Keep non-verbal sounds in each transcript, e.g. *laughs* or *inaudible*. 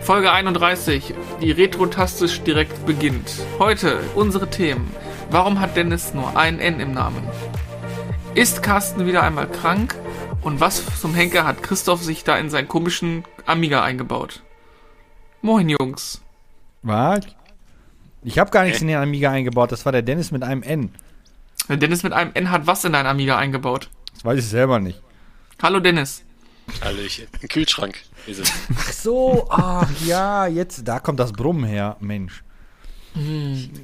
Folge 31, die retrotastisch direkt beginnt. Heute unsere Themen. Warum hat Dennis nur ein N im Namen? Ist Carsten wieder einmal krank? Und was zum Henker hat Christoph sich da in seinen komischen Amiga eingebaut? Moin Jungs. Was? Ich habe gar nichts in den Amiga eingebaut, das war der Dennis mit einem N. Der Dennis mit einem N hat was in deinen Amiga eingebaut? Das weiß ich selber nicht. Hallo Dennis. Hallöchen. Ein Kühlschrank. Ist es. Ach so, ach ja, jetzt, da kommt das Brummen her, Mensch.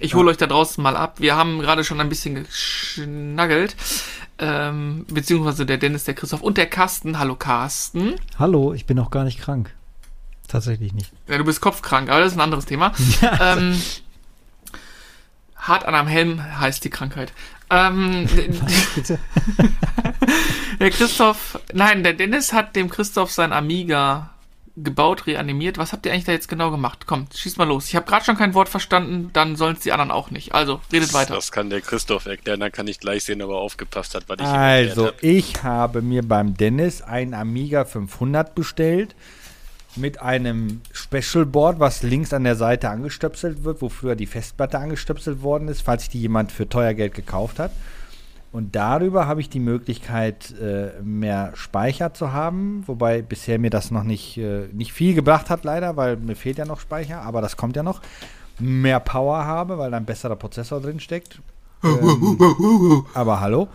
Ich hole euch da draußen mal ab. Wir haben gerade schon ein bisschen geschnaggelt. Ähm, beziehungsweise der Dennis, der Christoph und der Carsten. Hallo Carsten. Hallo, ich bin noch gar nicht krank. Tatsächlich nicht. Ja, du bist kopfkrank, aber das ist ein anderes Thema. *laughs* ähm, hart an einem Helm heißt die Krankheit. Ähm, *laughs* Bitte? *laughs* der Christoph, nein, der Dennis hat dem Christoph sein Amiga gebaut, reanimiert. Was habt ihr eigentlich da jetzt genau gemacht? Komm, schieß mal los. Ich habe gerade schon kein Wort verstanden, dann sollen es die anderen auch nicht. Also, redet weiter. Das kann der Christoph erklären, dann kann ich gleich sehen, ob er aufgepasst hat, was ich ihm Also, hab. ich habe mir beim Dennis ein Amiga 500 bestellt mit einem Special Board, was links an der Seite angestöpselt wird, wo früher die Festplatte angestöpselt worden ist, falls sich die jemand für teuer Geld gekauft hat. Und darüber habe ich die Möglichkeit, äh, mehr Speicher zu haben, wobei bisher mir das noch nicht, äh, nicht viel gebracht hat, leider, weil mir fehlt ja noch Speicher, aber das kommt ja noch. Mehr Power habe, weil da ein besserer Prozessor drin steckt. *laughs* Ähm, aber hallo.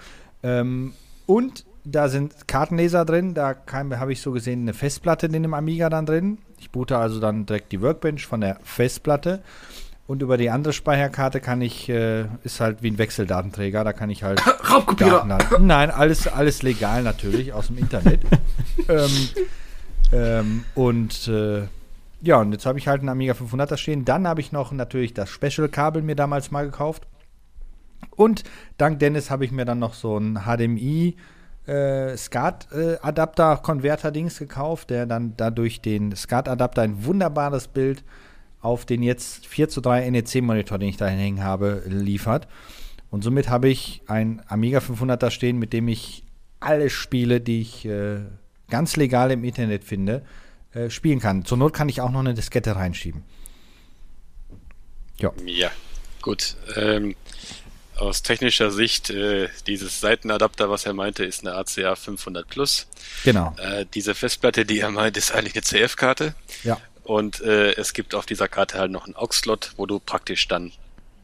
Ähm, und da sind Kartenleser drin, da habe ich so gesehen eine Festplatte in dem Amiga dann drin. Ich boote also dann direkt die Workbench von der Festplatte. Und über die andere Speicherkarte kann ich, äh, ist halt wie ein Wechseldatenträger, da kann ich halt *coughs* Raubkopierer. Daten laden. Nein, alles, alles legal natürlich, aus dem Internet. *laughs* ähm, ähm, und äh, ja, und jetzt habe ich halt einen Amiga 500 da stehen. Dann habe ich noch natürlich das Special-Kabel mir damals mal gekauft. Und dank Dennis habe ich mir dann noch so einen HDMI äh, SCART-Adapter-Konverter-Dings gekauft, der dann dadurch den SCART-Adapter ein wunderbares Bild auf den jetzt 4 zu 3 NEC-Monitor, den ich da hängen habe, liefert. Und somit habe ich ein Amiga 500 da stehen, mit dem ich alle Spiele, die ich äh, ganz legal im Internet finde, äh, spielen kann. Zur Not kann ich auch noch eine Diskette reinschieben. Ja. Ja, gut. Ähm, aus technischer Sicht, äh, dieses Seitenadapter, was er meinte, ist eine ACA 500 Plus. Genau. Äh, diese Festplatte, die er meint, ist eigentlich eine CF-Karte. Ja. Und äh, es gibt auf dieser Karte halt noch einen AUX-Slot, wo du praktisch dann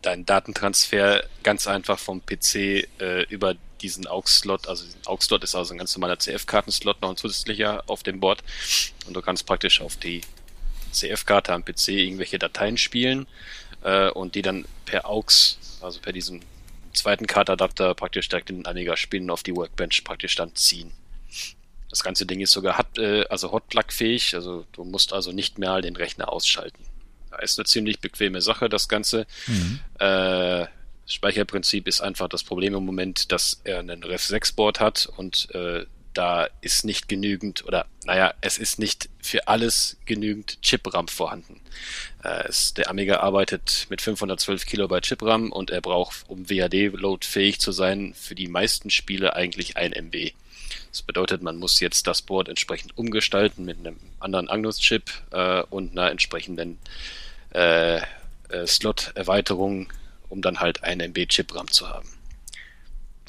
deinen Datentransfer ganz einfach vom PC äh, über diesen AUX-Slot, also diesen AUX-Slot ist also ein ganz normaler CF-Karten-Slot, noch ein zusätzlicher auf dem Board. Und du kannst praktisch auf die CF-Karte am PC irgendwelche Dateien spielen äh, und die dann per AUX, also per diesem zweiten Kartadapter praktisch direkt in den spielen und auf die Workbench praktisch dann ziehen. Das ganze Ding ist sogar hat, äh, also Hotplug-fähig, also du musst also nicht mehr den Rechner ausschalten. Da ist eine ziemlich bequeme Sache, das Ganze. Äh, das Speicherprinzip ist einfach das Problem im Moment, dass er einen Ref6-Board hat und äh, da ist nicht genügend, oder naja, es ist nicht für alles genügend Chip-RAM vorhanden. Äh, es, der Amiga arbeitet mit 512 Kilobyte Chip-RAM und er braucht, um WAD-Load fähig zu sein, für die meisten Spiele eigentlich ein MB. Das bedeutet, man muss jetzt das Board entsprechend umgestalten mit einem anderen Agnus-Chip äh, und einer entsprechenden äh, äh, Slot-Erweiterung, um dann halt ein MB Chip-RAM zu haben.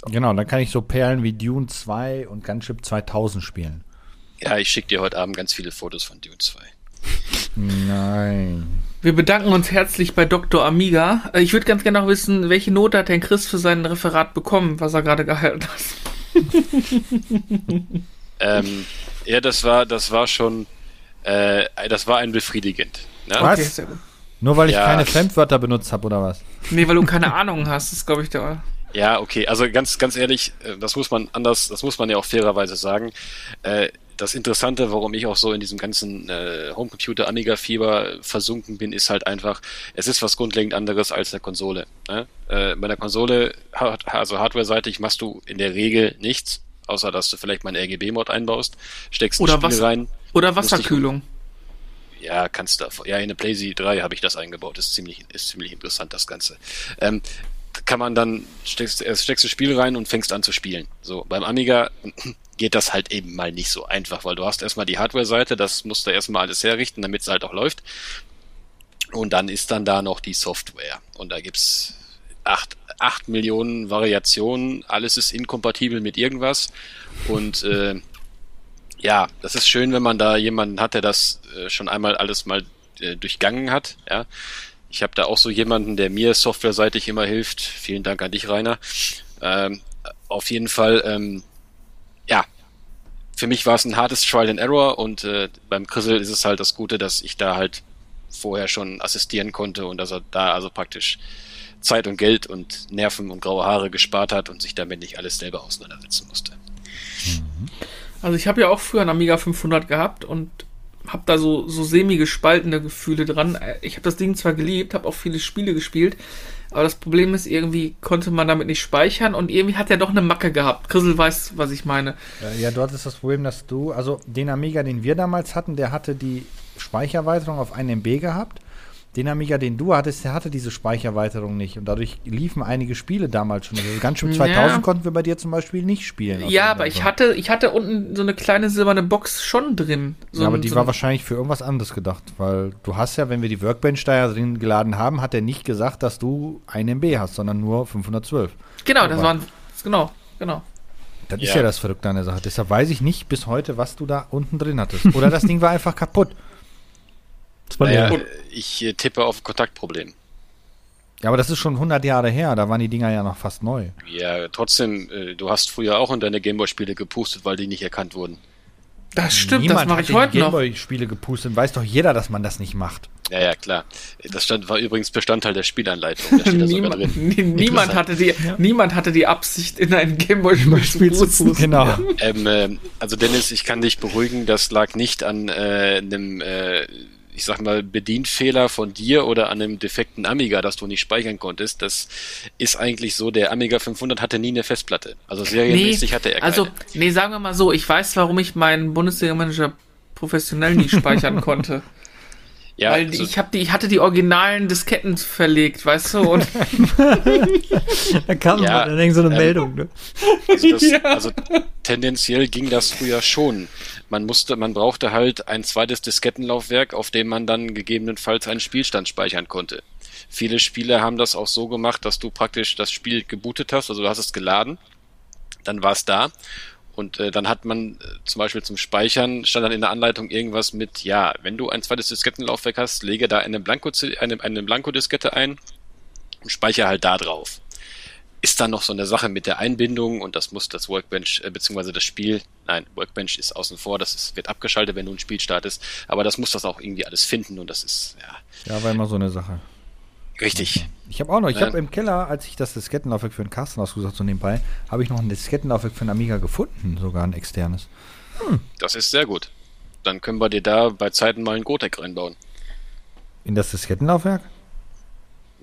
Genau, dann kann ich so Perlen wie Dune 2 und Gunship 2000 spielen. Ja, ich schicke dir heute Abend ganz viele Fotos von Dune 2. Nein. Wir bedanken uns herzlich bei Dr. Amiga. Äh, Ich würde ganz gerne noch wissen, welche Note hat denn Chris für sein Referat bekommen, was er gerade gehalten hat? *laughs* Ähm, ja, das war, das war schon, äh, das war ein befriedigend. Ne? Was? Okay, sehr gut. Nur weil ich Ja. keine Fremdwörter benutzt habe, oder was? Nee, weil du keine Ahnung hast, ist, glaube ich, der. Ja, okay. Also ganz, ganz ehrlich, äh, das muss man anders, das muss man ja auch fairerweise sagen. Äh, Das Interessante, warum ich auch so in diesem ganzen äh, Homecomputer Amiga Fieber versunken bin, ist halt einfach, es ist was grundlegend anderes als eine Konsole. Ne? Bei einer Konsole, also hardware-seitig, machst du in der Regel nichts, außer dass du vielleicht mal einen RGB-Mod einbaust, steckst ein Oder, Spiel was, rein. oder Wasserkühlung. Ja, kannst du. Ja, in der PlayZ 3 habe ich das eingebaut. Ist ziemlich, ist ziemlich interessant, das Ganze. Ähm, kann man dann, steckst, erst steckst du Spiel rein und fängst an zu spielen. So, beim Amiga *clears throat* geht das halt eben mal nicht so einfach, weil du hast erstmal die Hardware-Seite, das musst du erstmal alles herrichten, damit es halt auch läuft. Und dann ist dann da noch die Software. Und da gibt's acht, acht Millionen Variationen, alles ist inkompatibel mit irgendwas. Und äh, ja, das ist schön, wenn man da jemanden hat, der das äh, schon einmal alles mal äh, durchgangen hat. Ja, ich habe da auch so jemanden, der mir softwareseitig immer hilft. Vielen Dank an dich, Rainer. Ähm, auf jeden Fall, ähm, ja, für mich war es ein hartes Trial and Error und äh, beim Krissel ist es halt das Gute, dass ich da halt vorher schon assistieren konnte und dass er da also praktisch Zeit und Geld und Nerven und graue Haare gespart hat und sich damit nicht alles selber auseinandersetzen musste. Also ich habe ja auch früher einen Amiga 500 gehabt und habe da so, so semi-gespaltene Gefühle dran. Ich habe das Ding zwar geliebt, habe auch viele Spiele gespielt, aber das Problem ist, irgendwie konnte man damit nicht speichern und irgendwie hat er doch eine Macke gehabt. Chrisel weiß, was ich meine. Ja, dort ist das Problem, dass du, also den Amiga, den wir damals hatten, der hatte die Speichererweiterung auf 1 MB gehabt. Den Amiga, den du hattest, der hatte diese Speichererweiterung nicht. Und dadurch liefen einige Spiele damals schon. Also ganz schön 2000 Ja. konnten wir bei dir zum Beispiel nicht spielen. Ja, aber ich hatte, ich hatte unten so eine kleine silberne Box schon drin. So ja, aber ein- die so war ein- wahrscheinlich für irgendwas anderes gedacht, weil du hast ja, wenn wir die Workbench da ja drin geladen haben, hat er nicht gesagt, dass du 1 MB hast, sondern nur 512. Genau, das Super. waren. Genau, genau. Das ist Ja. ja das Verrückte an der Sache. Deshalb weiß ich nicht bis heute, was du da unten drin hattest. Oder das Ding war einfach kaputt. *laughs* Naja, ich äh, tippe auf Kontaktproblem. Ja, aber das ist schon 100 Jahre her. Da waren die Dinger ja noch fast neu. Ja, trotzdem, äh, du hast früher auch in deine Gameboy-Spiele gepustet, weil die nicht erkannt wurden. Das stimmt, Niemand das mache hat ich in heute noch. Gameboy-Spiele gepustet. Weiß doch jeder, dass man das nicht macht. Ja, ja, klar. Das stand, war übrigens Bestandteil der Spielanleitung. Da steht da sogar *laughs* Niemand, niemand, hatte die, niemand hatte die Absicht, in ein Gameboy-Spiel Spiel zu zu pusten. *laughs* Genau. Ähm, äh, also Dennis, ich kann dich beruhigen, das lag nicht an äh, einem, äh, ich sag mal, Bedienfehler von dir oder an einem defekten Amiga, dass du nicht speichern konntest. Das ist eigentlich so, der Amiga 500 hatte nie eine Festplatte. Also serienmäßig hatte er keine. also, nee, sagen wir mal so, ich weiß, warum ich meinen Bundesliga-Manager professionell nie speichern *laughs* konnte. ja, Weil also, ich, hab die, ich hatte die originalen Disketten verlegt, weißt du? Und *laughs* Da kam Ja, dann irgend so eine ähm, Meldung. Ne? Also, das, *laughs* Ja. also tendenziell ging das früher schon. Man musste, man brauchte halt ein zweites Diskettenlaufwerk, auf dem man dann gegebenenfalls einen Spielstand speichern konnte. Viele Spiele haben das auch so gemacht, dass du praktisch das Spiel gebootet hast, also du hast es geladen, dann war es da und äh, dann hat man äh, zum Beispiel zum Speichern stand dann in der Anleitung irgendwas mit, ja, wenn du ein zweites Diskettenlaufwerk hast, lege da eine Blanko eine, eine Blanko-Diskette ein und speichere halt da drauf ist dann noch so eine Sache mit der Einbindung und das muss das Workbench äh, beziehungsweise das Spiel, nein, Workbench ist außen vor, das ist, wird abgeschaltet, wenn du ein Spiel startest, aber das muss das auch irgendwie alles finden und das ist ja Ja, war immer so eine Sache. richtig. Ich habe auch noch, ich habe im Keller, als ich das Diskettenlaufwerk für den Carsten ausgesucht so nebenbei, habe ich noch ein Diskettenlaufwerk für den Amiga gefunden, sogar ein externes. Das ist sehr gut. Dann können wir dir da bei Zeiten mal einen Gotek reinbauen. In das Diskettenlaufwerk?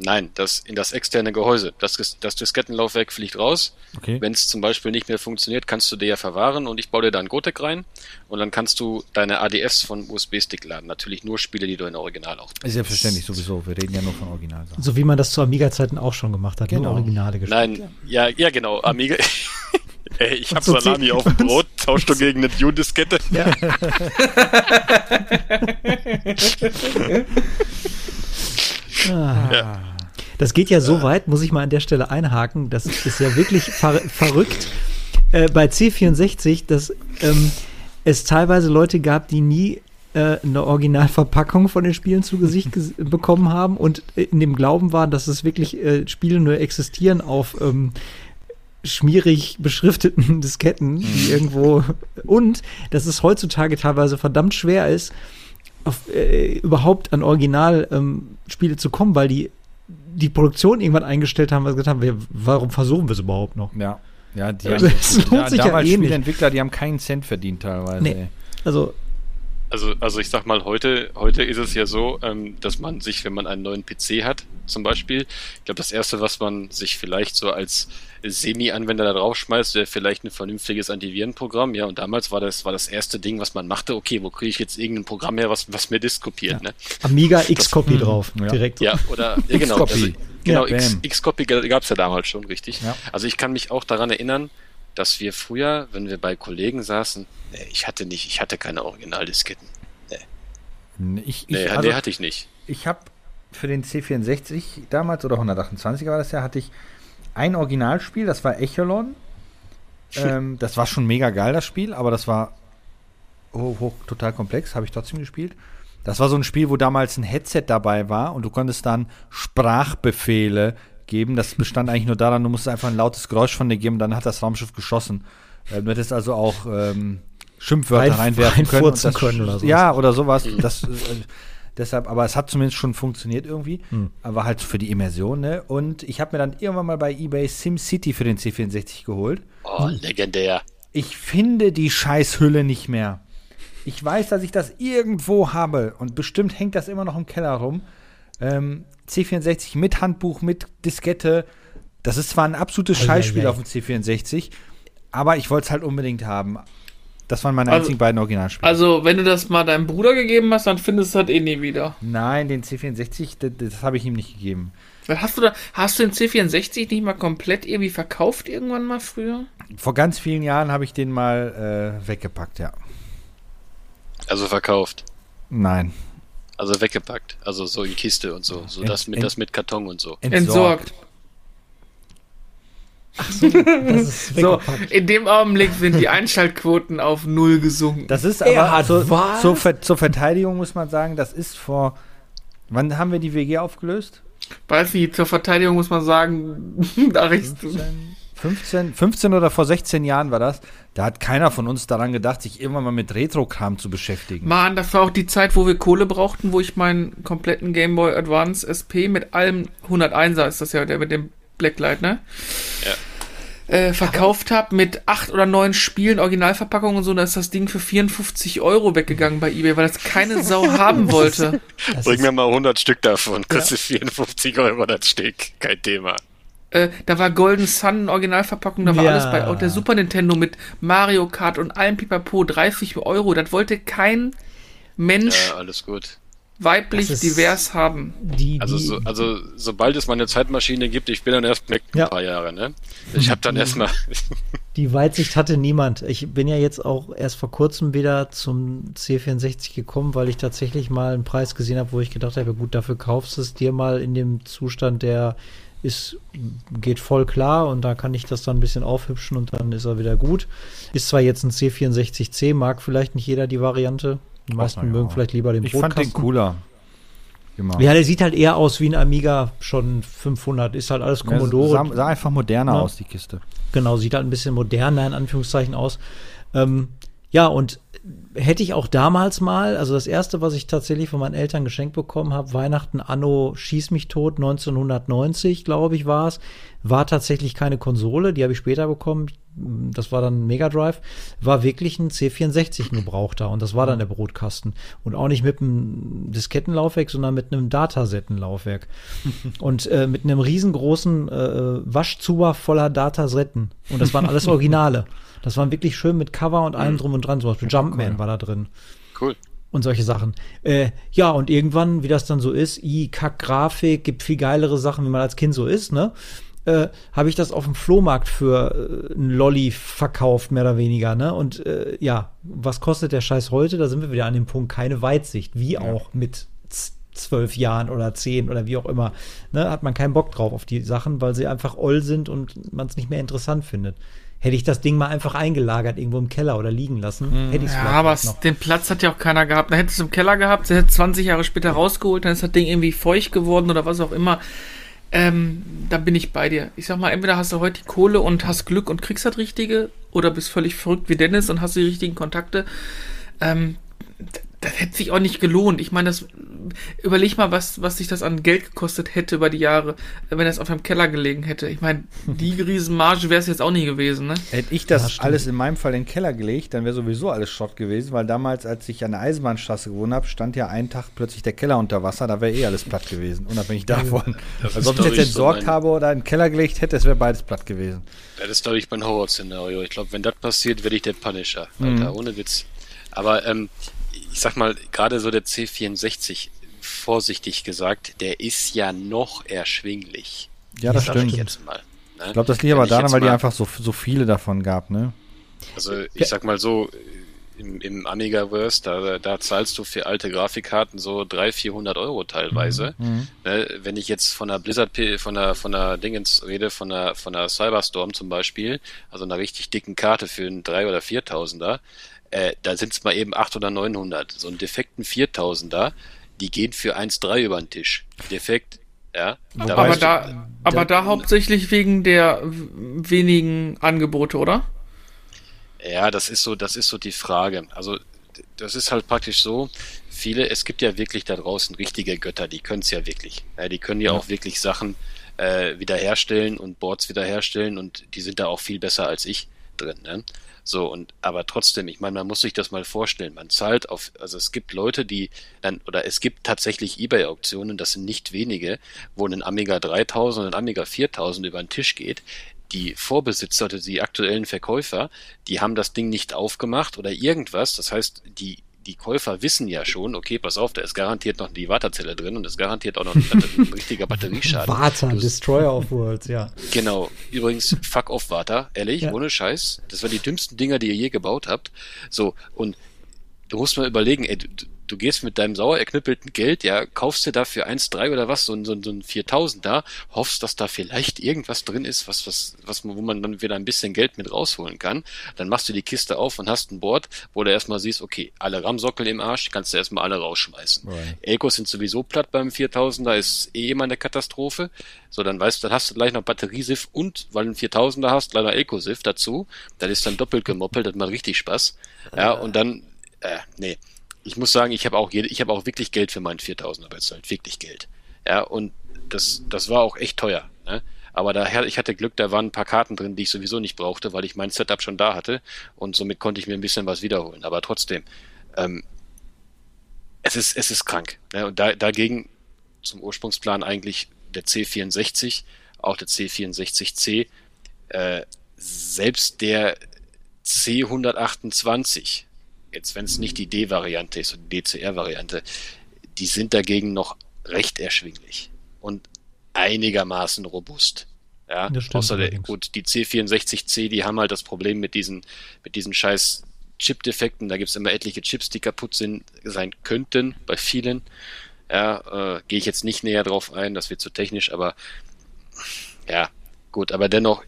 Nein, das in das externe Gehäuse. Das, das Diskettenlaufwerk fliegt raus. Okay. Wenn es zum Beispiel nicht mehr funktioniert, kannst du dir ja verwahren und ich baue dir da einen Gotek rein und dann kannst du deine ADS von USB-Stick laden. Natürlich nur Spiele, die du in Original auch Ist selbstverständlich sowieso. Wir reden ja nur von Originalsachen. So wie man das zu Amiga-Zeiten auch schon gemacht hat. Genau. Nur Originale gespielt. Nein, ja, ja genau, Amiga. *laughs* Ey, ich hab So Salami auf dem Brot, tausch du gegen eine Dune-Diskette. Ja. *laughs* *laughs* Ah. Das geht ja so weit, muss ich mal an der Stelle einhaken. Das ist ja wirklich ver *laughs* verrückt. Äh, bei C64, dass ähm, es teilweise Leute gab, die nie äh, eine Originalverpackung von den Spielen zu Gesicht ges *laughs* bekommen haben und äh, in dem Glauben waren, dass es wirklich äh, Spiele nur existieren auf ähm, schmierig beschrifteten *laughs* Disketten, die irgendwo und dass es heutzutage teilweise verdammt schwer ist, auf, äh, überhaupt an Originalspiele ähm, zu kommen, weil die die Produktion irgendwann eingestellt haben, weil sie gesagt haben, wir, warum versuchen wir es überhaupt noch? Ja. Ja, die Ja, haben, *laughs* das lohnt ja, sich ja damals eh nicht. Spieleentwickler, die haben keinen Cent verdient teilweise. Nee. Also Also, also ich sag mal, heute, heute ist es ja so, ähm, dass man sich, wenn man einen neuen PC hat, zum Beispiel, ich glaube, das erste, was man sich vielleicht so als Semi-Anwender da draufschmeißt, wäre vielleicht ein vernünftiges Antivirenprogramm. Ja, und damals war das, war das erste Ding, was man machte, okay, wo kriege ich jetzt irgendein Programm her, was, was mir Disk kopiert, Ja. ne? Amiga X-Copy hm, drauf, ja. direkt. Ja, oder ja, genau, X-Copy. also, genau, Ja. X-Copy gab es ja damals schon, richtig. Ja. Also ich kann mich auch daran erinnern, dass wir früher, wenn wir bei Kollegen saßen, nee, ich hatte nicht, ich hatte keine Originaldisketten. Ich, ich, Nee, also, nee, hatte ich nicht. ich habe für den C64 damals, oder 128 war das ja, hatte ich ein Originalspiel, das war Echelon. ähm, das war schon mega geil, das Spiel, aber das war hoch, hoch total komplex, habe ich trotzdem gespielt. Das war so ein Spiel, wo damals ein Headset dabei war und du konntest dann Sprachbefehle geben. Das bestand eigentlich nur daran, du musstest einfach ein lautes Geräusch von dir geben und dann hat das Raumschiff geschossen. Äh, du hättest also auch ähm, Schimpfwörter Rein- reinwerfen können. und reinfurzen das, können oder sowas. Ja, oder sowas. Das, äh, deshalb, aber es hat zumindest schon funktioniert irgendwie. Hm. Aber halt für die Immersion, ne? Und ich habe mir dann irgendwann mal bei eBay SimCity für den C64 geholt. Oh, legendär. Ich finde die Scheißhülle nicht mehr. Ich weiß, dass ich das irgendwo habe und bestimmt hängt das immer noch im Keller rum. Ähm, C64 mit Handbuch, mit Diskette. Das ist zwar ein absolutes Ei, ei, Scheißspiel ei. auf dem C64, aber ich wollte es halt unbedingt haben. Das waren meine Also- einzigen beiden Originalspiele. Also, wenn du das mal deinem Bruder gegeben hast, dann findest du das eh nie wieder. Nein, den C64, das, das habe ich ihm nicht gegeben. Hast du, da, hast du den C64 nicht mal komplett irgendwie verkauft irgendwann mal früher? Vor ganz vielen Jahren habe ich den mal äh, weggepackt, ja. Also verkauft. Nein. Also weggepackt. Also so in Kiste und so. So Ent- das mit, ent- das mit Karton und so. Entsorgt. Das ist *laughs* So, in dem Augenblick sind die Einschaltquoten auf null gesunken. Das ist Er aber hat zur, was? zur, Ver zur Verteidigung muss man sagen, das ist vor. Wann haben wir die WG aufgelöst? Weiß nicht, zur Verteidigung muss man sagen, *laughs* da riechst du. 15, 15, 15 oder vor 16 Jahren war das. Da hat keiner von uns daran gedacht, sich irgendwann mal mit Retro-Kram zu beschäftigen. Mann, das war auch die Zeit, wo wir Kohle brauchten, wo ich meinen kompletten Game Boy Advance SP mit allem 101er ist das ja der mit dem Blacklight, ne? Ja. Äh, verkauft habe mit acht oder neun Spielen, Originalverpackungen und so, da ist das Ding für 54 Euro weggegangen bei eBay, weil das keine *laughs* Sau haben wollte. Das Bring mir mal 100 Stück davon. Kostet 54 Euro das Stück. Kein Thema. Äh, da war Golden Sun Originalverpackung, da war Ja. alles bei auch der Super Nintendo mit Mario Kart und allem Pipapo 30 Euro. Das wollte kein Mensch Ja, alles gut. Weiblich divers haben. die, Also, die, so, also sobald es mal eine Zeitmaschine gibt, ich bin dann erst weg Ja. ein paar Jahre, ne? Ich habe dann erstmal. *laughs* Die Weitsicht hatte niemand. Ich bin ja jetzt auch erst vor kurzem wieder zum C64 gekommen, weil ich tatsächlich mal einen Preis gesehen habe, wo ich gedacht habe, gut, dafür kaufst du es dir mal in dem Zustand, der ist, geht voll klar und da kann ich das dann ein bisschen aufhübschen und dann ist er wieder gut. Ist zwar jetzt ein C64C, mag vielleicht nicht jeder die Variante. Die meisten ja. mögen vielleicht lieber den Ich fand den cooler. Genau. Ja, der sieht halt eher aus wie ein Amiga schon 500. Ist halt alles Ja, Commodore. sah, sah einfach moderner Ja. aus, die Kiste. Genau, sieht halt ein bisschen moderner in Anführungszeichen aus. Ähm, ja, und hätte ich auch damals mal, also das erste, was ich tatsächlich von meinen Eltern geschenkt bekommen habe, Weihnachten Anno Schieß mich tot 1990, glaube ich, war es, war tatsächlich keine Konsole, die habe ich später bekommen. Das war dann ein Mega Drive, war wirklich ein C64 ein gebrauchter und das war dann der Brotkasten. Und auch nicht mit einem Diskettenlaufwerk, sondern mit einem Datasettenlaufwerk. *laughs* und äh, mit einem riesengroßen äh, Waschzuber voller Datasetten. Und das waren alles Originale. Das waren wirklich schön mit Cover und allem drum und dran. Zum Beispiel Jumpman war da drin Cool. und solche Sachen. Äh, ja, und irgendwann, wie das dann so ist, i, kack Grafik, gibt viel geilere Sachen, wie man als Kind so ist, ne? Äh, habe ich das auf dem Flohmarkt für äh, einen Lolli verkauft, mehr oder weniger, ne? Und äh, ja, was kostet der Scheiß heute? Da sind wir wieder an dem Punkt, keine Weitsicht, wie auch mit zwölf Jahren oder zehn oder wie auch immer, ne? Hat man keinen Bock drauf auf die Sachen, weil sie einfach oll sind und man es nicht mehr interessant findet. Hätte ich das Ding mal einfach eingelagert, irgendwo im Keller oder liegen lassen, hätte ich es Ja, aber es- den Platz hat ja auch keiner gehabt. Dann hättest du es im Keller gehabt, sie hätte 20 Jahre später rausgeholt, dann ist das Ding irgendwie feucht geworden oder was auch immer. Ähm, da bin ich bei dir. Ich sag mal, entweder hast du heute die Kohle und hast Glück und kriegst das Richtige, oder bist völlig verrückt wie Dennis und hast die richtigen Kontakte. Ähm, das hätte sich auch nicht gelohnt. Ich meine, das überleg mal, was, was sich das an Geld gekostet hätte über die Jahre, wenn das auf einem Keller gelegen hätte. Ich meine, die *laughs* Riesenmarge wäre es jetzt auch nie gewesen, ne? Hätte ich das Ja, alles in meinem Fall in den Keller gelegt, dann wäre sowieso alles Schrott gewesen, weil damals, als ich an der Eisenbahnstraße gewohnt habe, stand ja einen Tag plötzlich der Keller unter Wasser, da wäre eh alles platt gewesen, unabhängig davon. Also ob ich jetzt ich, so entsorgt mein- habe oder in den Keller gelegt hätte, es wäre beides platt gewesen. Das ist, glaube ich, mein Horrorszenario. Ich glaube, wenn das passiert, werde ich der Punisher. Mhm. Alter, ohne Witz. Aber ähm, ich sag mal, gerade so der C64, vorsichtig gesagt, der ist ja noch erschwinglich. Ja, das ich stimmt. jetzt mal. Ne? Ich glaube, das liegt aber ich daran, weil die einfach so, so viele davon gab, ne? Also ich sag mal so, im, im Amigaverse, da, da zahlst du für alte Grafikkarten so 300, 400 Euro teilweise. Mhm. Ne, wenn ich jetzt von der Blizzard, von der, von der Dingens rede, von der, von der Cyberstorm zum Beispiel, also einer richtig dicken Karte für einen 3 oder 4000er, äh, da sind's mal eben 800 oder 900. So einen defekten 4000er, die gehen für 1,3 über den Tisch. Defekt, ja. Da aber du- da, aber da hauptsächlich wegen der wenigen Angebote, oder? Ja, das ist so, das ist so die Frage. Also das ist halt praktisch so, viele, es gibt ja wirklich da draußen richtige Götter, die können es ja wirklich. Ja, die können ja, auch wirklich Sachen äh, wiederherstellen und Boards wiederherstellen und die sind da auch viel besser als ich drin. Ne? So, und aber trotzdem, ich meine, man muss sich das mal vorstellen. Man zahlt auf, also es gibt Leute, die dann, oder es gibt tatsächlich Ebay-Auktionen, das sind nicht wenige, wo ein Amiga 3000 und ein Amiga 4000 über den Tisch geht. Die Vorbesitzer die aktuellen Verkäufer, die haben das Ding nicht aufgemacht oder irgendwas. Das heißt, die, die Käufer wissen ja schon, okay, pass auf, da ist garantiert noch die Wartezelle drin und ist garantiert auch noch ein, ein richtiger Batterieschaden. Du- Destroyer of Worlds, ja. Genau. Übrigens, fuck off, Water. Ehrlich, Ja. ohne Scheiß. Das waren die dümmsten Dinger, die ihr je gebaut habt. So, und du musst mal überlegen, ey, du, gehst mit deinem sauer erknüppelten Geld, ja, kaufst dir da für 1,3 oder was, so, ein- so, ein- so ein 4000 da, hoffst, dass da vielleicht irgendwas drin ist, was, was, was, wo man dann wieder ein bisschen Geld mit rausholen kann. Dann machst du die Kiste auf und hast ein Board, wo du erstmal siehst, okay, alle RAM-Sockel im Arsch, die kannst du erstmal alle rausschmeißen. Right. Elkos sind sowieso platt beim 4000er, ist eh immer eine Katastrophe. So, dann weißt du, dann hast du gleich noch Batteriesiff und, weil du einen 4000er hast, leider Elkosiff dazu. Das ist dann doppelt gemoppelt, das macht richtig Spaß. Ja, und dann, äh, nee. Ich muss sagen, ich habe auch habe auch wirklich Geld für meinen 4000er bezahlt, wirklich Geld. Ja, und das, das war auch echt teuer. Ne? Aber daher, ich hatte Glück, da waren ein paar Karten drin, die ich sowieso nicht brauchte, weil ich mein Setup schon da hatte und somit konnte ich mir ein bisschen was wiederholen. Aber trotzdem, ähm, es ist, es ist krank. Ne? Und da, dagegen zum Ursprungsplan eigentlich der C64, auch der C64C, äh, selbst der C128, jetzt wenn es nicht die D-Variante ist, die DCR-Variante, die sind dagegen noch recht erschwinglich und einigermaßen robust. Ja, stimmt außer der, gut, die C64C, die haben halt das Problem mit diesen, mit diesen scheiß Chip-Defekten. Da gibt's immer etliche Chips, die kaputt sind, sein könnten bei vielen. Ja, äh, gehe ich jetzt nicht näher drauf ein, das wird zu technisch, aber ja, gut, aber dennoch,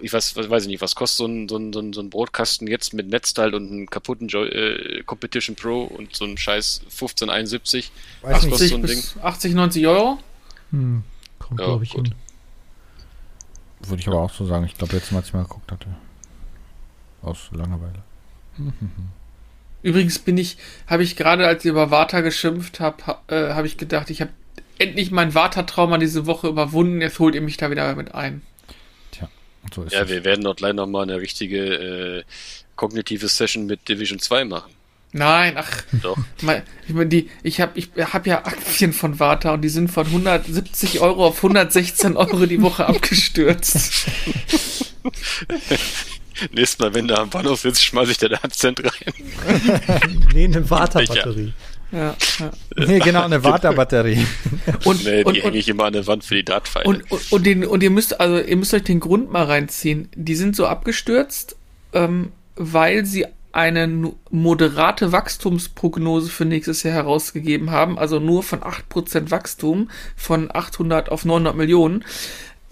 ich weiß, was, weiß ich nicht, was kostet so ein, so ein, so ein, so ein Brotkasten jetzt mit Netzteil und einem kaputten Joy, äh, Competition Pro und so einem scheiß 1571? Weiß Was nicht. kostet 80 so ein Ding? bis 80, 90 Euro? Hm, kommt, Ja, glaube ich, gut. hin. Würde ich aber auch so sagen. Ich glaube, letztes Mal, als ich mal geguckt hatte. Aus Langeweile. *laughs* Übrigens bin ich, habe ich gerade, als ihr über Vata geschimpft habt, ha, äh, habe ich gedacht, ich habe endlich mein Vata-Trauma diese Woche überwunden. Jetzt holt ihr mich da wieder mit ein. So ist Ja, es. wir werden dort gleich nochmal eine richtige äh, kognitive Session mit Division 2 machen. Nein, ach, Doch. mein, ich meine, die, ich habe ich hab ja Aktien von Vata und die sind von 170 Euro auf 116 Euro die Woche abgestürzt. *laughs* Nächstes Mal, wenn du am Bahnhof sitzt, schmeiß ich dir da Cent rein. *laughs* Nee, eine Vata-Batterie. Ja, ja. Nee, genau, eine Wartebatterie. *laughs* Und, Nee, die und, hänge ich immer an der Wand für die Dartpfeile. und, und, und, den, und ihr müsst, also ihr müsst euch den Grund mal reinziehen. Die sind so abgestürzt, ähm, weil sie eine moderate Wachstumsprognose für nächstes Jahr herausgegeben haben, also nur von 8% Wachstum von 800 auf 900 Millionen.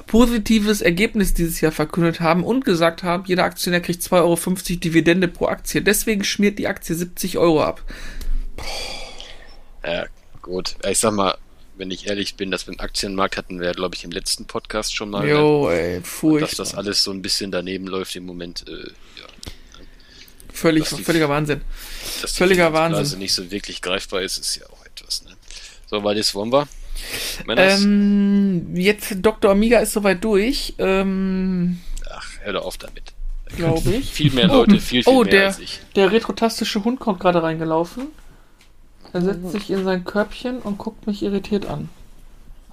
Positives Ergebnis dieses Jahr verkündet haben und gesagt haben, jeder Aktionär kriegt 2,50 Euro Dividende pro Aktie. Deswegen schmiert die Aktie 70 Euro ab. Ja, gut. Ich sag mal, wenn ich ehrlich bin, das mit dem Aktienmarkt hatten wir, glaube ich, im letzten Podcast schon mal. ne? Jo, ey, Dass furchtbar. das alles so ein bisschen daneben läuft im Moment. Äh, ja. völlig, Dass die- völliger Wahnsinn. Dass Völliger Wahnsinn. nicht so wirklich greifbar ist, ist ja auch etwas. Ne? So, weil das wollen wir. Ähm, jetzt Dr. Amiga ist soweit durch, ähm, Ach, hör doch auf damit. glaube ich. Viel mehr Leute, viel, viel oh, mehr der, als ich. der retrotastische Hund kommt gerade reingelaufen. Er setzt sich in sein Körbchen und guckt mich irritiert an.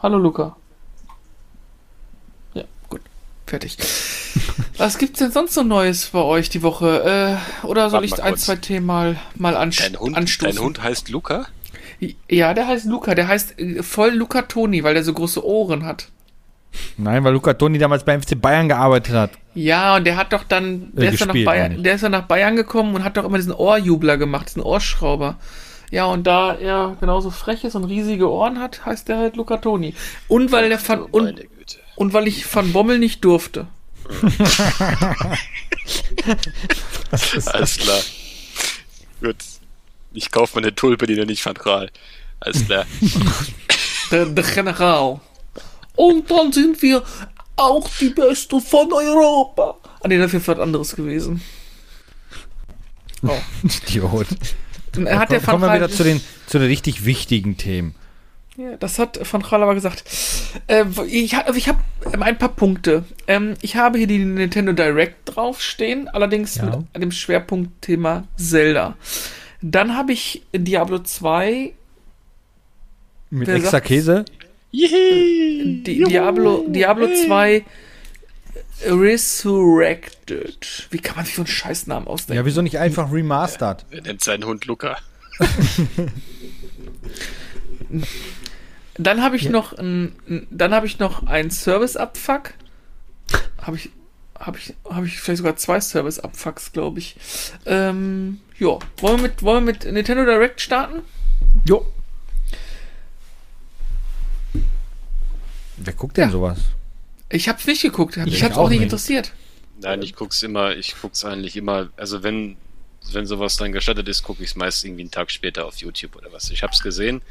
Hallo Luca. Ja, gut. Fertig. *laughs* Was gibt's denn sonst so Neues bei euch die Woche? Äh, oder soll Warte ich ein, kurz. zwei Themen mal, mal anst Dein Hund, anstoßen? dein Hund heißt Luca? Ja, der heißt Luca. Der heißt äh, voll Luca Toni, weil der so große Ohren hat. Nein, weil Luca Toni damals beim FC Bayern gearbeitet hat. Ja, und der hat doch dann, der, Äh, ist, dann nach Bayern, der ist dann nach Bayern gekommen und hat doch immer diesen Ohrjubler gemacht, diesen Ohrschrauber. Ja, und da er genauso frech ist und riesige Ohren hat, heißt der halt Luca Toni. Und weil der von, Oh, und, und weil ich von Bommel nicht durfte. *laughs* Alles klar. Gut. Ich kaufe mir eine Tulpe, die nenne ich Van Raal. Alles klar. Der, der General. Und dann sind wir auch die Beste von Europa. Ah, nee, wäre was anderes gewesen. *laughs* Oh. Idiot. Er hat der Kommen wir wieder zu den, zu den richtig wichtigen Themen. Ja, das hat Van Gaal aber gesagt. Äh, ich ha- ich habe ein paar Punkte. Ähm, ich habe hier die Nintendo Direct draufstehen, allerdings Ja. mit dem Schwerpunktthema Zelda. Dann habe ich Diablo 2, Mit extra? Käse? Di Diablo, Diablo 2 Resurrected. Wie kann man sich so einen Scheißnamen ausdenken? Ja, wieso nicht einfach remastered? Wer nennt seinen Hund Luca? *laughs* Dann habe ich noch ein, ein- dann habe ich noch einen Service Abfuck. Habe ich habe ich habe ich vielleicht sogar zwei Service Abfucks, glaube ich. Ähm, ja, wollen wir mit wollen wir mit Nintendo Direct starten? Jo. Wer guckt denn Ja. sowas? Ich habe es nicht geguckt, mich Ich hat es auch auch nicht nicht. interessiert. Nein, ich guck's immer, ich guck's eigentlich immer, also wenn, wenn sowas dann gestattet ist, gucke ich es meist irgendwie einen Tag später auf YouTube oder was. Ich hab's gesehen,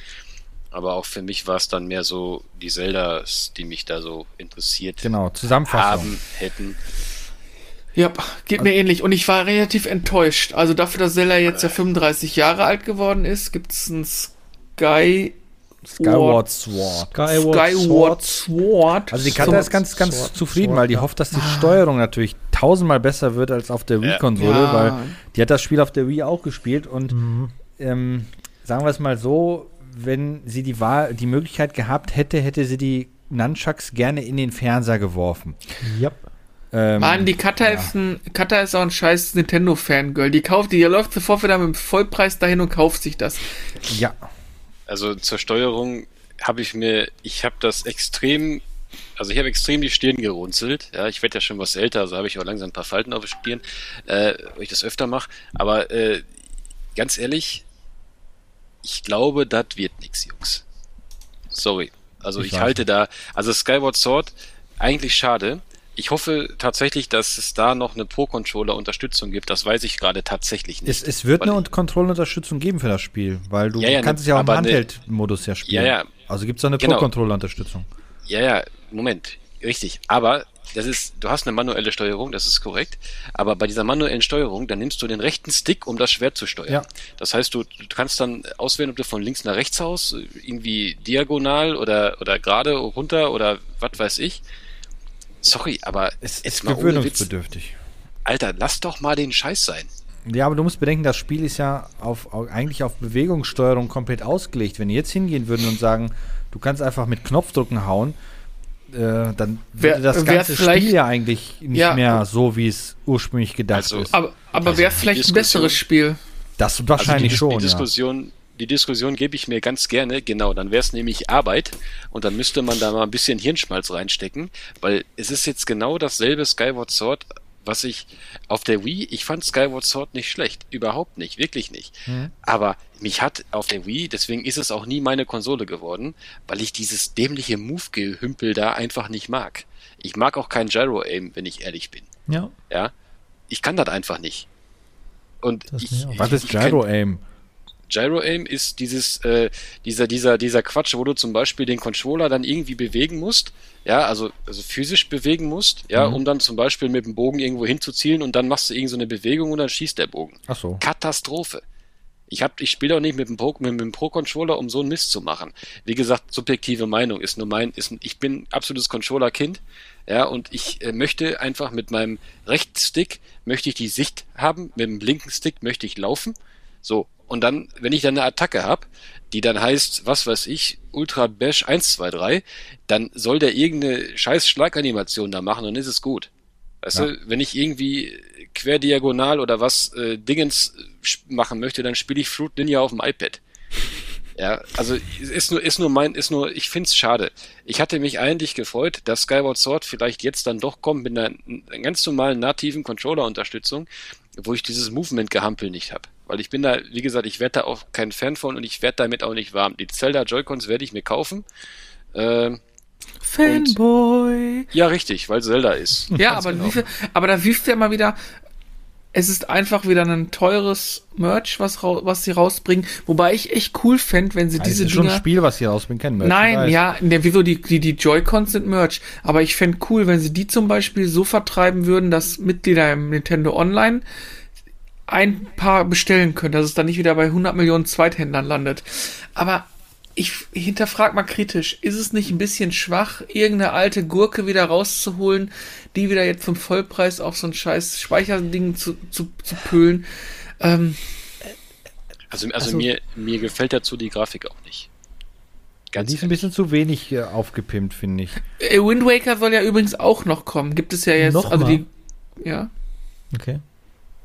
aber auch für mich war es dann mehr so die Zeldas, die mich da so interessiert Genau, Zusammenfassung. haben, hätten. Ja, geht mir ähnlich. Und ich war relativ enttäuscht. Also dafür, dass Zelda jetzt ja 35 Jahre alt geworden ist, gibt es ein Sky Skyward Sword. Skyward Sword. Also die Katja Zum- ist ganz, ganz Sword, zufrieden, Sword, weil die ja. hofft, dass die Steuerung natürlich tausendmal besser wird als auf der Wii-Konsole, Ja. weil die hat das Spiel auf der Wii auch gespielt und ähm, sagen wir es mal so, wenn sie die Wahl, die Möglichkeit gehabt hätte, hätte sie die Nunchucks gerne in den Fernseher geworfen. Ja. Ähm, Mann, die Katja ist ein, Katja ist auch ein scheiß Nintendo-Fangirl. Die kauft, die läuft sofort wieder mit dem Vollpreis dahin und kauft sich das. ja, Also zur Steuerung habe ich mir, ich habe das extrem, also ich habe extrem die Stirn gerunzelt. Ja, ich werde ja schon was älter, also habe ich auch langsam ein paar Falten auf der Stirn, äh, weil ich das öfter mache. Aber äh, ganz ehrlich, ich glaube, das wird nichts, Jungs. Sorry. Also Ich ich, halte da, also Skyward Sword, eigentlich schade. Ich hoffe tatsächlich, dass es da noch eine Pro-Controller-Unterstützung gibt. Das weiß ich gerade tatsächlich nicht. es, es wird eine Kontrollunterstützung geben für das Spiel, weil du Ja, ja, kannst ne, es ja auch im ne- Handheld-Modus ja spielen. Ja, ja. Also gibt es da eine Genau. Pro-Controller-Unterstützung. Ja, ja, Moment, richtig. Aber das ist, du hast eine manuelle Steuerung, das ist korrekt. Aber bei dieser manuellen Steuerung, dann nimmst du den rechten Stick, um das Schwert zu steuern. Ja. Das heißt, du, du kannst dann auswählen, ob du von links nach rechts haust, irgendwie diagonal oder, oder gerade runter oder was weiß ich. Sorry, aber Es ist gewöhnungsbedürftig. Alter, lass doch mal den Scheiß sein. Ja, aber du musst bedenken, das Spiel ist ja auf, eigentlich auf Bewegungssteuerung komplett ausgelegt. Wenn die jetzt hingehen würden und sagen, du kannst einfach mit Knopfdrücken hauen, äh, dann Wär- würde das wär ganze Spiel ja eigentlich nicht Ja. mehr so, wie es ursprünglich gedacht Also, ist. Aber, aber Also wäre vielleicht ein Diskussion- besseres Spiel. Das wahrscheinlich also die, schon, die ja. Die Diskussion gebe ich mir ganz gerne, genau, dann wäre es nämlich Arbeit und dann müsste man da mal ein bisschen Hirnschmalz reinstecken, weil es ist jetzt genau dasselbe Skyward Sword, was ich auf der Wii, ich fand Skyward Sword nicht schlecht, überhaupt nicht, wirklich nicht. Mhm. Aber mich hat auf der Wii, deswegen ist es auch nie meine Konsole geworden, weil ich dieses dämliche Move-Gehümpel da einfach nicht mag. Ich mag auch kein Gyro-Aim, wenn ich ehrlich bin. Ja. Ja, ich kann das einfach nicht. Und Das ich, Was ist ich kenn- Gyro Aim? Gyro Aim ist dieses, äh, dieser, dieser, dieser Quatsch, wo du zum Beispiel den Controller dann irgendwie bewegen musst, ja, also, also physisch bewegen musst, ja, Mhm. um dann zum Beispiel mit dem Bogen irgendwo hinzuzielen und dann machst du irgend so eine Bewegung und dann schießt der Bogen. Ach so. Katastrophe. Ich hab, ich spiele auch nicht mit dem Pro, mit dem Pro-Controller, um so einen Mist zu machen. Wie gesagt, subjektive Meinung ist nur mein, ist, ich bin absolutes Controller-Kind, ja, und ich äh, möchte einfach mit meinem Rechtsstick möchte ich die Sicht haben, mit dem linken Stick möchte ich laufen, so. Und dann, wenn ich dann eine Attacke hab, die dann heißt, was weiß ich, Ultra Bash 123, dann soll der irgendeine scheiß Schlaganimation da machen und dann ist es gut. Weißt Ja. du, wenn ich irgendwie querdiagonal oder was äh, Dingens äh, machen möchte, dann spiele ich Fruit Ninja auf dem iPad. *laughs* Ja, also ist nur, ist nur mein, ist nur, ich find's schade. Ich hatte mich eigentlich gefreut, dass Skyward Sword vielleicht jetzt dann doch kommt mit einer, einer ganz normalen nativen Controller-Unterstützung, wo ich dieses Movement-Gehampel nicht habe. Weil ich bin da, wie gesagt, ich werde da auch kein Fan von und ich werde damit auch nicht warm. Die Zelda Joy-Cons werde ich mir kaufen. Ähm, Fanboy. ja, richtig, weil Zelda ist. *laughs* Ja, aber, genau. wie viel, aber da du ja mal wieder, es ist einfach wieder ein teures Merch, was, was sie rausbringen. Wobei ich echt cool fände, wenn sie Also diese ist schon ein. Spiel, was hier rausbringt, kein Nein, ja, ne, wieso die, die, die Joy-Cons sind Merch. Aber ich fänd cool, wenn sie die zum Beispiel so vertreiben würden, dass Mitglieder im Nintendo Online ein paar bestellen können, dass es dann nicht wieder bei 100 Millionen Zweithändlern landet. Aber ich hinterfrag mal kritisch, ist es nicht ein bisschen schwach, irgendeine alte Gurke wieder rauszuholen, die wieder jetzt zum Vollpreis auf so ein scheiß Speicherding zu, zu, zu pölen? Ähm, Also, also, Also- mir, mir gefällt dazu die Grafik auch nicht. Ganz die ist ein bisschen zu wenig äh, aufgepimpt, finde ich. äh, Wind Waker soll ja übrigens auch noch kommen. Gibt es ja jetzt, Noch also mal? die, ja. Okay.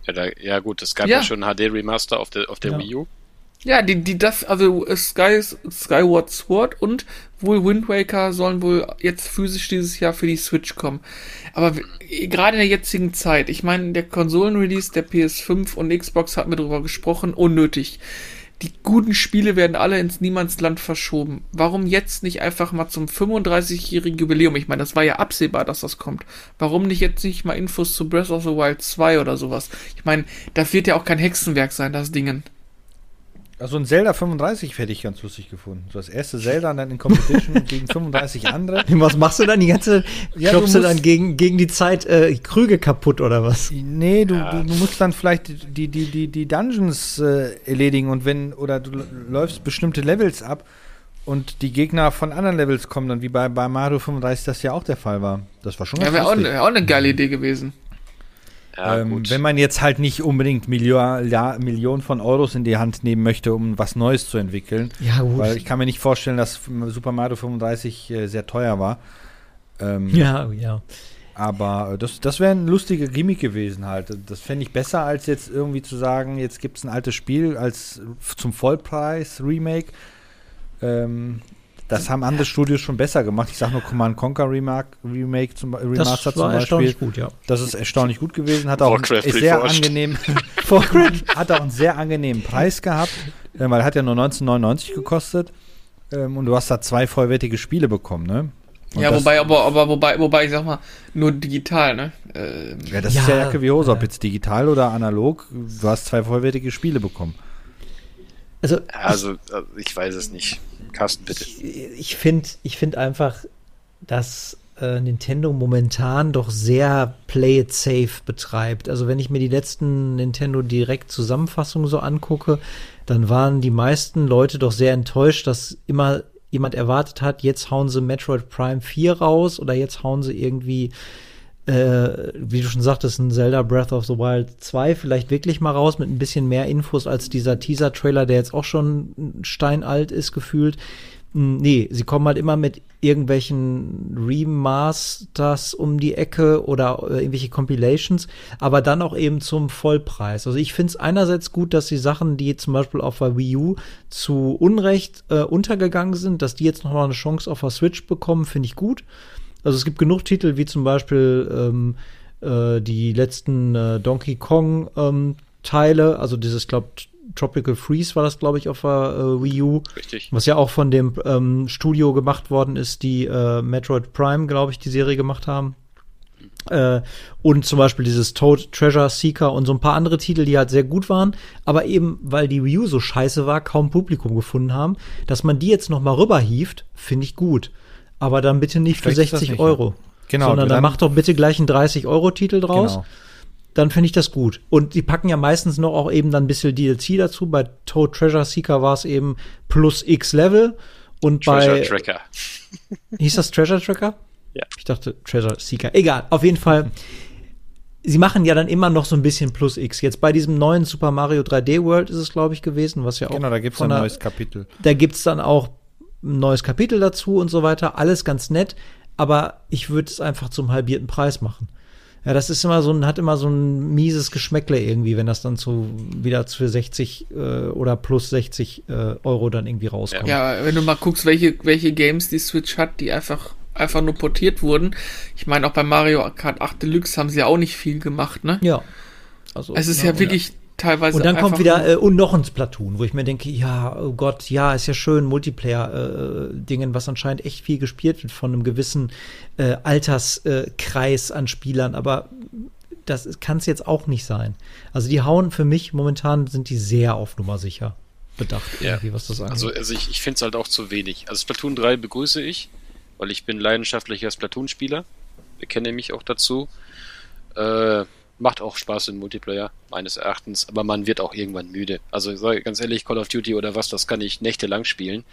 Ja, da, ja gut, es gab ja, Ja. schon ein HD-Remaster auf der, auf der Ja. Wii U. Ja, die, die, das, also äh, Sky, Skyward Sword und wohl Wind Waker sollen wohl jetzt physisch dieses Jahr für die Switch kommen. Aber gerade in der jetzigen Zeit, ich meine, der Konsolenrelease der PS5 und Xbox hat mir darüber gesprochen, unnötig. Die guten Spiele werden alle ins Niemandsland verschoben. Warum jetzt nicht einfach mal zum 35-jährigen Jubiläum? Ich meine, das war ja absehbar, dass das kommt. Warum nicht jetzt nicht mal Infos zu Breath of the Wild 2 oder sowas? Ich meine, das wird ja auch kein Hexenwerk sein, das Dingen. Also ein Zelda 35 hätte ich ganz lustig gefunden. So das erste Zelda und dann in Competition *laughs* gegen 35 andere. *laughs* Was machst du dann die ganze Ja, klopfst du du dann gegen, gegen die Zeit äh, Krüge kaputt oder was? Nee, du, du, du musst dann vielleicht die, die, die, die Dungeons äh, erledigen und wenn, oder du läufst bestimmte Levels ab und die Gegner von anderen Levels kommen dann, wie bei, bei Mario 35 das ja auch der Fall war. Das war schon Ja, ganz wäre auch, lustig. wär auch eine geile Idee gewesen. Ja, ähm, wenn man jetzt halt nicht unbedingt Million, ja, Millionen von Euros in die Hand nehmen möchte, um was Neues zu entwickeln. Ja, gut. Weil ich kann mir nicht vorstellen, dass Super Mario 35 äh, sehr teuer war. Ähm, ja, ja. Aber äh, das, das wäre ein lustiger Gimmick gewesen halt. Das fände ich besser, als jetzt irgendwie zu sagen, jetzt gibt es ein altes Spiel als zum Vollpreis Remake. Ähm, das haben andere Studios schon besser gemacht. Ich sage nur Command Conquer Remake, Remake zum, Das Remaster zum war Beispiel. erstaunlich gut, ja. Das ist erstaunlich gut gewesen. Hat auch ist sehr Reforged. angenehm, *laughs* hat auch einen sehr angenehmen Preis gehabt, äh, weil hat ja nur 19,99 gekostet. Ähm, und du hast da zwei vollwertige Spiele bekommen, ne? Und ja, wobei, aber, aber wobei, wobei, ich sag mal, nur digital, ne? Ähm, Ja, das ist Ja, ja Jacke wie Hose, ob ja. jetzt digital oder analog. Du hast zwei vollwertige Spiele bekommen. Also, also, also, ich weiß es nicht. Carsten, bitte. ich, ich finde ich find einfach, dass äh, Nintendo momentan doch sehr Play it safe betreibt. Also wenn ich mir die letzten Nintendo Direkt Zusammenfassungen so angucke, dann waren die meisten Leute doch sehr enttäuscht, dass immer jemand erwartet hat, jetzt hauen sie Metroid Prime 4 raus oder jetzt hauen sie irgendwie äh, wie du schon sagtest, ein Zelda Breath of the Wild 2 vielleicht wirklich mal raus mit ein bisschen mehr Infos als dieser Teaser-Trailer, der jetzt auch schon steinalt ist, gefühlt. Hm, Nee, sie kommen halt immer mit irgendwelchen Remasters um die Ecke oder äh, irgendwelche Compilations, aber dann auch eben zum Vollpreis. Also ich finde es einerseits gut, dass die Sachen, die zum Beispiel auf der Wii U zu Unrecht äh, untergegangen sind, dass die jetzt noch mal eine Chance auf der Switch bekommen, finde ich gut. Also es gibt genug Titel, wie zum Beispiel ähm, äh, die letzten äh, Donkey Kong ähm, Teile, also dieses, glaube Tropical Freeze war das, glaube ich, auf der äh, Wii U, Richtig. was ja auch von dem ähm, Studio gemacht worden ist, die äh, Metroid Prime, glaube ich, die Serie gemacht haben. Äh, und zum Beispiel dieses Toad Treasure Seeker und so ein paar andere Titel, die halt sehr gut waren, aber eben, weil die Wii U so scheiße war, kaum Publikum gefunden haben, dass man die jetzt noch mal rüberhieft, finde ich gut. Aber dann bitte nicht für Vielleicht ist das 60 nicht, Euro. Genau, Sondern dann, dann- macht doch bitte gleich einen 30-Euro-Titel draus. Genau. Dann finde ich das gut. Und die packen ja meistens noch auch eben dann ein bisschen DLC dazu. Bei Toad Treasure Seeker war es eben plus X Level. Und Treasure bei Tracker. Hieß das Treasure Tracker? *laughs* Ja. Ich dachte Treasure Seeker. Egal, auf jeden Fall. Sie machen ja dann immer noch so ein bisschen plus X. Jetzt bei diesem neuen Super Mario 3D World ist es, glaube ich, gewesen, was ja auch. Genau, da gibt es ein neues Kapitel. Da gibt's dann auch ein neues Kapitel dazu und so weiter. Alles ganz nett. Aber ich würde es einfach zum halbierten Preis machen. Ja, das ist immer so ein, hat immer so ein mieses Geschmäckle irgendwie, wenn das dann zu, wieder für 60 äh, oder plus 60 äh, Euro dann irgendwie rauskommt. Ja, wenn du mal guckst, welche, welche Games die Switch hat, die einfach, einfach nur portiert wurden. Ich meine, auch bei Mario Kart 8 Deluxe haben sie ja auch nicht viel gemacht, ne? Ja. Also, Es ist ja, wirklich teilweise. Und dann kommt wieder äh, und noch ein Splatoon, wo ich mir denke, ja, oh Gott, ja, ist ja schön, Multiplayer-Dingen, was anscheinend echt viel gespielt wird von einem gewissen äh, Alterskreis äh, Kreis an Spielern, aber das kann es jetzt auch nicht sein. Also die hauen für mich momentan sind die sehr auf Nummer sicher bedacht, Ja. irgendwie, was das angeht. Also, also ich, ich finde es halt auch zu wenig. Also Splatoon 3 begrüße ich, weil ich bin leidenschaftlicher Splatoon-Spieler. Bekenne mich auch dazu. Äh, macht auch Spaß im Multiplayer, meines Erachtens, aber man wird auch irgendwann müde. Also ganz ehrlich, Call of Duty oder was, das kann ich nächtelang spielen.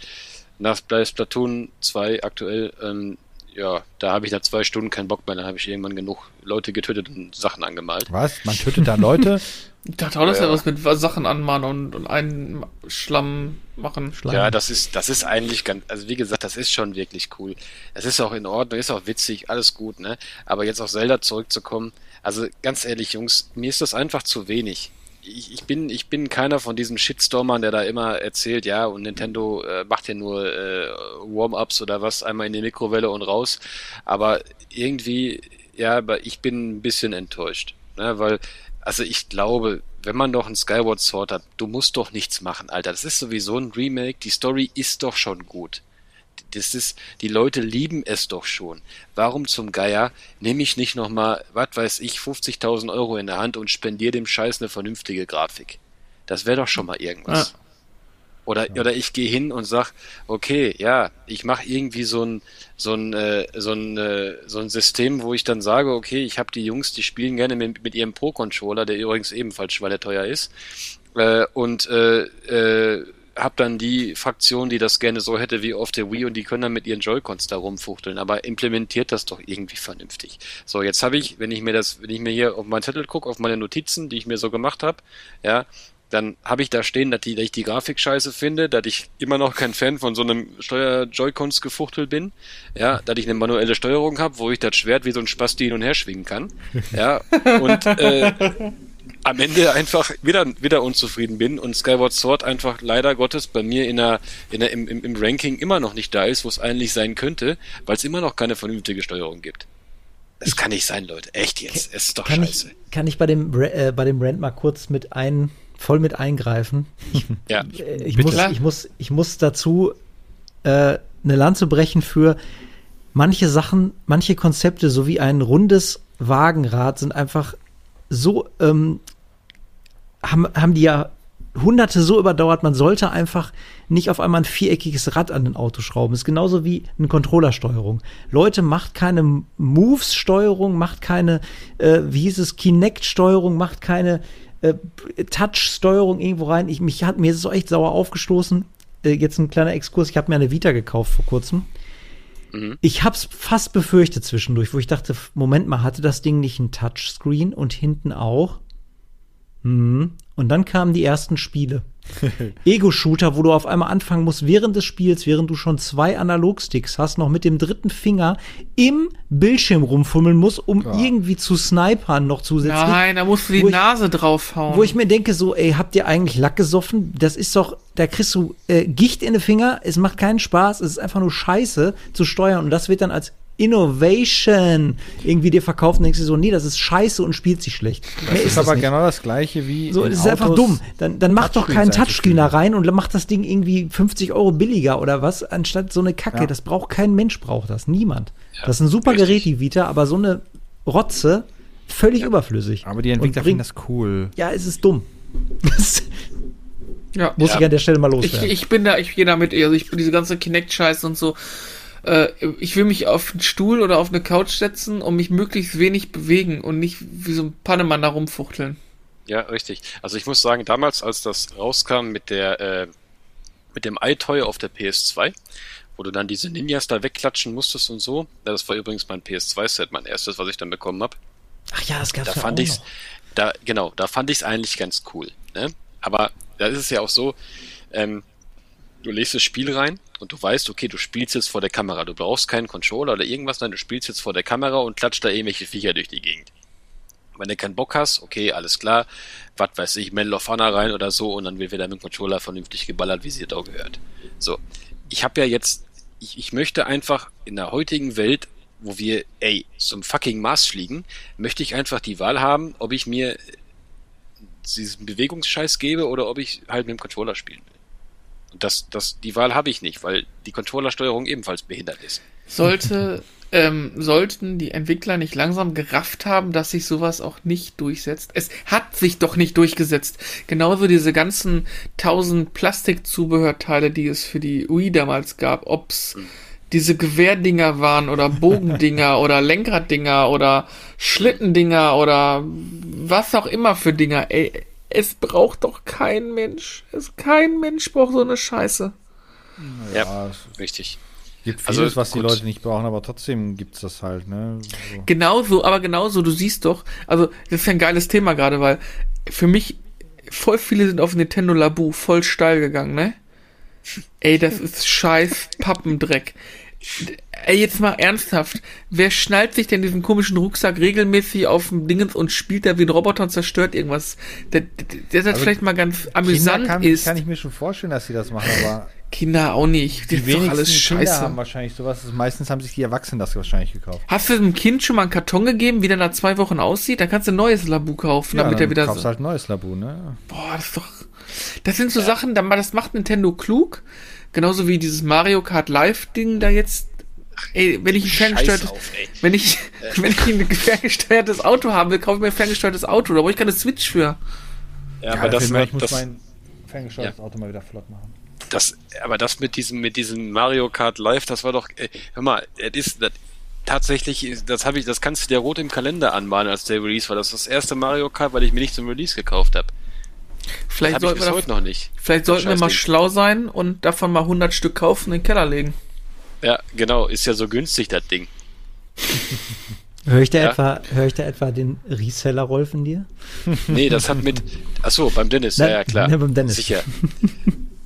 Nach Splatoon 2 aktuell, ähm, ja, da habe ich nach zwei Stunden keinen Bock mehr, dann habe ich irgendwann genug Leute getötet und Sachen angemalt. Was? Man tötet da Leute? *laughs* Ich dachte auch, dass Ja. er was mit Sachen anmahnen und, und einen Schlamm machen. Schleim. Ja, das ist, das ist eigentlich ganz, also wie gesagt, das ist schon wirklich cool. Es ist auch in Ordnung, ist auch witzig, alles gut, ne? Aber jetzt auf Zelda zurückzukommen, also ganz ehrlich, Jungs, mir ist das einfach zu wenig. Ich, ich bin, ich bin keiner von diesen Shitstormern, der da immer erzählt, ja, und Nintendo äh, macht ja nur äh, Warm-ups oder was, einmal in die Mikrowelle und raus. Aber irgendwie, ja, aber ich bin ein bisschen enttäuscht, ne? Weil, also ich glaube, wenn man doch ein Skyward Sword hat, du musst doch nichts machen, Alter. Das ist sowieso ein Remake, die Story ist doch schon gut. Das ist, die Leute lieben es doch schon. Warum zum Geier nehme ich nicht nochmal, was weiß ich, 50.000 Euro in der Hand und spendiere dem Scheiß eine vernünftige Grafik? Das wäre doch schon mal irgendwas. Ja. Oder, oder ich gehe hin und sag, okay, ja, ich mache irgendwie so ein, so ein, äh, so ein, äh, so ein System, wo ich dann sage, okay, ich habe die Jungs, die spielen gerne mit, mit ihrem Pro-Controller, der übrigens ebenfalls schweineteuer ist, äh, und äh, äh, habe dann die Fraktion, die das gerne so hätte wie auf der Wii und die können dann mit ihren Joy-Cons da rumfuchteln, aber implementiert das doch irgendwie vernünftig. So, jetzt habe ich, wenn ich mir das, wenn ich mir hier auf meinen Zettel gucke, auf meine Notizen, die ich mir so gemacht habe, ja, dann habe ich da stehen, dass, die, dass ich die Grafik scheiße finde, dass ich immer noch kein Fan von so einem Steuer-Joy-Cons gefuchtel bin, ja, dass ich eine manuelle Steuerung habe, wo ich das Schwert wie so ein Spasti hin und her schwingen kann, ja, und äh, am Ende einfach wieder, wieder unzufrieden bin und Skyward Sword einfach leider Gottes bei mir in der, in der, im, im, im Ranking immer noch nicht da ist, wo es eigentlich sein könnte, weil es immer noch keine vernünftige Steuerung gibt. Das kann nicht sein, Leute. Echt jetzt. Es ist doch kann scheiße. ich, kann ich bei dem, äh, bei dem Rant mal kurz mit ein, voll mit eingreifen? *laughs* Ja. Äh, ich, Bitte. muss, ich, muss, ich muss dazu äh, eine Lanze brechen für manche Sachen, manche Konzepte, so wie ein rundes Wagenrad, sind einfach so, ähm, haben, haben die ja Hunderte so überdauert, man sollte einfach nicht auf einmal ein viereckiges Rad an ein Auto schrauben. ist genauso wie eine Controllersteuerung. Leute, macht keine Moves-Steuerung, macht keine, äh, wie hieß es, Kinect-Steuerung, macht keine äh, Touch-Steuerung irgendwo rein. Ich, mich hat mir ist es auch echt sauer aufgestoßen. Äh, jetzt ein kleiner Exkurs. Ich habe mir eine Vita gekauft vor kurzem. Ich hab's fast befürchtet zwischendurch, wo ich dachte, Moment mal, hatte das Ding nicht ein Touchscreen und hinten auch? Mhm. Und dann kamen die ersten Spiele. *laughs* Ego-Shooter, wo du auf einmal anfangen musst, während des Spiels, während du schon zwei Analogsticks hast, noch mit dem dritten Finger im Bildschirm rumfummeln musst, um Ja. irgendwie zu snipern noch zusätzlich. Nein, da musst du die ich- Nase draufhauen. Wo ich mir denke, so, ey, habt ihr eigentlich Lack gesoffen? Das ist doch, da kriegst du äh, Gicht in den Finger, es macht keinen Spaß, es ist einfach nur scheiße zu steuern und das wird dann als Innovation irgendwie dir verkauft und denkst du so, nee, das ist scheiße und spielt sich schlecht. Mehr Das ist ist es aber nicht. genau das gleiche wie. So, in das ist einfach Autos dumm. Dann, dann mach doch keinen Touchscreen da rein und mach das Ding irgendwie 50 Euro billiger oder was, anstatt so eine Kacke. Ja. Das braucht kein Mensch, braucht das. Niemand. das ist ein super richtig. Gerät, die Vita, aber so eine Rotze völlig überflüssig. Aber die Entwickler finden das cool. Ja, es ist dumm. Ja. muss Ja. ich an der Stelle mal Ich, loswerden. ich bin da, ich gehe da mit, also ich bin diese ganze Kinect-Scheiße und so. Äh, ich will mich auf einen Stuhl oder auf eine Couch setzen und mich möglichst wenig bewegen und nicht wie so ein Pannemann da rumfuchteln. Ja, richtig. Also ich muss sagen, damals, als das rauskam mit der äh, mit dem iToy auf der PS2, wo du dann diese Ninjas da wegklatschen musstest und so. Ja, das war übrigens mein PS2-Set, mein erstes, was ich dann bekommen habe. Ach ja, das gab's Da ja fand auch ich's, noch. da genau, da fand ich's eigentlich ganz cool. Ne? Aber da ist es ja auch so, ähm, du legst das Spiel rein und du weißt, okay, du spielst jetzt vor der Kamera. Du brauchst keinen Controller oder irgendwas, nein, du spielst jetzt vor der Kamera und klatscht da irgendwelche Viecher durch die Gegend. Wenn du keinen Bock hast, okay, alles klar, was weiß ich, Medal of Honor rein oder so und dann wird wieder mit dem Controller vernünftig geballert, wie sie da gehört. So, ich habe ja jetzt, ich, ich möchte einfach in der heutigen Welt, wo wir, ey, zum fucking Mars fliegen, möchte ich einfach die Wahl haben, ob ich mir diesen Bewegungsscheiß gebe oder ob ich halt mit dem Controller spielen will. Und das, das, die Wahl habe ich nicht, weil die Controllersteuerung ebenfalls behindert ist. Sollte, ähm, sollten die Entwickler nicht langsam gerafft haben, dass sich sowas auch nicht durchsetzt? Es hat sich doch nicht durchgesetzt. Genauso diese ganzen tausend Plastikzubehörteile, die es für die Wii damals gab, ob's diese Gewehrdinger waren oder Bogendinger *laughs* oder Lenkraddinger oder Schlittendinger oder was auch immer für Dinger. Ey, es braucht doch kein Mensch. Es, kein Mensch braucht so eine Scheiße. Ja, Ja, es richtig. gibt Also, vieles, was die gut. Leute nicht brauchen, aber trotzdem gibt's das halt, ne? So. Genauso, aber genauso, du siehst doch, also das ist ja ein geiles Thema gerade, weil für mich voll viele sind auf Nintendo Labu voll steil gegangen, ne? Ey, das ist scheiß Pappendreck. Ey, jetzt mal ernsthaft. Wer schnallt sich denn diesen komischen Rucksack regelmäßig auf dem Dingens und spielt da wie ein Roboter und zerstört irgendwas? Der, der, das Also, vielleicht mal ganz Kinder amüsant kann, ist. kann ich mir schon vorstellen, dass sie das machen, aber Kinder auch nicht. Die doch wenigsten alles Kinder scheiße. haben wahrscheinlich sowas. Meistens haben sich die Erwachsenen das wahrscheinlich gekauft. Hast du dem Kind schon mal einen Karton gegeben, wie der nach zwei Wochen aussieht? Dann kannst du ein neues Labu kaufen, damit dann er wieder kaufst so. halt ein neues Labu, ne? Boah, das ist doch. Das sind so Sachen, da- das macht Nintendo klug. Genauso wie dieses Mario Kart Live-Ding da jetzt. Ey, wenn ich ein ferngesteuertes, auf, ey. wenn ich, wenn ich ein ferngesteuertes Auto haben will, kaufe ich mir ein ferngesteuertes Auto. Da brauche ich keine Switch für. Ja, aber das, dafür, ich muss das, mein ferngesteuertes Auto mal wieder flott machen. das, aber das mit diesem, mit diesem Mario Kart Live, das war doch, äh, hör mal, das ist, das, tatsächlich, das habe ich, das kannst du dir rot im Kalender anmalen, als der Release war. Das ist das erste Mario Kart, weil ich mir nicht zum Release gekauft habe. Vielleicht sollten wir, heute noch nicht. vielleicht sollten wir mal schlau sein und davon mal 100 Stück kaufen und in den Keller legen. Ja, genau, ist ja so günstig, das Ding. *laughs* Höre ich, da Ja. etwa, hör ich da etwa den Reseller-Rolf in dir? *laughs* Nee, das hat mit, ach so, beim Dennis, ja, Nein, ja, klar. nein, beim Dennis. Sicher. *laughs*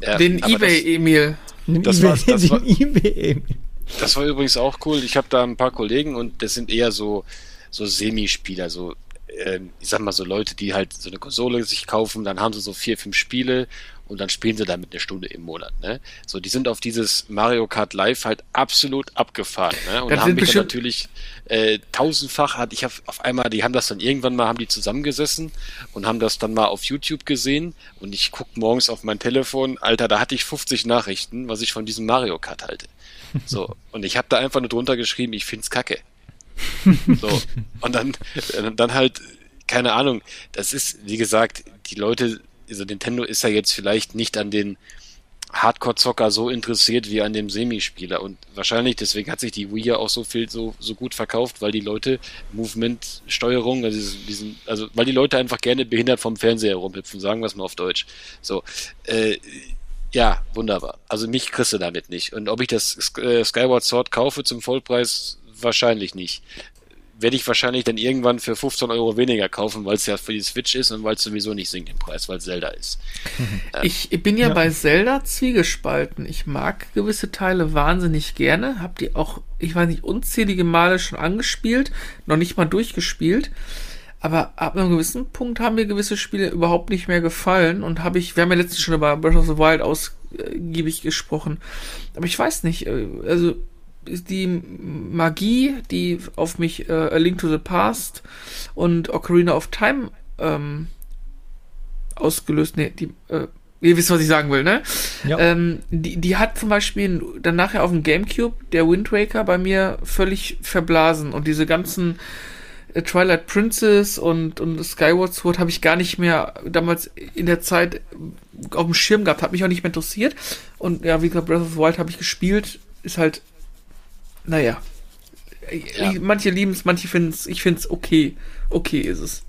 Ja, Den Ebay-Emil. Das eBay- das war- eBay. Das, das war übrigens auch cool. Ich habe da ein paar Kollegen und das sind eher so, so Semispieler, so, ähm, ich sag mal so Leute, die halt so eine Konsole sich kaufen, dann haben sie so vier, fünf Spiele und dann spielen sie damit eine Stunde im Monat, ne? So, die sind auf dieses Mario Kart Live halt absolut abgefahren, ne? Und Das haben mich dann bestimmt- natürlich äh, tausendfach hat ich hab auf einmal, die haben das dann irgendwann mal, haben die zusammengesessen und haben das dann mal auf YouTube gesehen und ich guck morgens auf mein Telefon, Alter, da hatte ich 50 Nachrichten, was ich von diesem Mario Kart halte. So, und ich habe da einfach nur drunter geschrieben, ich find's kacke. *laughs* So, und dann, dann halt, keine Ahnung, das ist, wie gesagt, die Leute, also Nintendo ist ja jetzt vielleicht nicht an den Hardcore-Zocker so interessiert wie an dem Semispieler und wahrscheinlich deswegen hat sich die Wii ja auch so viel so, so gut verkauft, weil die Leute Movement-Steuerung, also diesen, also weil die Leute einfach gerne behindert vom Fernseher rumhüpfen, sagen wir es mal auf Deutsch. So, äh, ja, wunderbar. Also mich kriegst du damit nicht. Und ob ich das äh, Skyward Sword kaufe zum Vollpreis, wahrscheinlich nicht. Werde ich wahrscheinlich dann irgendwann für 15 Euro weniger kaufen, weil es ja für die Switch ist und weil es sowieso nicht sinkt im Preis, weil es Zelda ist. *laughs* Ich bin ja, Ja. bei Zelda zwiegespalten. Ich mag gewisse Teile wahnsinnig gerne. Hab die auch, ich weiß nicht, unzählige Male schon angespielt, noch nicht mal durchgespielt. Aber ab einem gewissen Punkt haben mir gewisse Spiele überhaupt nicht mehr gefallen und habe ich, wir haben ja letztens schon über Breath of the Wild ausgiebig gesprochen. Aber ich weiß nicht, äh, also ist die Magie, die auf mich äh, A Link to the Past und Ocarina of Time ähm, ausgelöst, nee, die, äh, ihr wisst, was ich sagen will, ne? Ja. Ähm, die, die hat zum Beispiel dann nachher auf dem Gamecube der Wind Waker bei mir völlig verblasen und diese ganzen äh, Twilight Princess und, und Skyward Sword habe ich gar nicht mehr damals in der Zeit auf dem Schirm gehabt, hat mich auch nicht mehr interessiert. Und ja, wie gesagt, Breath of the Wild habe ich gespielt, ist halt, naja. Ja. Manche lieben es, manche finden es, ich finde es okay. Okay ist es.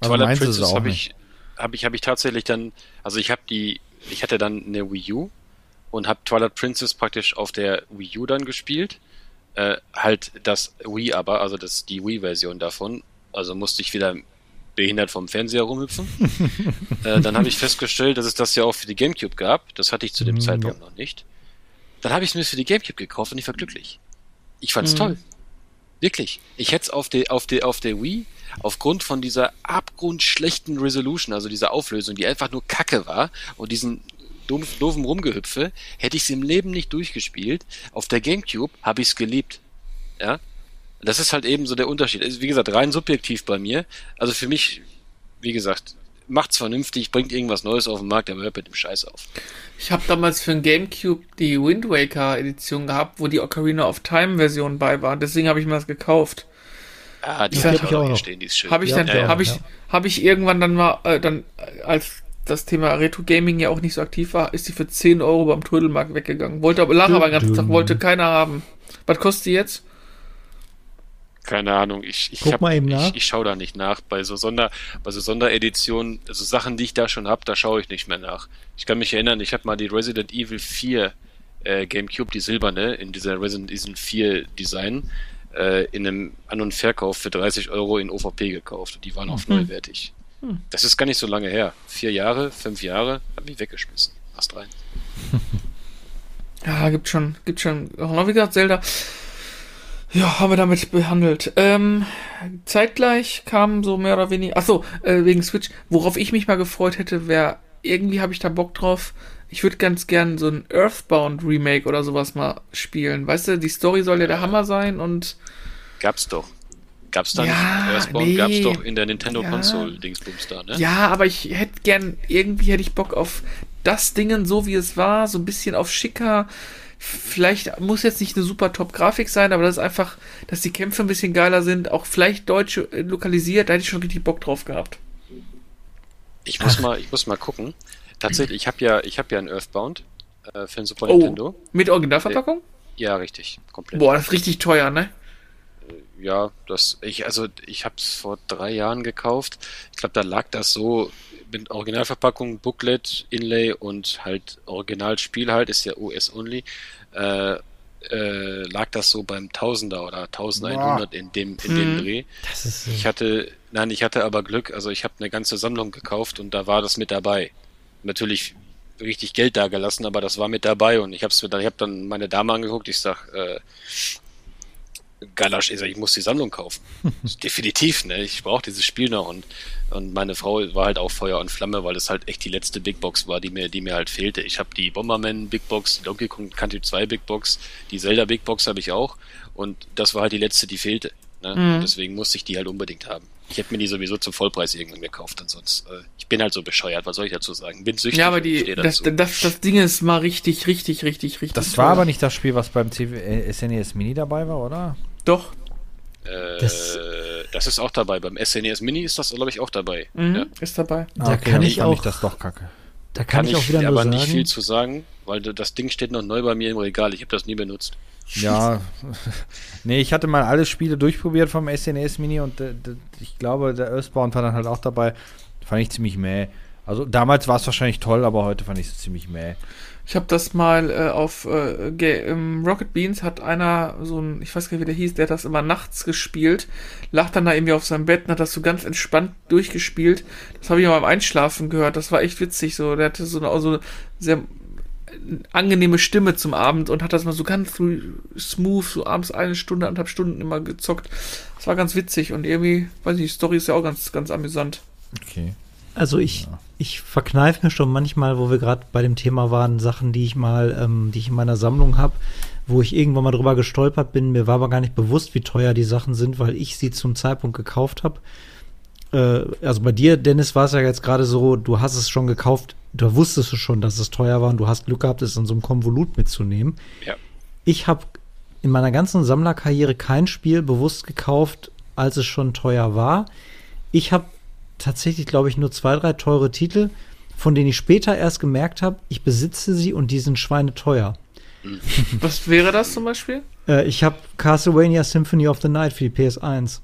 Aber Twilight meins ist es Princess habe ich, habe ich, habe ich tatsächlich dann, also ich habe die, ich hatte dann eine Wii U und habe Twilight Princess praktisch auf der Wii U dann gespielt. Äh, halt das Wii aber, also das die Wii-Version davon. Also musste ich wieder behindert vom Fernseher rumhüpfen. *laughs* äh, dann habe ich festgestellt, dass es das ja auch für die GameCube gab. Das hatte ich zu dem Mm, Zeitpunkt noch nicht. Dann habe ich es mir für die GameCube gekauft und ich war glücklich. Ich fand's Mhm. toll. Wirklich. Ich hätte es auf der, auf der, auf der Wii aufgrund von dieser abgrundschlechten Resolution, also dieser Auflösung, die einfach nur Kacke war und diesen doof, doofen Rumgehüpfe, hätte ich es im Leben nicht durchgespielt. Auf der Gamecube habe ich es geliebt. Ja. Das ist halt eben so der Unterschied. Also, wie gesagt, rein subjektiv bei mir. Also für mich, wie gesagt, macht's vernünftig, bringt irgendwas Neues auf den Markt, aber hört mit dem Scheiß auf. Ich habe damals für den Gamecube die Wind Waker Edition gehabt, wo die Ocarina of Time Version bei war. Deswegen habe ich mir das gekauft. Ah, die Ich hab hab ich ich auch noch. stehen, die ist schön. Habe ich Ja, dann, ja, habe ich, ja. habe ich irgendwann dann mal, äh, dann, äh, als das Thema Retro Gaming ja auch nicht so aktiv war, ist die für 10 Euro beim Trödelmarkt weggegangen. Wollte aber, lach aber den ganzen Tag, wollte keiner haben. Was kostet die jetzt? Keine Ahnung, ich, ich, Guck hab, mal eben nach. ich, ich schaue da nicht nach. Bei so, Sonder, bei so Sondereditionen, also Sachen, die ich da schon habe, da schaue ich nicht mehr nach. Ich kann mich erinnern, ich habe mal die Resident Evil 4 äh, Gamecube, die silberne, in dieser Resident Evil 4 Design, äh, in einem An- und Verkauf für 30 Euro in OVP gekauft. Und die waren auch Mhm. neuwertig. Das ist gar nicht so lange her. Vier Jahre, fünf Jahre, hab ich weggeschmissen. Fast rein. *laughs* Ja, gibt schon, gibt schon, auch wie gesagt, Zelda. Ja, haben wir damit behandelt. Ähm, zeitgleich kam so mehr oder weniger, achso, äh, wegen Switch, worauf ich mich mal gefreut hätte, wäre, irgendwie habe ich da Bock drauf. Ich würde ganz gern so ein Earthbound Remake oder sowas mal spielen. Weißt du, die Story soll ja der Hammer sein und Gab's doch. Gab's da Ja, nicht? Earthbound nee. gab's doch in der Nintendo Ja. Console Dingsbums da, ne? ja, aber ich hätte gern, irgendwie hätte ich Bock auf das Dingen, so wie es war, so ein bisschen auf schicker. Vielleicht muss jetzt nicht eine super Top-Grafik sein, aber das ist einfach, dass die Kämpfe ein bisschen geiler sind, auch vielleicht deutsch äh, lokalisiert, da hätte ich schon richtig Bock drauf gehabt. Ich muss mal, ich muss mal gucken. Tatsächlich, ich habe ja, ich habe ja ein Earthbound äh, für den Super Oh, Nintendo. mit Originalverpackung? Ja, richtig, komplett. Boah, das ist richtig teuer, ne? Ja, das, ich, also ich habe es vor drei Jahren gekauft. Ich glaube, da lag das so mit Originalverpackung, Booklet, Inlay und halt Originalspiel halt, ist ja US-only. Äh, äh, lag das so beim Tausender oder 1100 in dem, in dem Hm. Dreh. Das ist, Ich hatte, nein, ich hatte aber Glück, also ich habe eine ganze Sammlung gekauft und da war das mit dabei. Natürlich richtig Geld da gelassen, aber das war mit dabei und ich habe mir dann, ich habe dann meine Dame angeguckt, ich sag, äh, Galasch, ich, sag, ich muss die Sammlung kaufen. *laughs* Definitiv, ne? Ich brauche dieses Spiel noch und und meine Frau war halt auch Feuer und Flamme, weil es halt echt die letzte Big Box war, die mir, die mir halt fehlte. Ich habe die Bomberman Big Box, die Donkey Kong Country 2 Big Box, die Zelda Big Box habe ich auch und das war halt die letzte, die fehlte. Ne? Mhm. Deswegen musste ich die halt unbedingt haben. Ich hätte mir die sowieso zum Vollpreis irgendwann gekauft, ansonsten. Äh, ich bin halt so bescheuert, was soll ich dazu sagen? Bin süchtig. Ja, aber die, das, das, das Ding ist mal richtig, richtig, richtig, richtig. Das war teuer. aber nicht das Spiel, was beim CV äh, SNES Mini dabei war, oder? Doch. Äh, Das- das, ist auch dabei. Beim SNES Mini ist das, glaube ich, auch dabei. Mhm, Ja. ist dabei. Da kann dann ich auch- das doch kacke. da kann, Kann ich auch wieder nur aber sagen. nicht viel zu sagen, weil das Ding steht noch neu bei mir im Regal. Ich habe das nie benutzt. Ja, *laughs* nee, ich hatte mal alle Spiele durchprobiert vom SNES Mini und äh, ich glaube, der Earthbound war dann halt auch dabei. Fand ich ziemlich mäh. Also damals war es wahrscheinlich toll, aber heute fand ich es ziemlich mäh. Ich habe das mal äh, auf äh, ähm, Rocket Beans hat einer so ein, ich weiß gar nicht wie der hieß, der hat das immer nachts gespielt, lag dann da irgendwie auf seinem Bett und hat das so ganz entspannt durchgespielt. Das habe ich mal beim Einschlafen gehört. Das war echt witzig. So, der hatte so eine, so eine sehr angenehme Stimme zum Abend und hat das mal so ganz smooth, so abends eine Stunde, anderthalb Stunden immer gezockt. Das war ganz witzig und irgendwie, weiß nicht, die Story ist ja auch ganz, ganz amüsant. Okay. Also ich, ich verkneife mir schon manchmal, wo wir gerade bei dem Thema waren, Sachen, die ich mal, ähm, die ich in meiner Sammlung habe, wo ich irgendwann mal drüber gestolpert bin. Mir war aber gar nicht bewusst, wie teuer die Sachen sind, weil ich sie zum Zeitpunkt gekauft habe. Äh, also bei dir, Dennis, war es ja jetzt gerade so, du hast es schon gekauft, du wusstest es schon, dass es teuer war und du hast Glück gehabt, es in so einem Konvolut mitzunehmen. Ja. Ich habe in meiner ganzen Sammlerkarriere kein Spiel bewusst gekauft, als es schon teuer war. Ich habe tatsächlich, glaube ich, nur zwei, drei teure Titel, von denen ich später erst gemerkt habe, ich besitze sie und die sind schweineteuer. *laughs* Was wäre das zum Beispiel? Äh, ich habe Castlevania Symphony of the Night für die PS1.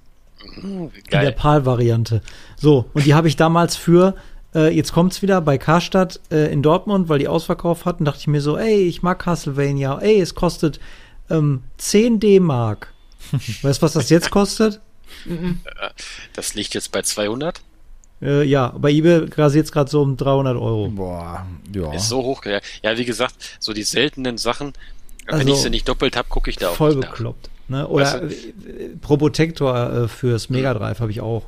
In der Geil. PAL-Variante. So, und die habe ich damals für, äh, jetzt kommt's wieder, bei Karstadt äh, in Dortmund, weil die Ausverkauf hatten, dachte ich mir so, ey, ich mag Castlevania, ey, es kostet ähm, 10 D-Mark. *laughs* weißt du, was das jetzt kostet? *laughs* Das liegt jetzt bei 200. Äh, ja, bei eBay grasiert es gerade so um 300 Euro. Boah, ja. Ist so hoch. Ja, Ja, wie gesagt, so die seltenen Sachen, wenn Also, ich sie nicht doppelt habe, gucke ich da auch Voll nicht bekloppt. Ne? Oder Weißt äh, Probotector äh, fürs Mega Drive habe ich auch.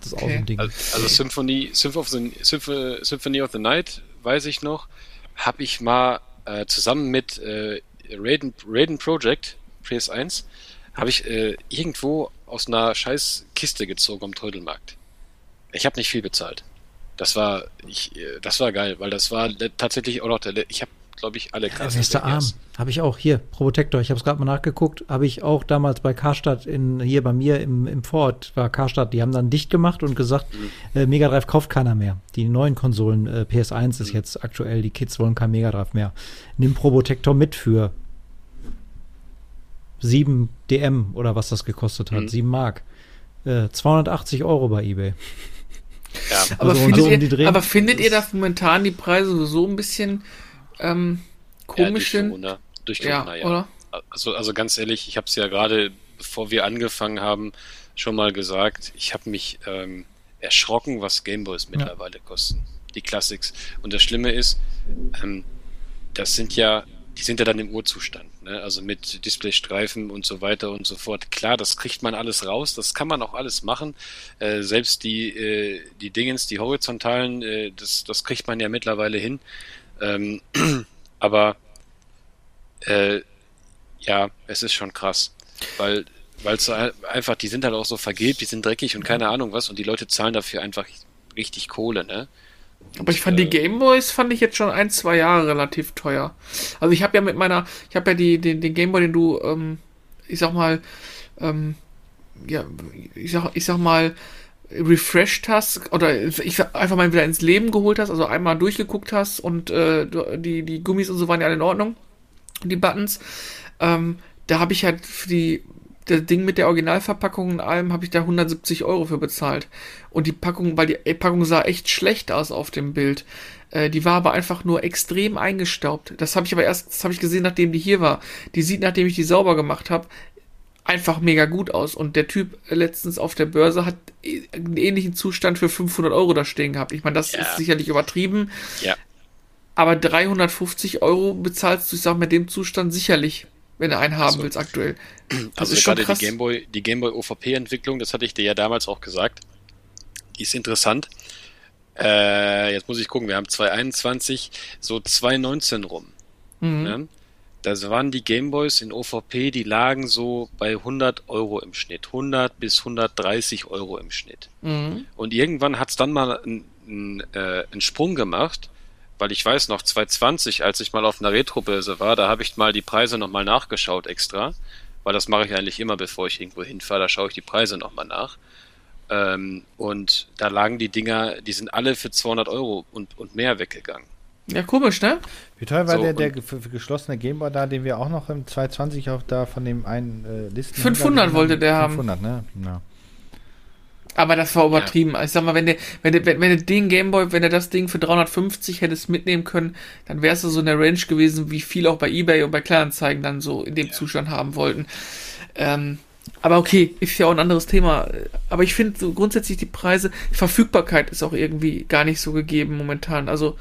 Das ist auch so Okay. ein Ding. Also, also Symphony, Symphony, of the, Symphony, Symphony of the Night, weiß ich noch, habe ich mal äh, zusammen mit äh, Raiden, Raiden Project, PS1, habe ich äh, irgendwo aus einer scheiß Kiste gezogen am Trödelmarkt. Ich habe nicht viel bezahlt. Das war, ich, äh, das war geil, weil das war tatsächlich auch noch der, ich habe, glaube ich, alle Der beste Arm. Castlevanias. Habe ich auch. Hier, Probotector. Ich habe es gerade mal nachgeguckt. Habe ich auch damals bei Karstadt in, hier bei mir im, im Vorort war Karstadt. Die haben dann dicht gemacht und gesagt, äh, Mega Drive kauft keiner mehr. Die neuen Konsolen, äh, PS1 ist jetzt aktuell, die Kids wollen kein Mega Drive mehr. Nimm Probotector mit für 7 DM oder was das gekostet hat. Mhm. 7 Mark. Äh, 280 Euro bei eBay. Ja, Aber, Also, findet, so um ihr, aber findet ihr, dass momentan die Preise so ein bisschen ähm, ja, komisch durch sind? Corona, durch Ja, Corona, ja. oder? Also, also ganz ehrlich, ich habe es ja gerade, bevor wir angefangen haben, schon mal gesagt. Ich habe mich ähm, erschrocken, was Gameboys mittlerweile kosten. Die Classics. Und das Schlimme ist, ähm, das sind ja, die sind ja dann im Urzustand. Ne? Also mit Displaystreifen und so weiter und so fort. Klar, das kriegt man alles raus. Das kann man auch alles machen. Äh, selbst die, äh, die Dingens, die horizontalen, äh, das, das kriegt man ja mittlerweile hin. Ähm, *clears throat* aber äh, ja, es ist schon krass. Weil, weil es einfach, die sind halt auch so vergilbt, die sind dreckig und keine Ahnung was und die Leute zahlen dafür einfach richtig Kohle, ne? Aber ich fand die Gameboys fand ich jetzt schon ein, zwei Jahre relativ teuer. Also ich habe ja mit meiner, ich habe ja die, den, den Gameboy, den du, ähm, ich sag mal, ähm, ja, ich sag, ich sag mal, refreshed hast oder ich einfach mal wieder ins Leben geholt hast, also einmal durchgeguckt hast und äh, die, die Gummis und so waren ja alle in Ordnung, die Buttons. Ähm, da habe ich halt für die das Ding mit der Originalverpackung und allem habe ich da 170 Euro für bezahlt. Und die Packung, weil die Packung sah echt schlecht aus auf dem Bild. Äh, die war aber einfach nur extrem eingestaubt. Das habe ich aber erst, das habe ich gesehen, nachdem die hier war. Die sieht, nachdem ich die sauber gemacht habe, einfach mega gut aus. Und der Typ äh, letztens auf der Börse hat äh, einen ähnlichen Zustand für 500 Euro da stehen gehabt. Ich meine, das Ja. ist sicherlich übertrieben. Ja. Aber 350 Euro bezahlst du, ich sag mal, mit dem Zustand sicherlich, wenn du einen haben Also, willst aktuell. Das Also ist schon gerade die Gameboy, die Gameboy OVP-Entwicklung, das hatte ich dir ja damals auch gesagt, die ist interessant. Äh, jetzt muss ich gucken, wir haben 2021, so 2019 rum. Mhm. Ne? Das waren die Gameboys in OVP, die lagen so bei 100 Euro im Schnitt, 100 bis 130 Euro im Schnitt. Mhm. Und irgendwann hat's dann mal einen, einen, äh, einen Sprung gemacht, weil ich weiß noch, 2020, als ich mal auf einer Retrobörse war, da habe ich mal die Preise nochmal nachgeschaut extra, weil das mache ich eigentlich immer, bevor ich irgendwo hinfahre, da schaue ich die Preise nochmal nach. Ähm, und da lagen die Dinger, die sind alle für 200 Euro und, und mehr weggegangen. Ja, komisch, ne? Wie teuer war So, der, der geschlossene Gameboy da, den wir auch noch im 220 auch da von dem einen äh, Listen 500 wollte der haben. 500, ne? Ja. Aber das war übertrieben. Ich sag mal, wenn du, wenn du, wenn, du den Gameboy, wenn du das Ding für 350 hättest mitnehmen können, dann wärst du so in der Range gewesen, wie viel auch bei Ebay und bei Kleinanzeigen dann so in dem Zustand haben wollten. Ähm, aber okay, ist ja auch ein anderes Thema. Aber ich finde so grundsätzlich die Preise, Verfügbarkeit ist auch irgendwie gar nicht so gegeben momentan. Also,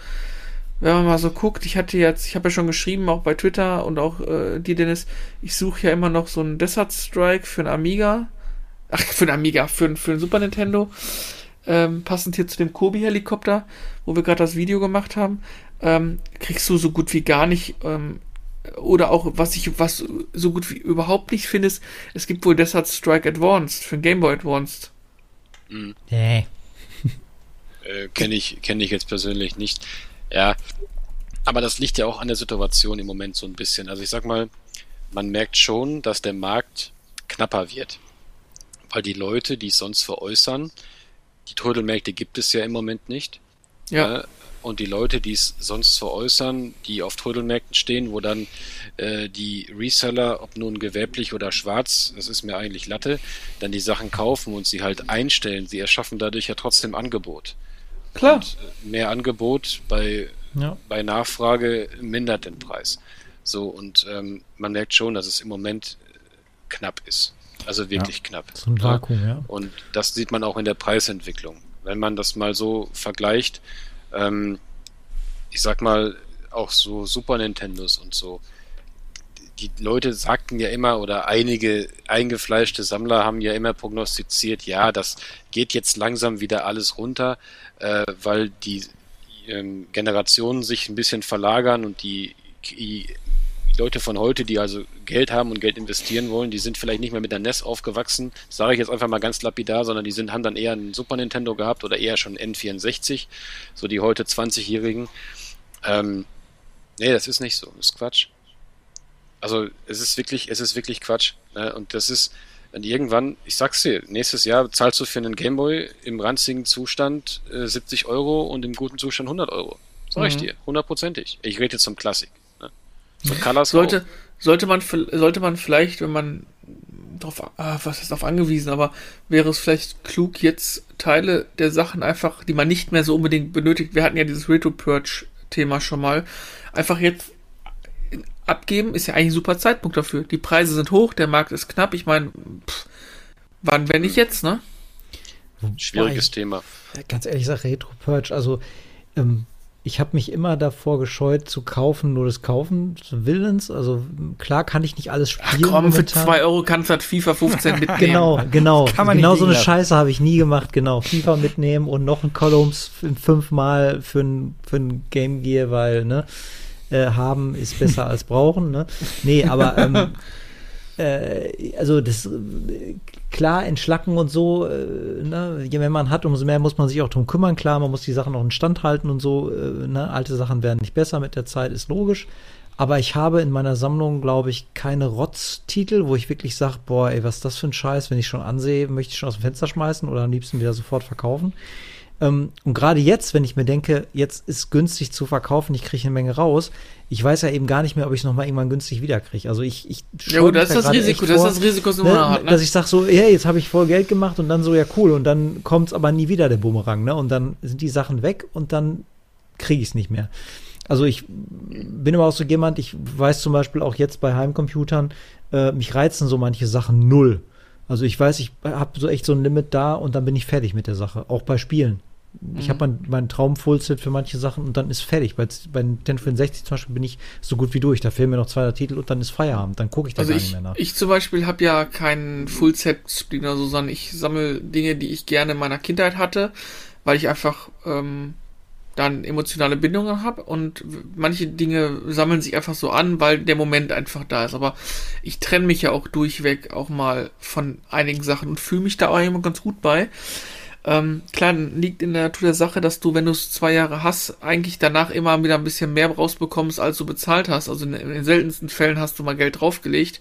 wenn man mal so guckt, ich hatte jetzt, ich habe ja schon geschrieben, auch bei Twitter und auch äh, dir, Dennis, ich suche ja immer noch so einen Desert Strike für einen Amiga. Ach, für einen Amiga, für, für einen Super Nintendo. Ähm, passend hier zu dem Kobi-Helikopter, wo wir gerade das Video gemacht haben, ähm, kriegst du so gut wie gar nicht. Ähm, oder auch, was ich, was so gut wie überhaupt nicht finde, ist, es gibt wohl Desert Strike Advanced für den Game Boy Advanced. Nee. *laughs* Äh, kenne ich, kenne ich jetzt persönlich nicht. Ja, aber das liegt ja auch an der Situation im Moment so ein bisschen. Also ich sag mal, man merkt schon, dass der Markt knapper wird. Weil die Leute, die es sonst veräußern, die Trödelmärkte gibt es ja im Moment nicht. Ja. Äh, und die Leute, die es sonst veräußern, die auf Trödelmärkten stehen, wo dann äh, die Reseller, ob nun gewerblich oder schwarz, das ist mir eigentlich Latte, dann die Sachen kaufen und sie halt einstellen. Sie erschaffen dadurch ja trotzdem Angebot. Klar. Und äh, mehr Angebot bei, Ja. bei Nachfrage mindert den Preis. So, und ähm, man merkt schon, dass es im Moment äh, knapp ist. Also wirklich knapp. So ein Vakuum, ja. Und das sieht man auch in der Preisentwicklung. Wenn man das mal so vergleicht, ähm, ich sag mal, auch so Super Nintendos und so, die Leute sagten ja immer, oder einige eingefleischte Sammler haben ja immer prognostiziert, ja, das geht jetzt langsam wieder alles runter, äh, weil die ähm, Generationen sich ein bisschen verlagern und die Leute von heute, die also Geld haben und Geld investieren wollen, die sind vielleicht nicht mehr mit der NES aufgewachsen, sage ich jetzt einfach mal ganz lapidar, sondern die sind, haben dann eher einen Super Nintendo gehabt oder eher schon N64, so die heute 20-Jährigen. Ähm, nee, das ist nicht so, das ist Quatsch. Also es ist wirklich, es ist wirklich Quatsch. Ne? Und das ist, und irgendwann, ich sag's dir, nächstes Jahr zahlst du für einen Gameboy im ranzigen Zustand äh, 70 Euro und im guten Zustand 100 Euro. Sag ich Mhm. dir, hundertprozentig. Ich rede jetzt zum Klassik. Ne? Zum Colors Sollte, sollte man, sollte man vielleicht, wenn man drauf, ah, was ist darauf angewiesen, aber wäre es vielleicht klug, jetzt Teile der Sachen einfach, die man nicht mehr so unbedingt benötigt, wir hatten ja dieses Retro-Purge-Thema schon mal, einfach jetzt abgeben, ist ja eigentlich ein super Zeitpunkt dafür. Die Preise sind hoch, der Markt ist knapp, ich meine, pff, wann, wenn nicht jetzt, ne? auch. Schwieriges Thema. Ganz ehrlich, ich sage Retro Purge, also ähm, ich habe mich immer davor gescheut zu kaufen, nur des Kaufens Willens. Also klar kann ich nicht alles Ach spielen. komm, für. 2 Euro kannst du halt FIFA 15 *laughs* mitnehmen. Genau, genau. Kann man genau so eine. Scheiße habe ich nie gemacht. Genau, FIFA mitnehmen und noch ein Columns fünfmal für ein, für ein Game Gear, weil, ne, äh, haben ist besser als brauchen, ne? Nee, aber, ähm, *laughs* äh, also das, äh, klar, entschlacken und so, äh, ne, je mehr man hat, umso mehr muss man sich auch drum kümmern. Klar, man muss die Sachen noch in Stand halten und so, äh, ne, alte Sachen werden nicht besser mit der Zeit, ist logisch. Aber ich habe in meiner Sammlung, glaube ich, keine Rotz-Titel, wo ich wirklich sage, boah, ey, was ist das für ein Scheiß, wenn ich schon ansehe, möchte ich schon aus dem Fenster schmeißen oder am liebsten wieder sofort verkaufen. Ähm, und gerade jetzt, wenn ich mir denke, jetzt ist günstig zu verkaufen, ich kriege eine Menge raus, ich weiß ja eben gar nicht mehr, ob ich es nochmal irgendwann günstig wiederkriege. Also ich, ich Ja, gut, das ist das Risiko, echt das ist vor, das Risiko, das man ne, hat, ne? dass ich sage so, ja, jetzt habe ich voll Geld gemacht und dann so, ja cool, und dann kommt es aber nie wieder, der Bumerang, ne? Und dann sind die Sachen weg und dann kriege ich es nicht mehr. Also ich bin aber auch so jemand, ich weiß zum Beispiel auch jetzt bei Heimcomputern, äh, mich reizen so manche Sachen null. Also ich weiß, ich habe so echt so ein Limit da und dann bin ich fertig mit der Sache, auch bei Spielen. Ich habe mein, mein Traum-Fullset für manche Sachen und dann ist fertig. Bei, bei Nintendo 64 zum Beispiel bin ich so gut wie durch. Da fehlen mir noch zwei Titel und dann ist Feierabend. Dann gucke ich da Also gar ich, nicht mehr nach. ich zum Beispiel habe ja keinen oder so, sondern ich sammle Dinge, die ich gerne in meiner Kindheit hatte, weil ich einfach ähm, dann emotionale Bindungen habe und manche Dinge sammeln sich einfach so an, weil der Moment einfach da ist. Aber ich trenne mich ja auch durchweg auch mal von einigen Sachen und fühle mich da auch immer ganz gut bei. Ähm, klar, liegt in der Natur der Sache, dass du, wenn du es zwei Jahre hast, eigentlich danach immer wieder ein bisschen mehr rausbekommst, als du bezahlt hast. Also in, den seltensten Fällen hast du mal Geld draufgelegt.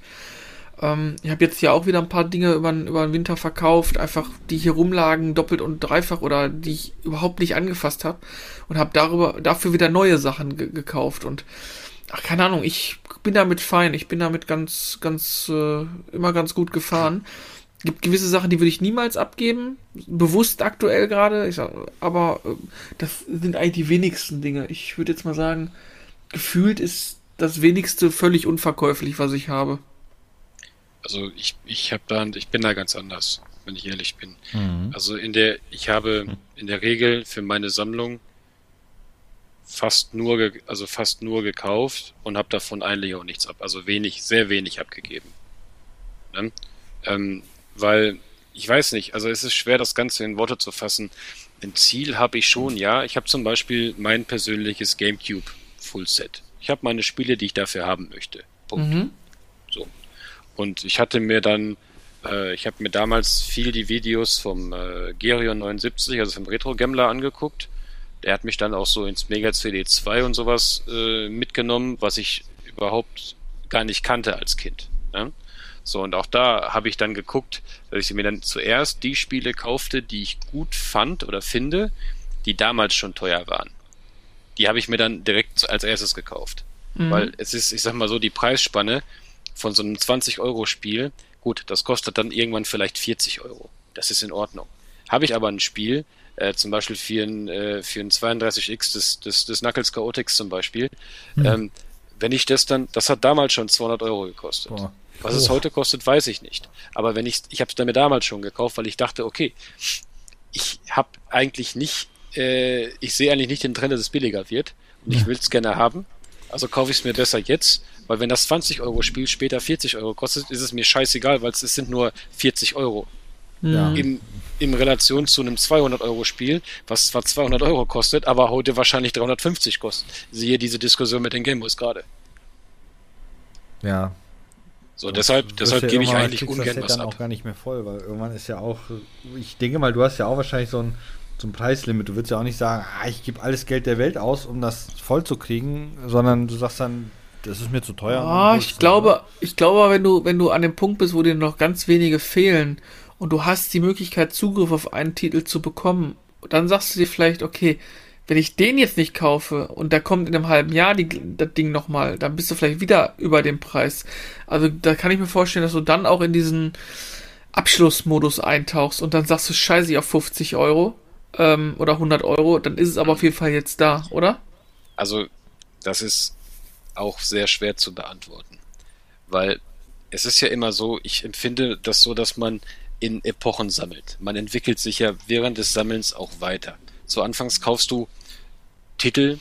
Ähm, ich habe jetzt ja auch wieder ein paar Dinge über, den- über den Winter verkauft, einfach die hier rumlagen, doppelt und dreifach oder die ich überhaupt nicht angefasst habe und habe darüber dafür wieder neue Sachen ge gekauft und ach keine Ahnung, ich bin damit fein, ich bin damit ganz ganz äh, immer ganz gut gefahren. Gibt gewisse Sachen, die würde ich niemals abgeben, bewusst aktuell gerade, ich sag, aber äh, das sind eigentlich die wenigsten Dinge. Ich würde jetzt mal sagen, gefühlt ist das wenigste völlig unverkäuflich, was ich habe. Also ich, ich habe da, ich bin da ganz anders, wenn ich ehrlich bin. Mhm. Also in der, ich habe in der Regel für meine Sammlung fast nur, also fast nur gekauft und habe davon eigentlich auch nichts ab, also wenig, sehr wenig abgegeben. Ne? Ähm, weil ich weiß nicht, also es ist schwer, das Ganze in Worte zu fassen. Ein Ziel habe ich schon, ja. Ich habe zum Beispiel mein persönliches GameCube Fullset. Ich habe meine Spiele, die ich dafür haben möchte. Punkt. Mhm. So. Und ich hatte mir dann, äh, ich habe mir damals viel die Videos vom äh, Gerion 79, also vom Retro Gambler angeguckt. Der hat mich dann auch so ins Mega CD 2 und sowas äh, mitgenommen, was ich überhaupt gar nicht kannte als Kind. Ne? So, und auch da habe ich dann geguckt, dass ich mir dann zuerst die Spiele kaufte, die ich gut fand oder finde, die damals schon teuer waren. Die habe ich mir dann direkt als erstes gekauft. Mhm. Weil es ist, ich sag mal so, die Preisspanne von so einem 20-Euro-Spiel, gut, das kostet dann irgendwann vielleicht 40 Euro. Das ist in Ordnung. Habe ich aber ein Spiel, äh, zum Beispiel für ein, äh, für ein 32X des, des, des Knuckles Chaotix zum Beispiel, mhm. ähm, wenn ich das dann, das hat damals schon 200 Euro gekostet. Boah. Was es heute kostet, weiß ich nicht. Aber wenn ich, ich habe es dann mir damals schon gekauft, weil ich dachte, okay, ich habe eigentlich nicht, äh, ich sehe eigentlich nicht den Trend, dass es billiger wird und ja. ich will es gerne haben. Also kaufe ich es mir besser jetzt, weil wenn das 20 Euro Spiel später 40 Euro kostet, ist es mir scheißegal, weil es sind nur 40 Euro. Ja. Im, in Relation zu einem 200-Euro-Spiel, was zwar 200 Euro kostet, aber heute wahrscheinlich 350 kostet. Siehe diese Diskussion mit den Gameboys gerade. Ja. So, das deshalb, deshalb gebe ich eigentlich ungern was dann ab. auch gar nicht mehr voll, weil irgendwann ist ja auch, ich denke mal, du hast ja auch wahrscheinlich so ein, so ein Preislimit. Du würdest ja auch nicht sagen, ah, ich gebe alles Geld der Welt aus, um das voll zu kriegen, sondern du sagst dann, das ist mir zu teuer. Ah, ich glaube, ich glaube, wenn du, wenn du an dem Punkt bist, wo dir noch ganz wenige fehlen und du hast die Möglichkeit, Zugriff auf einen Titel zu bekommen, dann sagst du dir vielleicht, okay, wenn ich den jetzt nicht kaufe und da kommt in einem halben Jahr die, das Ding nochmal, dann bist du vielleicht wieder über dem Preis. Also da kann ich mir vorstellen, dass du dann auch in diesen Abschlussmodus eintauchst und dann sagst du, scheiße, ich auf 50 Euro ähm, oder 100 Euro, dann ist es aber auf jeden Fall jetzt da, oder? Also das ist auch sehr schwer zu beantworten, weil es ist ja immer so, ich empfinde das so, dass man in Epochen sammelt. Man entwickelt sich ja während des Sammelns auch weiter. Zu Anfangs kaufst du Titel,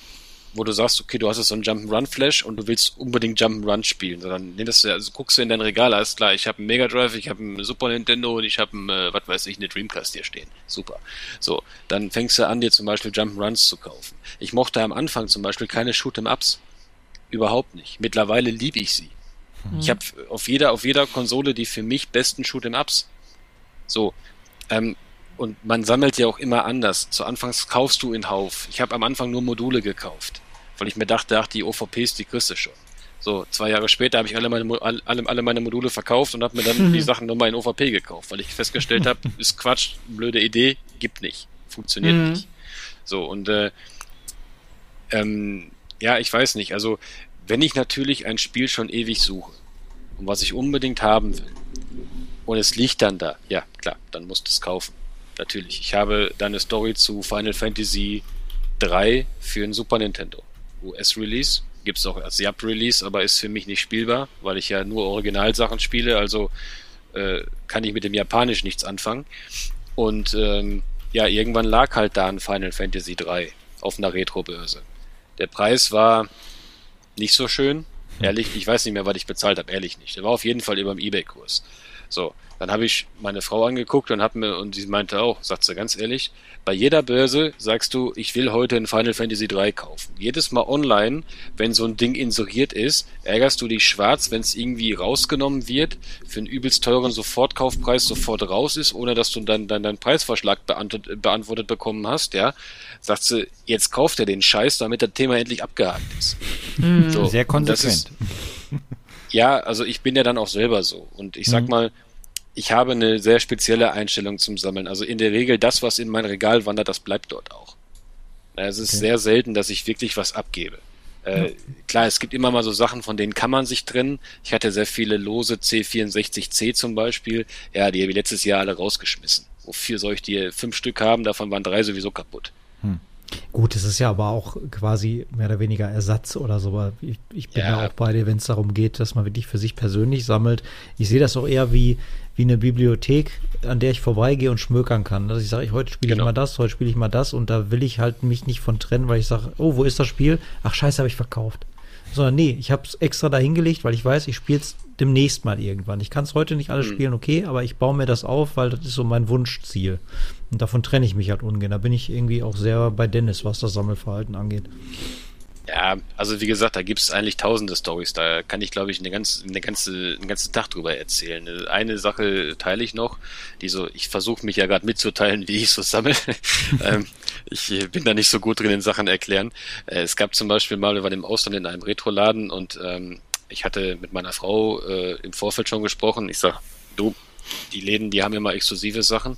wo du sagst, okay, du hast jetzt so einen Jump'n'Run-Flash und du willst unbedingt Jump'n'Run spielen, sondern nimmst du, also guckst du in dein Regal, alles klar, ich habe einen Mega Drive, ich habe einen Super Nintendo und ich habe einen, äh, was weiß ich, eine Dreamcast hier stehen. Super. So, dann fängst du an, dir zum Beispiel Jump'n'Runs zu kaufen. Ich mochte am Anfang zum Beispiel keine Shoot'em-Ups. Überhaupt nicht. Mittlerweile liebe ich sie. Mhm. Ich habe auf jeder, auf jeder Konsole die für mich besten Shoot'em-Ups. So, ähm, und man sammelt ja auch immer anders. Zu Anfangs kaufst du in Hauf. Ich habe am Anfang nur Module gekauft, weil ich mir dachte, ach, die OVPs, die kriegst du schon. So, zwei Jahre später habe ich alle meine, alle, alle meine Module verkauft und habe mir dann *laughs* die Sachen nochmal in OVP gekauft, weil ich festgestellt habe, *laughs* ist Quatsch, blöde Idee, gibt nicht, funktioniert mhm. nicht. So, und äh, ähm, ja, ich weiß nicht, also wenn ich natürlich ein Spiel schon ewig suche und was ich unbedingt haben will und es liegt dann da, ja, klar, dann musst du es kaufen natürlich. Ich habe dann eine Story zu Final Fantasy 3 für ein Super Nintendo. US-Release. Gibt es auch als Jap-Release, aber ist für mich nicht spielbar, weil ich ja nur Originalsachen spiele, also äh, kann ich mit dem Japanisch nichts anfangen. Und ähm, ja, irgendwann lag halt da ein Final Fantasy 3 auf einer Retro-Börse. Der Preis war nicht so schön. Ehrlich, ich weiß nicht mehr, was ich bezahlt habe, ehrlich nicht. Der war auf jeden Fall über dem Ebay-Kurs. So, dann habe ich meine Frau angeguckt und hab mir und sie meinte auch, sagt sie ganz ehrlich, bei jeder Börse sagst du, ich will heute ein Final Fantasy 3 kaufen. Jedes Mal online, wenn so ein Ding inseriert ist, ärgerst du dich schwarz, wenn es irgendwie rausgenommen wird, für einen übelst teuren Sofortkaufpreis sofort raus ist, ohne dass du dann, dann deinen Preisvorschlag beantwortet, beantwortet bekommen hast, ja. Sagt sie, jetzt kauft er den Scheiß, damit das Thema endlich abgehakt ist. Mhm. So, Sehr konsequent. *laughs* Ja, also ich bin ja dann auch selber so. Und ich sag mhm. mal, ich habe eine sehr spezielle Einstellung zum Sammeln. Also in der Regel, das, was in mein Regal wandert, das bleibt dort auch. Es ist okay. sehr selten, dass ich wirklich was abgebe. Äh, ja. Klar, es gibt immer mal so Sachen, von denen kann man sich trennen. Ich hatte sehr viele lose C64C zum Beispiel. Ja, die habe ich letztes Jahr alle rausgeschmissen. Wofür soll ich die fünf Stück haben? Davon waren drei sowieso kaputt. Hm. Gut, es ist ja aber auch quasi mehr oder weniger Ersatz oder so. Ich, ich bin ja. ja auch bei dir, wenn es darum geht, dass man wirklich für sich persönlich sammelt. Ich sehe das auch eher wie, wie eine Bibliothek, an der ich vorbeigehe und schmökern kann. Dass ich sage, ich, heute spiele genau. ich mal das, heute spiele ich mal das und da will ich halt mich nicht von trennen, weil ich sage, oh, wo ist das Spiel? Ach, scheiße, habe ich verkauft. Sondern nee, ich habe es extra dahingelegt, weil ich weiß, ich spiele es demnächst mal irgendwann. Ich kann es heute nicht alles mhm. spielen, okay, aber ich baue mir das auf, weil das ist so mein Wunschziel. Und davon trenne ich mich halt ungern. Da bin ich irgendwie auch sehr bei Dennis, was das Sammelverhalten angeht. Ja, also wie gesagt, da gibt es eigentlich tausende Stories. Da kann ich, glaube ich, eine ganz, eine ganze, einen ganzen Tag drüber erzählen. Eine Sache teile ich noch, die so, ich versuche mich ja gerade mitzuteilen, *laughs* wie ich so sammle. *laughs* ähm, ich bin da nicht so gut drin in Sachen erklären. Äh, es gab zum Beispiel mal, wir waren im Ausland in einem Retroladen und ähm, ich hatte mit meiner Frau äh, im Vorfeld schon gesprochen. Ich sag, du, die Läden, die haben immer exklusive Sachen.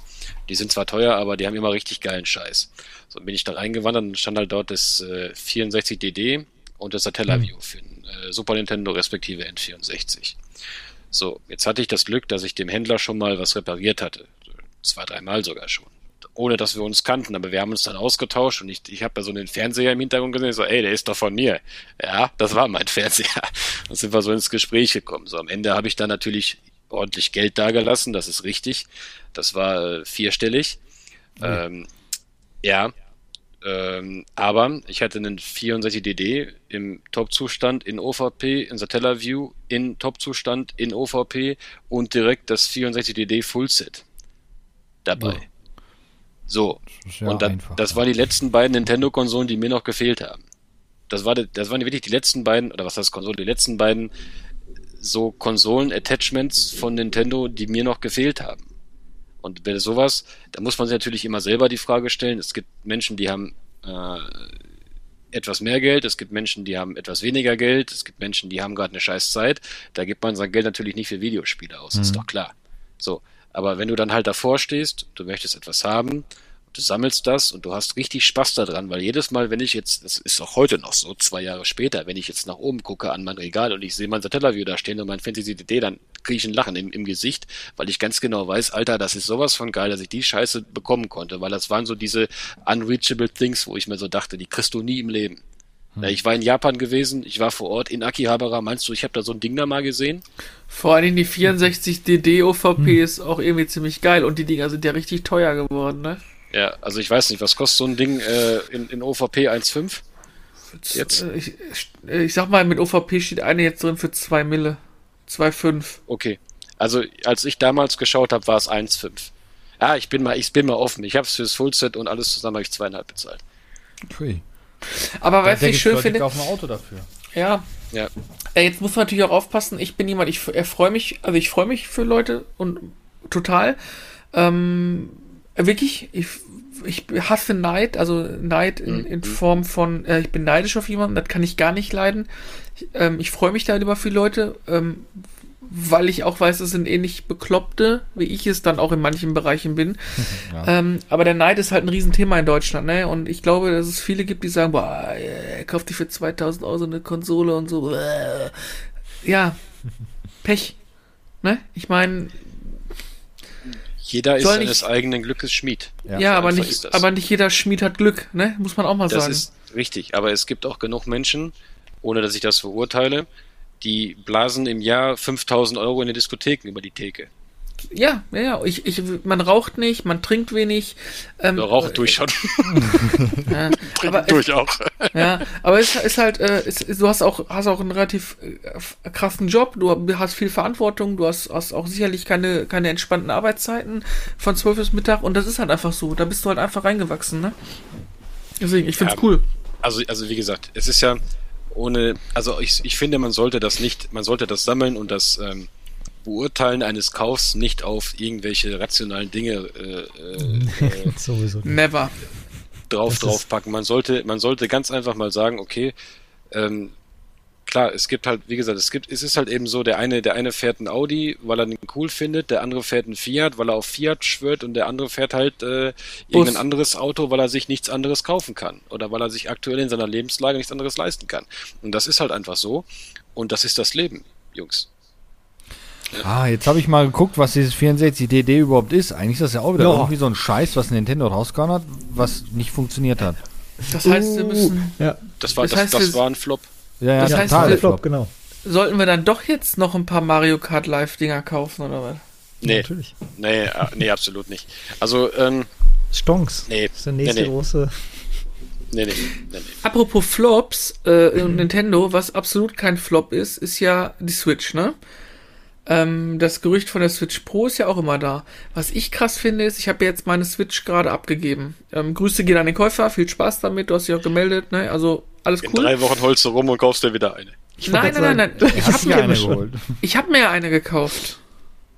Die sind zwar teuer, aber die haben immer richtig geilen Scheiß. So bin ich da reingewandert und stand halt dort das äh, 64DD und das Satellaview für den äh, Super Nintendo respektive N64. So, jetzt hatte ich das Glück, dass ich dem Händler schon mal was repariert hatte. Zwei, dreimal sogar schon. Ohne dass wir uns kannten, aber wir haben uns dann ausgetauscht und ich, ich habe da so einen Fernseher im Hintergrund gesehen, so, ey, der ist doch von mir. Ja, das war mein *laughs* Fernseher. Dann sind wir so ins Gespräch gekommen. So, am Ende habe ich dann natürlich ordentlich Geld dagelassen, das ist richtig. Das war äh, vierstellig. Mhm. Ähm, ja, ähm, aber ich hatte einen 64DD im Top-Zustand in OVP, in Satellaview, in Top-Zustand in OVP und direkt das 64DD Fullset dabei. Ja. So, ja und dann, das waren die letzten beiden Nintendo-Konsolen, die mir noch gefehlt haben. Das, war, das waren wirklich die letzten beiden, oder was heißt Konsole, die letzten beiden so Konsolen-Attachments von Nintendo, die mir noch gefehlt haben. Und bei sowas, da muss man sich natürlich immer selber die Frage stellen. Es gibt Menschen, die haben äh, etwas mehr Geld, es gibt Menschen, die haben etwas weniger Geld, es gibt Menschen, die haben gerade eine scheiß Zeit. Da gibt man sein Geld natürlich nicht für Videospiele aus, mhm. ist doch klar. So, aber wenn du dann halt davor stehst, du möchtest etwas haben du sammelst das und du hast richtig Spaß daran, weil jedes Mal, wenn ich jetzt, das ist auch heute noch so, zwei Jahre später, wenn ich jetzt nach oben gucke an mein Regal und ich sehe mein Satellaview da stehen und mein Fantasy DD, dann kriege ich ein Lachen im, im Gesicht, weil ich ganz genau weiß, Alter, das ist sowas von geil, dass ich die Scheiße bekommen konnte, weil das waren so diese unreachable things, wo ich mir so dachte, die kriegst du nie im Leben. Hm. Ich war in Japan gewesen, ich war vor Ort in Akihabara. Meinst du, ich habe da so ein Ding da mal gesehen? Vor allem die 64 DD OVP hm. ist auch irgendwie ziemlich geil und die Dinger sind ja richtig teuer geworden, ne? Ja, also ich weiß nicht, was kostet so ein Ding äh, in, in OVP 1,5? Jetzt? Äh, ich, ich sag mal, mit OVP steht eine jetzt drin für 2 Mille. 2,5. Okay. Also als ich damals geschaut habe, war es 1,5. Ja, ich bin mal, ich bin mal offen. Ich habe es fürs Fullset und alles zusammen habe ich zweieinhalb bezahlt. Pui. Aber weißt du, ich schön finde. auf ein Auto dafür. Ja. Ja. Äh, jetzt muss man natürlich auch aufpassen. Ich bin jemand, ich freue mich, also ich freue mich für Leute und total. Ähm, äh, wirklich, ich, ich hasse Neid, also Neid in, mhm. in Form von, äh, ich bin neidisch auf jemanden, das kann ich gar nicht leiden. Ich, ähm, ich freue mich da über viele Leute, ähm, weil ich auch weiß, es sind ähnlich Bekloppte, wie ich es dann auch in manchen Bereichen bin. *laughs* Ja. Ähm, aber der Neid ist halt ein Riesenthema in Deutschland, ne? Und ich glaube, dass es viele gibt, die sagen, boah, er kauft dir für 2000 Euro so eine Konsole und so. Ja, *laughs* Pech. Ne? Ich meine, jeder ist seines nicht, eigenen Glückes Schmied. Ja, ja aber, nicht, aber nicht jeder Schmied hat Glück, ne? Muss man auch mal das sagen. Das ist richtig, aber es gibt auch genug Menschen, ohne dass ich das verurteile, die blasen im Jahr 5000 Euro in den Diskotheken über die Theke. Ja, ja, ja. Ich, ich, man raucht nicht, man trinkt wenig. Ähm, ja, raucht durch schon. *laughs* ja, *laughs* aber durch es, auch. *laughs* Ja, aber es ist halt, äh, es, du hast auch, hast auch einen relativ äh, krassen Job, du hast viel Verantwortung, du hast, hast auch sicherlich keine, keine entspannten Arbeitszeiten von 12 bis Mittag und das ist halt einfach so. Da bist du halt einfach reingewachsen, ne? Deswegen, ich find's ja, cool. Also, also wie gesagt, es ist ja ohne, also ich, ich finde, man sollte das nicht, man sollte das sammeln und das ähm, Beurteilen eines Kaufs nicht auf irgendwelche rationalen Dinge äh, äh, *laughs* Sowieso Never. drauf draufpacken. Man sollte, man sollte ganz einfach mal sagen, okay, ähm, klar, es gibt halt, wie gesagt, es gibt, es ist halt eben so, der eine, der eine fährt ein Audi, weil er den cool findet, der andere fährt ein Fiat, weil er auf Fiat schwört und der andere fährt halt äh, irgendein anderes Auto, weil er sich nichts anderes kaufen kann oder weil er sich aktuell in seiner Lebenslage nichts anderes leisten kann. Und das ist halt einfach so und das ist das Leben, Jungs. Ah, jetzt habe ich mal geguckt, was dieses 64DD überhaupt ist. Eigentlich ist das ja auch wieder ja. irgendwie so ein Scheiß, was Nintendo rausgehauen hat, was nicht funktioniert hat. Das heißt, wir müssen. Ja. Das war, das, das, heißt, das war ein Flop. Ja, ja, das heißt, total Flop, genau. Sollten wir dann doch jetzt noch ein paar Mario Kart Live-Dinger kaufen, oder was? Nee, natürlich. Nee, äh, nee, absolut nicht. Also, ähm. Stonks. Nee. Das ist der nächste nee, nee. große. Nee, nee, nee, Apropos Flops, äh, Nintendo, was absolut kein Flop ist, ist ja die Switch, ne? Ähm, das Gerücht von der Switch Pro ist ja auch immer da. Was ich krass finde, ist, ich habe jetzt meine Switch gerade abgegeben. Ähm, Grüße gehen an den Käufer, viel Spaß damit, du hast dich auch gemeldet, ne? Also alles cool. In drei Wochen holst du rum und kaufst dir wieder eine. Ich nein, nein, nein, nein, Ich habe mir, eine geholt. ich hab mir eine gekauft.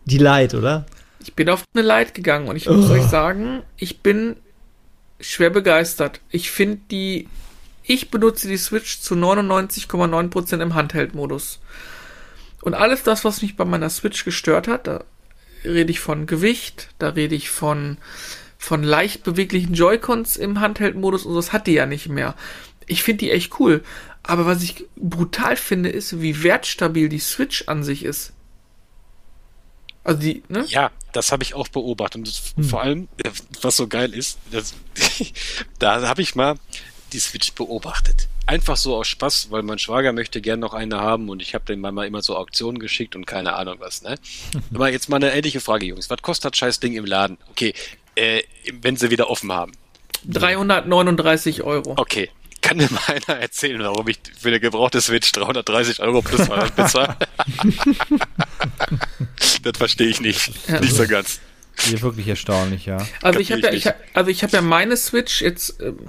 Die Light, oder? Ich bin auf eine Light gegangen und ich muss oh. euch sagen, ich bin schwer begeistert. Ich finde die, ich benutze die Switch zu 99,9% im Handheld-Modus. Und alles das, was mich bei meiner Switch gestört hat, da rede ich von Gewicht, da rede ich von, von leicht beweglichen Joy-Cons im Handheld-Modus und das hat die ja nicht mehr. Ich finde die echt cool. Aber was ich brutal finde, ist, wie wertstabil die Switch an sich ist. Also die, ne? Ja, das habe ich auch beobachtet. Und hm. vor allem, äh, was so geil ist, das, *laughs* da habe ich mal die Switch beobachtet. Einfach so aus Spaß, weil mein Schwager möchte gern noch eine haben und ich habe dem mal immer so Auktionen geschickt und keine Ahnung was, ne? *laughs* Aber jetzt mal eine ähnliche Frage, Jungs. Was kostet das scheiß Ding im Laden? Okay, äh, wenn sie wieder offen haben. 339 Euro. Okay, kann mir mal einer erzählen, warum ich für eine gebrauchte Switch 330 Euro plus *laughs* bezahle? das verstehe ich nicht. Ja. Nicht so ganz. Hier wirklich erstaunlich, ja. Also ich habe ja, ich, also ich habe ja meine Switch jetzt ähm,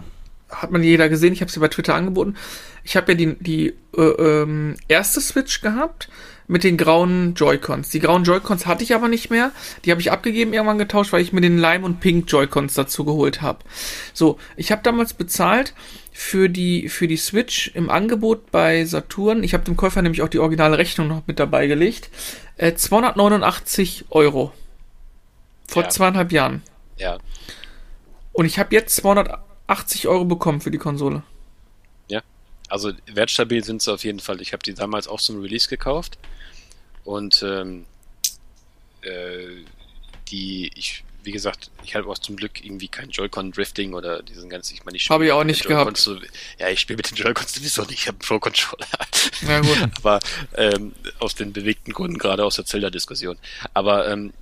hat man jeder gesehen. Ich habe sie bei Twitter angeboten. Ich habe ja die die äh, ähm, erste Switch gehabt mit den grauen Joy-Cons. Die grauen Joy-Cons hatte ich aber nicht mehr. Die habe ich abgegeben, irgendwann getauscht, weil ich mir den Lime und Pink Joy-Cons dazu geholt habe. So, ich habe damals bezahlt für die, für die Switch im Angebot bei Saturn. Ich habe dem Käufer nämlich auch die originale Rechnung noch mit dabei gelegt. Äh, 289 Euro. Vor ja. zweieinhalb Jahren. Ja. Und ich habe jetzt 280 Euro bekommen für die Konsole. Ja. Also wertstabil sind sie auf jeden Fall. Ich habe die damals auch zum Release gekauft. Und ähm, äh, die, ich wie gesagt, ich habe auch zum Glück irgendwie kein Joy-Con-Drifting oder diesen ganzen, ich meine, ich Habe ich auch nicht gehabt. So, ja, ich spiele mit den Joy-Cons sowieso nicht, ich habe einen Pro-Controller. Ja, gut. *laughs* Aber ähm, aus den bewegten Gründen, gerade aus der Zelda-Diskussion. Aber ähm,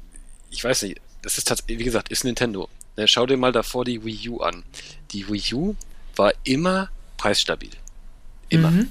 ich weiß nicht, das ist tatsächlich, wie gesagt, ist Nintendo. Ne, schau dir mal davor die Wii U an. Die Wii U war immer preisstabil. Immer. Mhm.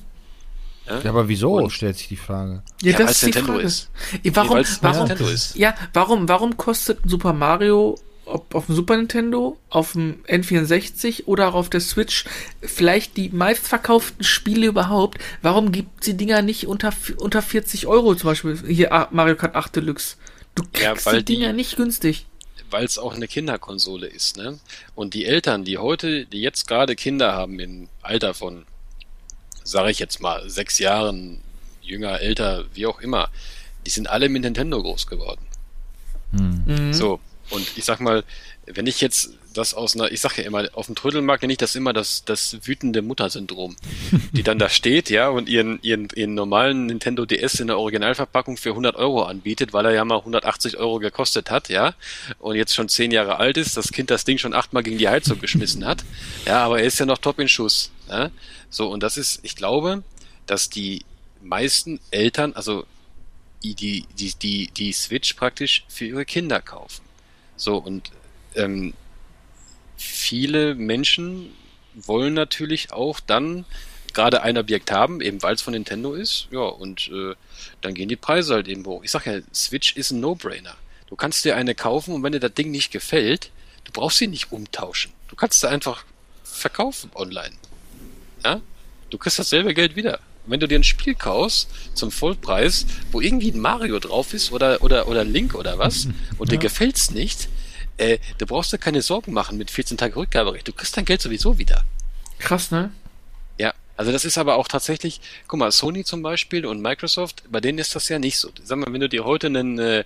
Ja, aber wieso, und, stellt sich die Frage. Ja, ja das ist Nintendo Frage. ist. Warum, nee, warum, Nintendo ist. Ja, warum, warum kostet Super Mario ob auf dem Super Nintendo, auf dem N64 oder auch auf der Switch vielleicht die meistverkauften Spiele überhaupt. Warum gibt die Dinger nicht unter, unter 40 Euro zum Beispiel? Hier ah, Mario Kart 8 Deluxe. Du kriegst ja, die Dinger die, nicht günstig. Weil es auch eine Kinderkonsole ist, ne? Und die Eltern, die heute, die jetzt gerade Kinder haben im Alter von sage ich jetzt mal, sechs Jahren jünger, älter, wie auch immer, die sind alle mit Nintendo groß geworden. Hm. Mhm. So, und ich sag mal, wenn ich jetzt das aus einer, ich sag ja immer, auf dem Trödelmarkt nenne ich das immer das, das wütende Mutter-Syndrom, die dann da steht, ja, und ihren, ihren, ihren normalen Nintendo DS in der Originalverpackung für 100 Euro anbietet, weil er ja mal 180 Euro gekostet hat, ja, und jetzt schon zehn Jahre alt ist, das Kind das Ding schon achtmal gegen die Heizung geschmissen hat, ja, aber er ist ja noch top in Schuss, ja? So, und das ist, ich glaube, dass die meisten Eltern, also die, die, die, die Switch praktisch für ihre Kinder kaufen. So, und ähm, viele Menschen wollen natürlich auch dann gerade ein Objekt haben, eben weil es von Nintendo ist, ja, und äh, dann gehen die Preise halt eben hoch. Ich sag ja, Switch ist ein No-Brainer. Du kannst dir eine kaufen und wenn dir das Ding nicht gefällt, du brauchst sie nicht umtauschen. Du kannst sie einfach verkaufen online. Ja? Du kriegst dasselbe Geld wieder. Wenn du dir ein Spiel kaufst zum Vollpreis, wo irgendwie ein Mario drauf ist oder, oder, oder Link oder was, *laughs* und ja. dir gefällt's nicht, äh, du brauchst dir keine Sorgen machen mit 14 Tage Rückgaberecht. Du kriegst dein Geld sowieso wieder. Krass, ne? Ja, also das ist aber auch tatsächlich, guck mal, Sony zum Beispiel und Microsoft, bei denen ist das ja nicht so. Sag mal, wenn du dir heute einen, äh,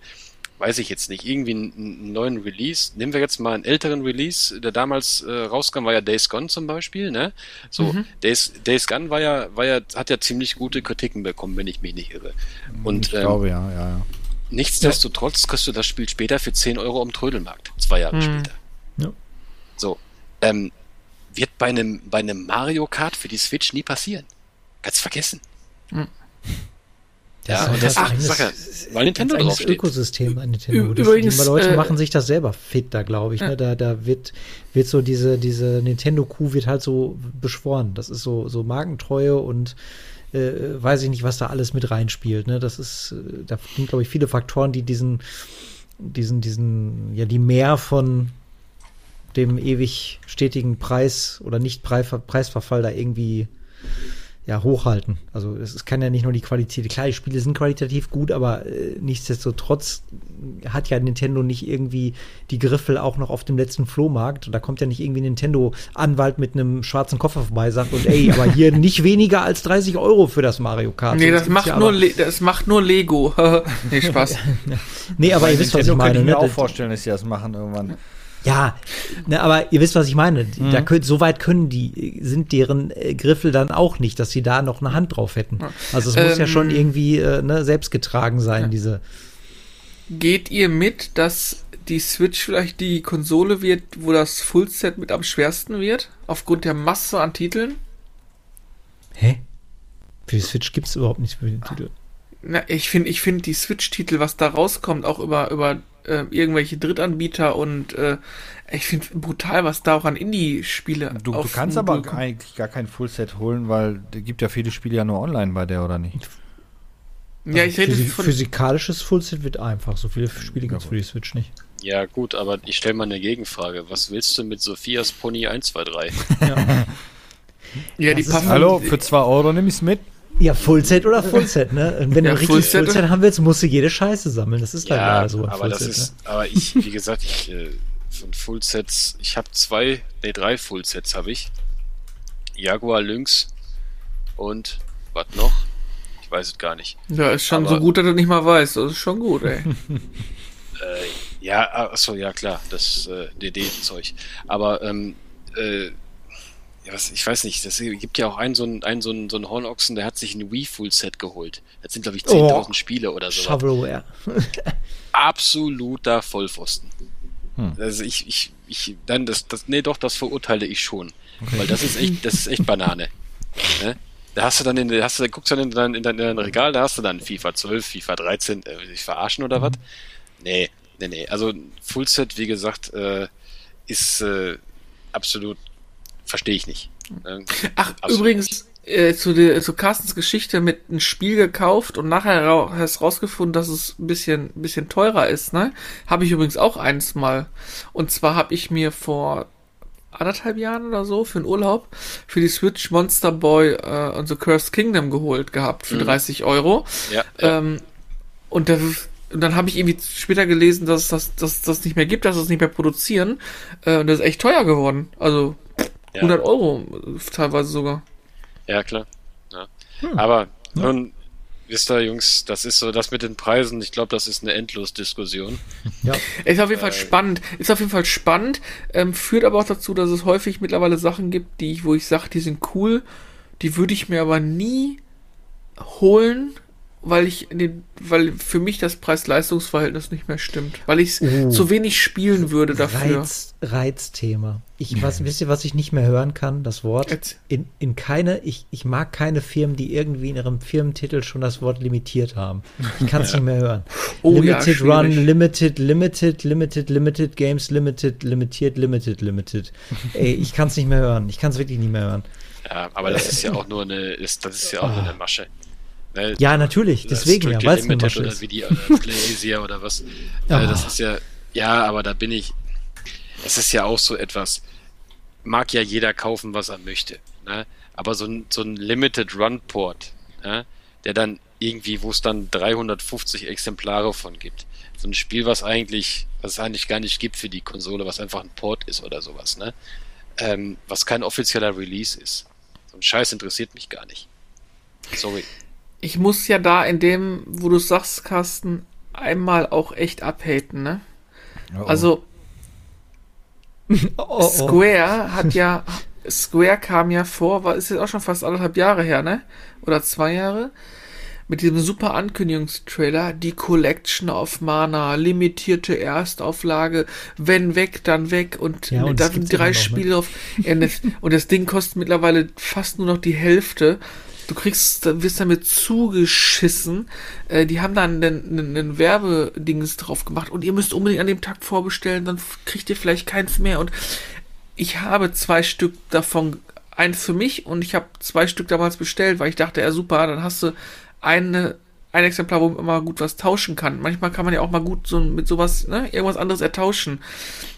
weiß ich jetzt nicht, irgendwie einen, einen, neuen Release. Nehmen wir jetzt mal einen älteren Release, der damals äh, rauskam, war ja Days Gone zum Beispiel, ne? So, mhm. Days, Days Gone war ja, war ja, hat ja ziemlich gute Kritiken bekommen, wenn ich mich nicht irre. Und, ich ähm, glaube, ja, ja, ja. Nichtsdestotrotz ja. kriegst du das Spiel später für 10 Euro am Trödelmarkt, zwei Jahre mhm. später. Ja. So, ähm, wird bei einem, bei einem Mario Kart für die Switch nie passieren. Ganz vergessen. Mhm. Das ja, und das ach, Sache, weil Nintendo drauf steht. Ökosystem an Nintendo. Das, Übrigens, die Leute äh, machen sich das selber fit da, glaube ich. Ne? Da, da wird, wird so diese, diese Nintendo-Kuh wird halt so beschworen. Das ist so, so Markentreue und äh, weiß ich nicht, was da alles mit reinspielt. Ne? Das ist, äh, da sind, glaube ich, viele Faktoren, die diesen, diesen, diesen, ja, die mehr von dem ewig stetigen Preis oder nicht Preisverfall da irgendwie ja, hochhalten. Also es kann ja nicht nur die Qualität, klar, die Spiele sind qualitativ gut, aber äh, nichtsdestotrotz hat ja Nintendo nicht irgendwie die Griffel auch noch auf dem letzten Flohmarkt. Da kommt ja nicht irgendwie ein Nintendo-Anwalt mit einem schwarzen Koffer vorbei, sagt und ey, aber hier *laughs* nicht weniger als 30 Euro für das Mario Kart. Nee, das macht, ja nur Le das macht nur Lego. *laughs* nee, Spaß. *laughs* Nee, aber ihr wisst, was ich meine. könnte ich mir Ne? auch vorstellen, dass sie das machen irgendwann. Ja, ne, aber ihr wisst, was ich meine. Mhm. Da könnt, so weit können die, sind deren äh, Griffel dann auch nicht, dass sie da noch eine Hand drauf hätten. Also es muss ja Ähm, schon irgendwie äh, ne, selbst getragen sein, diese. Geht ihr mit, dass die Switch vielleicht die Konsole wird, wo das Fullset mit am schwersten wird? Aufgrund der Masse an Titeln? Hä? Für die Switch gibt es überhaupt nichts für den Titel. Na, ich finde, ich finde die Switch-Titel, was da rauskommt, auch über, über äh, irgendwelche Drittanbieter und äh, ich finde brutal, was da auch an Indie-Spiele Du, du kannst aber kommt. eigentlich gar kein Fullset holen, weil es gibt ja viele Spiele ja nur online bei der, oder nicht? Ja, ich rede Physi von. Physikalisches Fullset wird einfach. So viele Spiele gibt es für die Switch nicht. Ja, gut, aber ich stelle mal eine Gegenfrage. Was willst du mit Sophias Pony 123? *laughs* Ja, die Das ist- passen. Hallo, für 2 Euro nehme ich es mit. Ja, Fullset oder Fullset, ne? Und wenn Ja, du richtig Fullset- Fullset, haben willst, musst du jede Scheiße sammeln. Das ist Ja, leider so. ein aber das Fullset, ist, aber ich, wie gesagt, ich äh, von Fullsets, ich habe zwei, nee, drei Fullsets habe ich. Jaguar Lynx und was noch? Ich weiß es gar nicht. Ja, ist schon Aber- so gut, dass du nicht mal weißt. Das ist schon gut, ey. *laughs* Äh, ja, achso, ja klar, das äh, DD-Zeug. Aber ähm, äh, ja, was, ich weiß nicht, es gibt ja auch einen so einen, einen so einen, so einen Hornochsen, der hat sich ein Wii Full-Set geholt. Das sind, glaube ich, 10.000 Oh. Spiele oder so. Shovelware. *laughs* absoluter Vollpfosten. Hm. Also ich, ich, ich, dann das, das, nee, doch, das verurteile ich schon. Weil das ist echt, das ist echt Banane. *laughs* ne? Da hast du dann in, hast du, guckst du dann in dein, in dein, in dein Regal, da hast du dann FIFA 12, FIFA 13, äh, ich verarschen oder was? Nee, nee, nee. Also Fullset, wie gesagt, äh, ist äh, absolut, verstehe ich nicht. Ne? Ach, Absolut übrigens, äh, zu, der, zu Carstens Geschichte mit einem Spiel gekauft und nachher ra hast rausgefunden, dass es ein bisschen, ein bisschen teurer ist, ne? Habe ich übrigens auch eins mal. Und zwar habe ich mir vor anderthalb Jahren oder so für einen Urlaub für die Switch Monster Boy äh, und The Cursed Kingdom geholt gehabt für 30 Euro. Ja, ja. Ähm, und, das, und dann habe ich irgendwie später gelesen, dass es das, dass das nicht mehr gibt, dass es nicht mehr produzieren. Äh, und das ist echt teuer geworden. Also ja. 100 Euro äh, teilweise sogar. Ja, klar. Ja. Aber nun, wisst ihr, Jungs, das ist so, das mit den Preisen, ich glaube, das ist eine Endlos-Diskussion. Ja. Ist auf jeden Fall spannend. Ist auf jeden Fall spannend. Ähm, führt aber auch dazu, dass es häufig mittlerweile Sachen gibt, die ich, wo ich sage, die sind cool. Die würde ich mir aber nie holen, weil ich den, weil für mich das Preis-Leistungs-Verhältnis nicht mehr stimmt. Weil ich es Oh. zu wenig spielen würde dafür. Reiz, Reizthema. Ich was, wisst ihr, was ich nicht mehr hören kann? Das Wort. Jetzt- In, in keine, ich, ich mag keine Firmen, die irgendwie in ihrem Firmentitel schon das Wort limitiert haben. Ich kann es *laughs* nicht mehr hören. Oh ja, limited Run, schwierig. Limited, Limited, Limited, Limited Games, Limited, Limitiert, Limited, Limited. *laughs* Ey, ich kann es nicht mehr hören. Ich kann es wirklich nicht mehr hören. Ja, aber das ist ja auch nur eine, ist, das ist ja auch nur eine Masche. Ne? Ja, natürlich, deswegen ja, weil es eine Masche oder wie die oder Playasia oder was. *laughs* Ah. Äh, das ist ja, ja, aber da bin ich. Es ist ja auch so etwas. Mag ja jeder kaufen, was er möchte. Ne? Aber so ein, so ein Limited Run Port, ne? der dann irgendwie, wo es dann 350 Exemplare von gibt. So ein Spiel, was eigentlich, was es eigentlich gar nicht gibt für die Konsole, was einfach ein Port ist oder sowas, ne? Ähm, was kein offizieller Release ist. So ein Scheiß interessiert mich gar nicht. Sorry. Ich muss ja da in dem, wo du sagst, Carsten, einmal auch echt abhaten, ne? Oh, oh. Also, *laughs* Oh, oh. Square hat ja, Square kam ja vor, war, ist jetzt auch schon fast anderthalb Jahre her, ne? Oder zwei Jahre? Mit diesem super Ankündigungstrailer, die Collection of Mana, limitierte Erstauflage, wenn weg, dann weg und, Ja, und da das sind gibt's immer drei ne? Spiele das- und das Ding kostet mittlerweile fast nur noch die Hälfte. Du kriegst, wirst damit zugeschissen. Äh, die haben da einen, einen, einen Werbedings drauf gemacht und ihr müsst unbedingt an dem Tag vorbestellen, dann kriegt ihr vielleicht keins mehr. Und ich habe zwei Stück davon, eins für mich und ich habe zwei Stück damals bestellt, weil ich dachte, ja super, dann hast du eine, ein Exemplar, wo man mal gut was tauschen kann. Manchmal kann man ja auch mal gut so mit sowas, ne, irgendwas anderes ertauschen.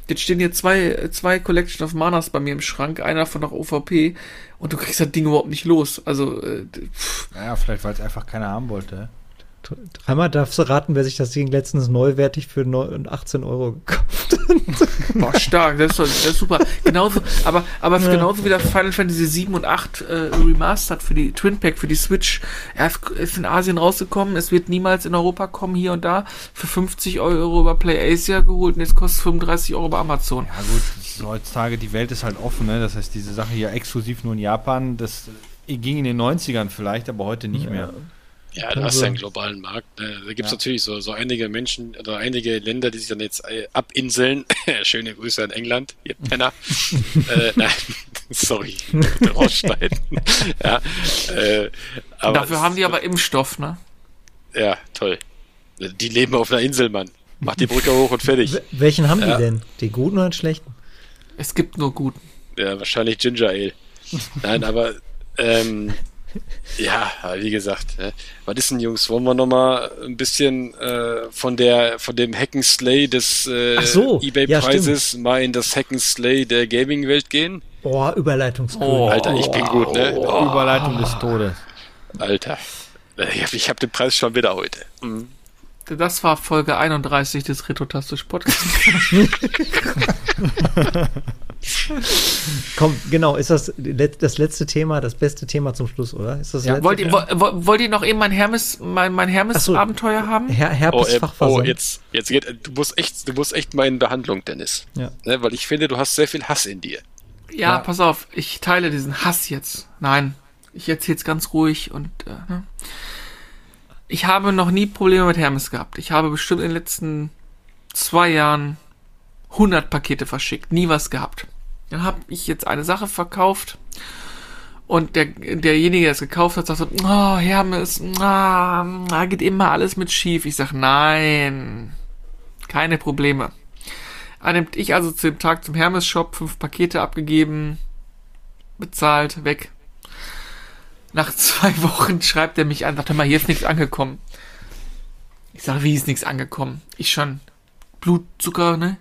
Jetzt stehen hier zwei, zwei Collection of Manas bei mir im Schrank, einer davon noch OVP und du kriegst das Ding überhaupt nicht los. Also, äh, pff, Ja, vielleicht, weil es einfach keiner haben wollte. Dreimal darfst du raten, wer sich das Ding letztens neuwertig für neun- 18 Euro gekauft hat. Boah, stark, das ist, doch- das ist super. Genauso, aber, aber genauso wie das Final Fantasy 7 und 8 äh, Remastered für die Twin Pack, für die Switch. Er ist in Asien rausgekommen, es wird niemals in Europa kommen, hier und da. Für 50 Euro über PlayAsia geholt und jetzt kostet 35 Euro bei Amazon. Ja gut, heutzutage, die Welt ist halt offen, ne? Das heißt, diese Sache hier exklusiv nur in Japan, das ging in den 90ern vielleicht, aber heute nicht mehr. Ja, du hast ja einen globalen Markt. Ne? Da gibt es Ja. natürlich so, so einige Menschen oder einige Länder, die sich dann jetzt äh, abinseln. *laughs* Schöne Grüße an England, ihr Penner. *laughs* äh, nein, *laughs* sorry, rausschneiden. ja, äh, Dafür haben die aber Impfstoff, ne? Ja, toll. Die leben auf einer Insel, Mann. Mach die Brücke hoch und fertig. Welchen haben Ja. die denn? Den guten oder den schlechten? Es gibt nur guten. Ja, wahrscheinlich Ginger Ale. Nein, aber ähm, ja, wie gesagt, ne? was ist denn, Jungs? Wollen wir noch mal ein bisschen äh, von der von dem Hacken Slay des äh, so, eBay-Preises mal in das Hacken Slay der Gaming-Welt gehen? Boah, Überleitungskönig. Oh. Alter, ich bin gut, ne? Oh, Überleitung des Todes. Alter. Ich hab, ich hab den Preis schon wieder heute. Mhm. Das war Folge 31 des Retrotastisch Podcasts. *laughs* *laughs* *laughs* Komm, genau, ist das das letzte Thema, das beste Thema zum Schluss, oder? Ist das Ja, letzte? wollt, ihr, wo- wollt ihr noch eben mein Hermes, mein, mein so. Hermes-Abenteuer haben? Her Oh, Herpes äh, oh, jetzt, jetzt geht, du musst echt, du musst echt mal in Behandlung, Dennis. Ja. Ne, weil ich finde, du hast sehr viel Hass in dir. Ja, Ja. pass auf, ich teile diesen Hass jetzt. Nein, ich erzähl's ganz ruhig und äh, ne? ich habe noch nie Probleme mit Hermes gehabt. Ich habe bestimmt in den letzten zwei Jahren 100 Pakete verschickt, nie was gehabt. Dann habe ich jetzt eine Sache verkauft und der, derjenige, der es gekauft hat, sagt so, oh, Hermes, ah, da geht immer alles mit schief. Ich sag, nein, keine Probleme. An dem, ich also zu dem Tag zum Hermes-Shop fünf Pakete abgegeben, bezahlt, weg. Nach zwei *laughs* Wochen schreibt er mich an, sagt, hör mal, hier ist nichts angekommen. Ich sage, wie ist nichts angekommen? Ich schon Blutzucker, ne?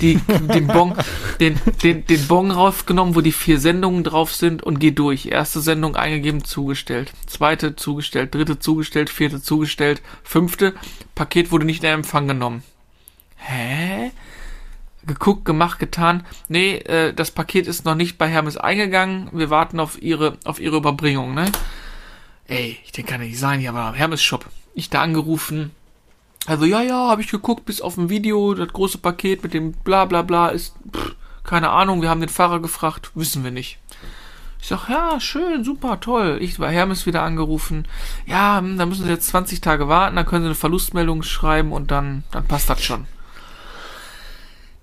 Die, den Bon, den, den, den Bon rausgenommen, wo die vier Sendungen drauf sind und geh durch. Erste Sendung eingegeben, zugestellt. Zweite zugestellt, dritte zugestellt, vierte zugestellt, fünfte, Paket wurde nicht in Empfang genommen. Hä? geguckt, gemacht, getan. Nee, äh, das Paket ist noch nicht bei Hermes eingegangen. Wir warten auf ihre, auf ihre Überbringung, ne? Ey, ich denke, kann nicht sein, hier war Hermes Shop. Ich da angerufen. Also, ja, ja, habe ich geguckt, bis auf ein Video, das große Paket mit dem bla bla bla ist, pff, keine Ahnung, wir haben den Fahrer gefragt, wissen wir nicht. Ich sag, ja, schön, super, toll. Ich bei Hermes wieder angerufen. Ja, hm, da müssen Sie jetzt 20 Tage warten, dann können Sie eine Verlustmeldung schreiben und dann, dann passt das schon.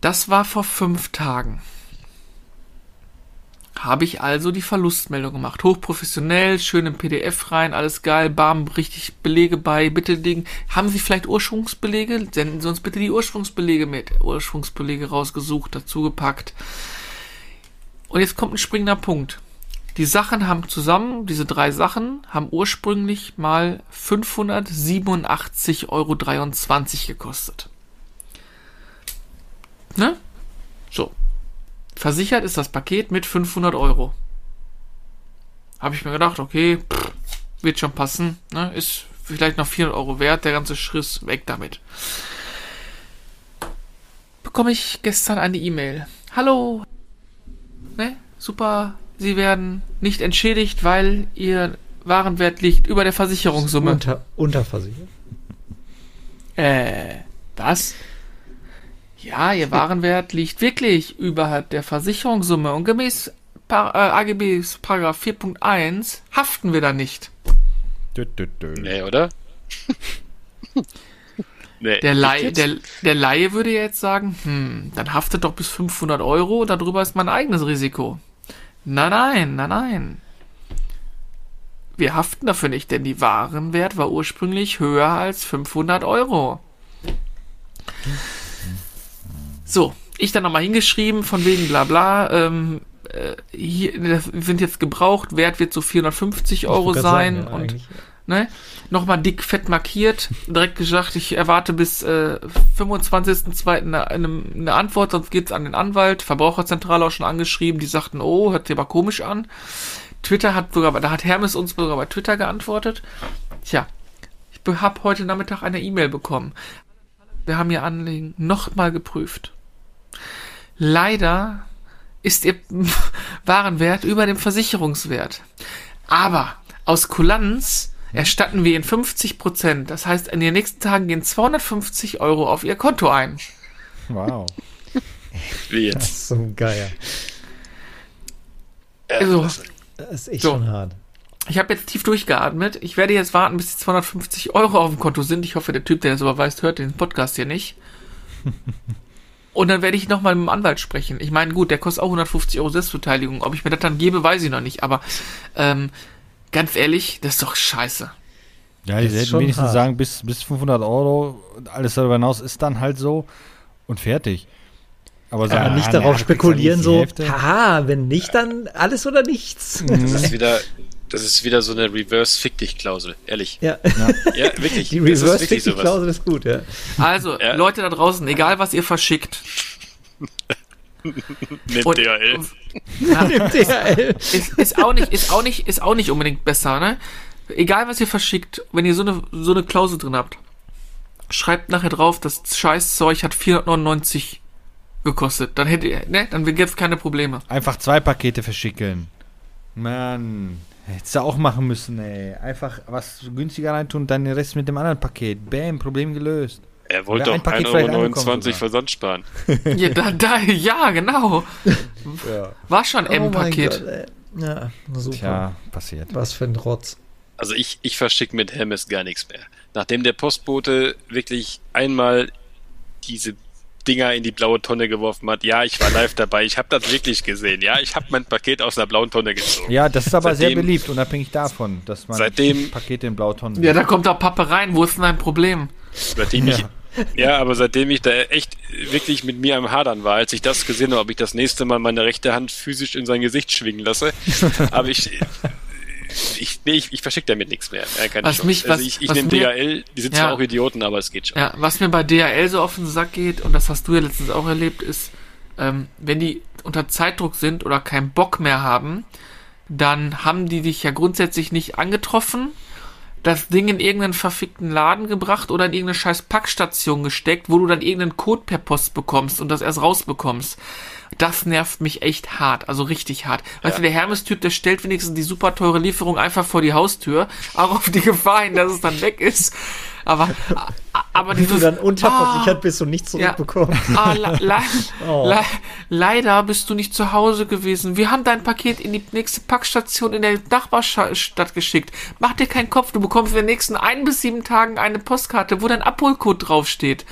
Das war vor fünf Tagen. Habe ich also die Verlustmeldung gemacht. Hochprofessionell, schön im PDF rein, alles geil, bam, richtig Belege bei. Bitte Ding. Haben Sie vielleicht Ursprungsbelege? Senden Sie uns bitte die Ursprungsbelege mit. Ursprungsbelege rausgesucht, dazu gepackt. Und jetzt kommt ein springender Punkt. Die Sachen haben zusammen, diese drei Sachen, haben ursprünglich mal 587,23 Euro gekostet. Ne? So. Versichert ist das Paket mit 500 Euro. Habe ich mir gedacht, okay, pff, wird schon passen. Ne? Ist vielleicht noch 400 Euro wert, der ganze Schriss, weg damit. Bekomme ich gestern eine E-Mail. Hallo. Ne? Super. Sie werden nicht entschädigt, weil Ihr Warenwert liegt über der Versicherungssumme. Unter, unterversichert. Äh, was? Ja, ihr Warenwert liegt wirklich überhalb der Versicherungssumme und gemäß Par äh, AGB Paragraph 4.1 haften wir da nicht. Dö, dö, dö. Nee, oder? *laughs* nee. Der, Laie, der, der Laie würde jetzt sagen, hm, dann haftet doch bis 500 Euro, darüber ist mein eigenes Risiko. Nein, nein, nein, nein. Wir haften dafür nicht, denn die Warenwert war ursprünglich höher als 500 Euro. So, ich dann nochmal hingeschrieben, von wegen bla bla, ähm, äh, hier, sind jetzt gebraucht, Wert wird so 450 Euro sein sagen, ja, und ne? Nochmal dick fett markiert, direkt gesagt, ich erwarte bis äh, 25.02. Eine, eine, eine Antwort, sonst geht's an den Anwalt. Verbraucherzentrale auch schon angeschrieben, die sagten, oh, hört sich aber komisch an. Twitter hat sogar, da hat Hermes uns sogar bei Twitter geantwortet. Tja, ich habe heute Nachmittag eine E-Mail bekommen. Wir haben Ihr Anliegen nochmal geprüft. Leider ist Ihr *laughs* Warenwert über dem Versicherungswert. Aber aus Kulanz erstatten wir Ihnen 50 Prozent. Das heißt, in den nächsten Tagen gehen 250 Euro auf Ihr Konto ein. Wow. *laughs* Wie Das jetzt? ist so geil. Also, Das ist echt So. schon hart. ich habe jetzt tief durchgeatmet. Ich werde jetzt warten, bis die 250 Euro auf dem Konto sind. Ich hoffe, der Typ, der das überweist, hört den Podcast hier nicht. *laughs* Und dann werde ich nochmal mit dem Anwalt sprechen. Ich meine, gut, der kostet auch 150 Euro Selbstbeteiligung. Ob ich mir das dann gebe, weiß ich noch nicht. Aber ähm, ganz ehrlich, das ist doch scheiße. Ja, hätten schon wenigstens hart. sagen, bis, bis 500 Euro, und alles darüber hinaus ist dann halt so und fertig. Aber sagen, nicht ah, darauf spekulieren, ja so, haha, wenn nicht, dann alles oder nichts. Das ist wieder, das ist wieder so eine Reverse-Fick-Dich-Klausel, ehrlich. Ja, Ja, wirklich. *laughs* die reverse wirklich sowas. klausel ist gut, ja. Also, Ja. Leute da draußen, egal was ihr verschickt. Mit Und- DHL. *laughs* Ja, Im DHL. ist, ist auch nicht, ist auch nicht, ist auch nicht unbedingt besser, ne? Egal was ihr verschickt, wenn ihr so eine, so eine Klausel drin habt, schreibt nachher drauf, das Scheißzeug hat 499 gekostet. Dann hättet ihr, ne? Dann gäbe es keine Probleme. Einfach zwei Pakete verschicken. Mann, hättest du auch machen müssen, ey. Einfach was günstiger reintun und dann den Rest mit dem anderen Paket. Bam, Problem gelöst. Er wollte vielleicht 1,29 Euro. Versand sparen. *laughs* Ja, da, da, ja genau. *laughs* Ja. War schon Oh M-Paket. Ja, super. Tja, passiert. Was für ein Rotz. Also ich, ich verschicke mit Hermes gar nichts mehr. Nachdem der Postbote wirklich einmal diese Dinger in die blaue Tonne geworfen hat, ja, ich war live dabei, ich habe das wirklich gesehen, ja, ich habe mein Paket aus der blauen Tonne gezogen. Ja, das ist aber sehr Seitdem- beliebt, unabhängig davon, dass man Seitdem- Pakete in Blautonnen. Ja, da kommt da Pappe rein. Wo ist denn dein Problem? Seitdem ich, ja, aber seitdem ich da echt wirklich mit mir am Hadern war, als ich das gesehen habe, ob ich das nächste Mal meine rechte Hand physisch in sein Gesicht schwingen lasse, *laughs* aber ich, ich, nee, ich, ich verschicke damit nichts mehr. Keine Was mich- also was- ich, ich was nehme DHL, die sind Ja. zwar auch Idioten, aber es geht schon. Ja, was mir bei DHL so auf den Sack geht, und das hast du ja letztens auch erlebt, ist, ähm, wenn die unter Zeitdruck sind oder keinen Bock mehr haben, dann haben die dich ja grundsätzlich nicht angetroffen, das Ding in irgendeinen verfickten Laden gebracht oder in irgendeine scheiß Packstation gesteckt, wo du dann irgendeinen Code per Post bekommst und das erst rausbekommst. Das nervt mich echt hart, also richtig hart. Weißt du, der Hermes-Typ, der stellt wenigstens die super teure Lieferung einfach vor die Haustür, auch auf die Gefahr hin, dass es dann weg ist. Aber, aber Wie du dieses, dann unterversichert Ah. bist und nichts zurückbekommst. Ah, le le *laughs* Oh. le leider bist du nicht zu Hause gewesen. Wir haben dein Paket in die nächste Packstation in der Nachbarstadt geschickt. Mach dir keinen Kopf, du bekommst in den nächsten ein bis sieben Tagen eine Postkarte, wo dein Abholcode draufsteht.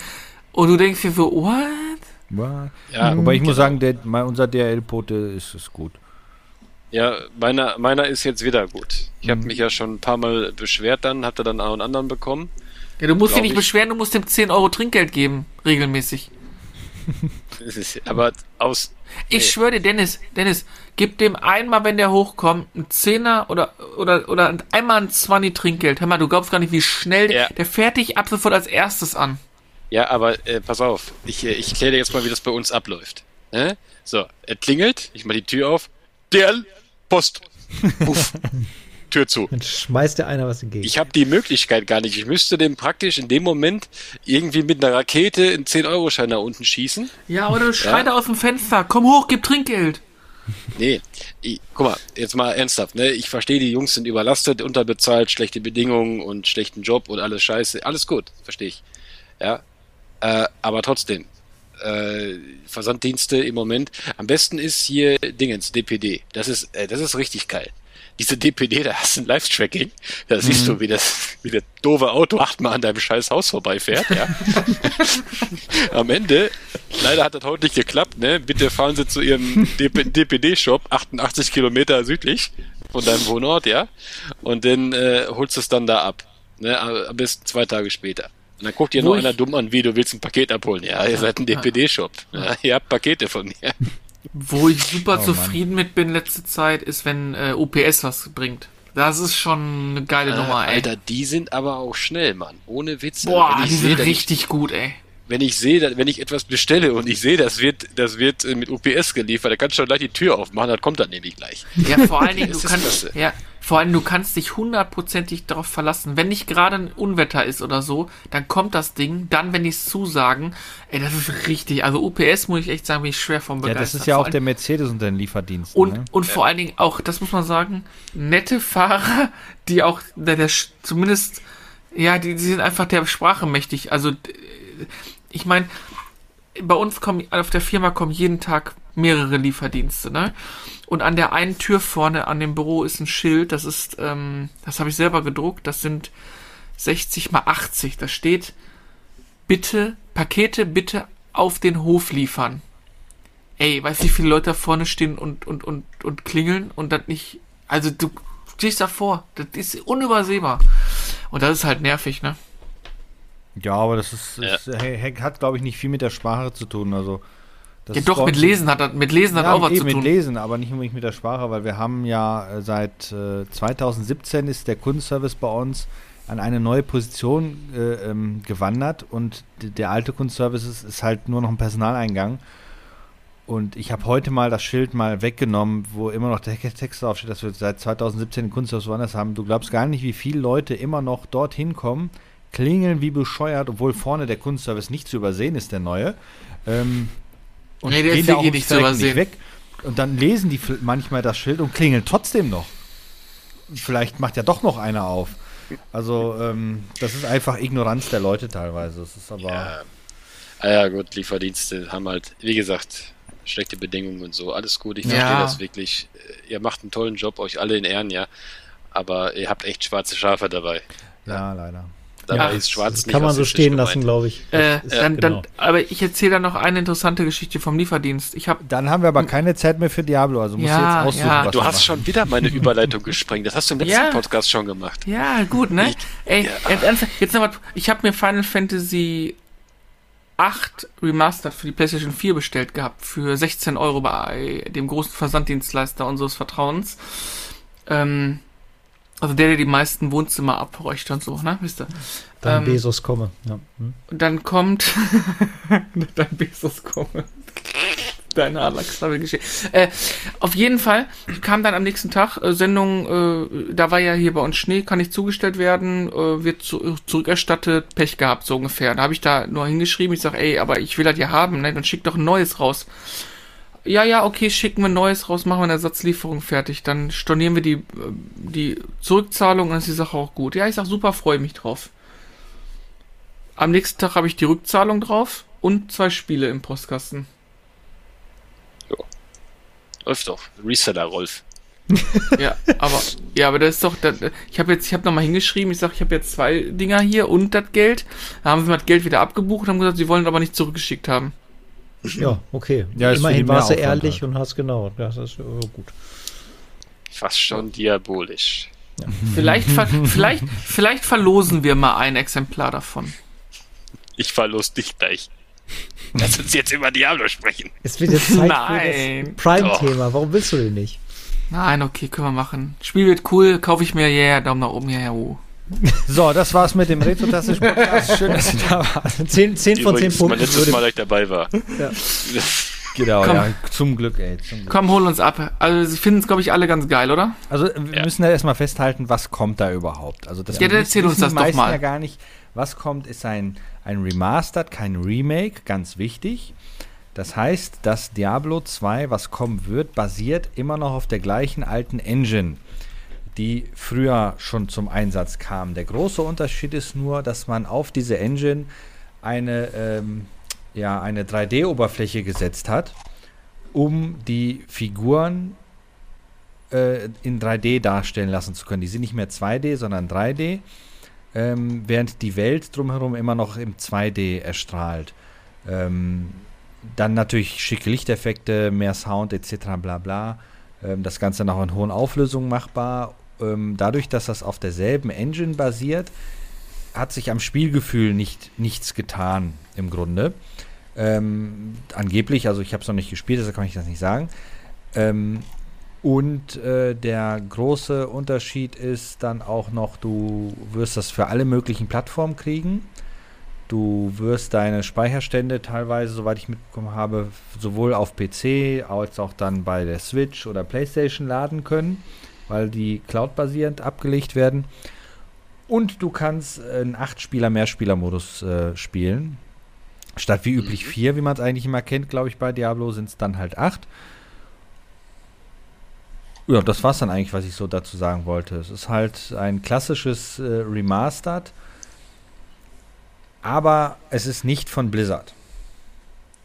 Und du denkst dir so, what? Ja. Wobei ich muss genau. sagen, der, mein, unser DHL-Pote ist, ist gut. Ja, meiner, meiner ist jetzt wieder gut. Ich Mhm. habe mich ja schon ein paar Mal beschwert dann, hatte dann auch einen anderen bekommen. Ja, du musst dich nicht ich. beschweren, du musst dem 10 Euro Trinkgeld geben, regelmäßig. *laughs* Aber aus, Ich Nee. schwöre dir, Dennis, Dennis, gib dem einmal, wenn der hochkommt, einen Zehner oder, oder, oder einmal ein 20 Trinkgeld. Hör mal, du glaubst gar nicht, wie schnell Ja. der fährt dich ab sofort als erstes an. Ja, aber äh, pass auf, ich, äh, ich kläre dir jetzt mal, wie das bei uns abläuft. Ne? So, er klingelt, ich mach die Tür auf, DL, Post, Puff, *laughs* Tür zu. Dann schmeißt dir einer was entgegen. Ich habe die Möglichkeit gar nicht. Ich müsste dem praktisch in dem Moment irgendwie mit einer Rakete einen 10-Euro-Schein nach unten schießen. Ja, oder schrei da aus dem Fenster, komm hoch, gib Trinkgeld. Nee, ich, guck mal, jetzt mal ernsthaft, ne? Ich verstehe, die Jungs sind überlastet, unterbezahlt, schlechte Bedingungen und schlechten Job und alles scheiße. Alles gut, verstehe ich. Ja. Äh, aber trotzdem, äh, Versanddienste im Moment. Am besten ist hier Dingens, DPD. Das ist, äh, das ist richtig geil. Diese DPD, da hast du ein Live-Tracking. Da siehst du, wie das, wie das doofe Auto achtmal an deinem scheiß Haus vorbeifährt, ja. *laughs* Am Ende, leider hat das heute nicht geklappt, ne? Bitte fahren Sie zu Ihrem DPD-Shop 88 Kilometer südlich von deinem Wohnort, ja. Und dann äh, holst du es dann da ab. Ne? Am besten zwei Tage später. Und dann guckt dir nur ich- einer dumm an, wie du willst ein Paket abholen. Ja, ihr seid ein DPD-Shop. Ja, ihr habt Pakete von mir. Wo ich super Oh, zufrieden mit bin letzte Zeit, ist, wenn äh, UPS was bringt. Das ist schon eine geile Äh, Nummer, ey. Alter, die sind aber auch schnell, Mann. Ohne Witz. Also, Boah, wenn ich die sind ich- richtig gut, ey. wenn ich sehe, dass- wenn ich etwas bestelle und ich sehe, das wird, das wird äh, mit UPS geliefert, dann kannst du schon gleich die Tür aufmachen, dann kommt das nämlich gleich. Ja, vor allen Dingen, *laughs* du kannst, klasse. ja, vor allem, du kannst dich hundertprozentig darauf verlassen. Wenn nicht gerade ein Unwetter ist oder so, dann kommt das Ding. Dann, wenn die es zusagen, ey, das ist richtig. Also UPS muss ich echt sagen, bin ich schwer vom Ja, begeistert. das ist ja Vor auch der Mercedes unter den Lieferdiensten. Und, ne? und vor allen Dingen auch, das muss man sagen, nette Fahrer, *laughs* die auch, der, der zumindest, ja, die, die sind einfach der Sprache mächtig. Also, ich meine, bei uns kommen, auf der Firma kommen jeden Tag mehrere Lieferdienste, ne? Und an der einen Tür vorne an dem Büro ist ein Schild, das ist, ähm, das habe ich selber gedruckt, das sind 60 mal 80. Da steht, bitte, Pakete bitte auf den Hof liefern. Ey, weißt du, wie viele Leute da vorne stehen und, und, und, und klingeln und das nicht. Also du stehst davor. Das ist unübersehbar. Und das ist halt nervig, ne? Ja, aber das ist, Ja. ist hat, glaube ich, nicht viel mit der Sprache zu tun. Also, das Ja, doch, mit Lesen hat das, mit Lesen hat ja, auch was zu mit tun. Lesen, aber nicht unbedingt mit der Sprache, weil wir haben ja äh, seit äh, 2017 ist der Kundenservice bei uns an eine neue Position äh, ähm, gewandert und der alte Kundenservice ist, ist halt nur noch ein Personaleingang. Und ich habe heute mal das Schild mal weggenommen, wo immer noch der Text draufsteht, dass wir seit 2017 den Kundenservice woanders haben. Du glaubst gar nicht, wie viele Leute immer noch dorthin kommen, klingeln wie bescheuert, obwohl vorne der Kundenservice nicht zu übersehen ist, der neue. Ähm, und Nee, gehen da auch nicht übersehen. weg. Und dann lesen die manchmal das Schild und klingeln trotzdem noch. Vielleicht macht ja doch noch einer auf. Also, ähm, das ist einfach Ignoranz der Leute teilweise. Das ist aber. Ja. Ah ja, gut, Lieferdienste haben halt, wie gesagt, schlechte Bedingungen und so. Alles gut, ich Ja. verstehe das wirklich. Äh, Ihr macht einen tollen Job, euch alle in Ehren, ja. Aber ihr habt echt schwarze Schafe dabei. Ja, leider. Dabei Ja, ist schwarz nicht Kann man so stehen gemeint. lassen, glaube ich. Äh, ist- dann, genau. dann, aber ich erzähle dann noch eine interessante Geschichte vom Lieferdienst. Ich habe Dann haben wir aber keine Zeit mehr für Diablo, also musst Ja, du jetzt aussuchen, ja. was Du hast machen. schon wieder meine Überleitung gesprengt. Das hast du im letzten Ja. Podcast schon gemacht. Ja, gut, ne? Ich- Ey, ja. jetzt, ernsthaft, jetzt noch mal, ich habe mir Final Fantasy 8 Remastered für die PlayStation 4 bestellt gehabt, für 16 Euro bei dem großen Versanddienstleister unseres Vertrauens. Ähm, also der, der die meisten Wohnzimmer abbräuchte und so, ne? Wisst ihr? Dann ähm, Bezos komme. Ja. Hm. Und dann kommt *laughs* dein Bezos komme. Deine Alexa geschehen. Äh, auf jeden Fall kam dann am nächsten Tag äh, Sendung, äh, da war ja hier bei uns Schnee, kann nicht zugestellt werden, äh, wird zu, zurückerstattet, Pech gehabt, so ungefähr. Da habe ich da nur hingeschrieben, ich sag, ey, aber ich will das ja haben, ne? Dann schick doch ein neues raus. Ja, ja, okay, schicken wir neues raus, machen wir eine Ersatzlieferung fertig. Dann stornieren wir die, äh, die Zurückzahlung und dann ist die Sache auch gut. Ja, ich sag, super, freue mich drauf. Am nächsten Tag habe ich die Rückzahlung drauf und zwei Spiele im Postkasten. Läuft doch. Reseller, Rolf. *laughs* Ja, aber ja, aber das ist doch, das, ich habe jetzt, ich habe nochmal hingeschrieben, ich sage, ich habe jetzt zwei Dinger hier und das Geld. Da haben wir das Geld wieder abgebucht und haben gesagt, sie wollen es aber nicht zurückgeschickt haben. Ja, okay. Ja, Immerhin warst du ehrlich halt. und hast genau. Das ist äh, gut. Fast schon diabolisch. Vielleicht, ver *laughs* vielleicht, vielleicht verlosen wir mal ein Exemplar davon. Ich verlos dich gleich. Lass uns jetzt über Diablo sprechen. Es wird jetzt Zeit Nein. für das Prime-Thema. Warum willst du den nicht? Nein, okay, können wir machen. Spiel wird cool, kaufe ich mir, yeah, Daumen nach oben, yeah, oh. So, das war's mit dem Retro-Tastisch Podcast. Schön, dass ihr da wart. 10, 10 von 10 Übrigens, mein Punkten. letztes Mal, dass ich dabei war. Ja. Genau, Komm. ja. Zum Glück, ey. Zum Glück. Komm, hol uns ab. Also, sie finden es, glaube ich, alle ganz geil, oder? Also wir Ja. müssen ja erstmal festhalten, was kommt da überhaupt. Also das Ja, dann erzähl uns das doch mal. ja gar nicht. Was kommt, ist ein, ein Remastered, kein Remake, ganz wichtig. Das heißt, dass Diablo 2, was kommen wird, basiert immer noch auf der gleichen alten Engine, die früher schon zum Einsatz kam. Der große Unterschied ist nur, dass man auf diese Engine eine, ähm, ja, eine 3D-Oberfläche gesetzt hat, um die Figuren äh, in 3D darstellen lassen zu können. Die sind nicht mehr 2D, sondern 3D, ähm, während die Welt drumherum immer noch im 2D erstrahlt. Ähm, dann natürlich schicke Lichteffekte, mehr Sound etc. bla bla. Ähm, das Ganze noch in hohen Auflösungen machbar. Ähm, dadurch, dass das auf derselben Engine basiert, hat sich am Spielgefühl nicht, nichts getan im Grunde. Ähm, angeblich, also ich habe es noch nicht gespielt, deshalb kann ich das nicht sagen. Ähm, Und äh, der große Unterschied ist dann auch noch, du wirst das für alle möglichen Plattformen kriegen. Du wirst deine Speicherstände teilweise, soweit ich mitbekommen habe, sowohl auf PC als auch dann bei der Switch oder PlayStation laden können, weil die cloud-basierend abgelegt werden. Und du kannst einen 8-Spieler-Mehrspieler-Modus äh, spielen. Statt wie üblich 4, wie man es eigentlich immer kennt, glaube ich, bei Diablo sind es dann halt 8. Ja, das war's dann eigentlich, was ich so dazu sagen wollte. Es ist halt ein klassisches äh, Remastered, aber es ist nicht von Blizzard.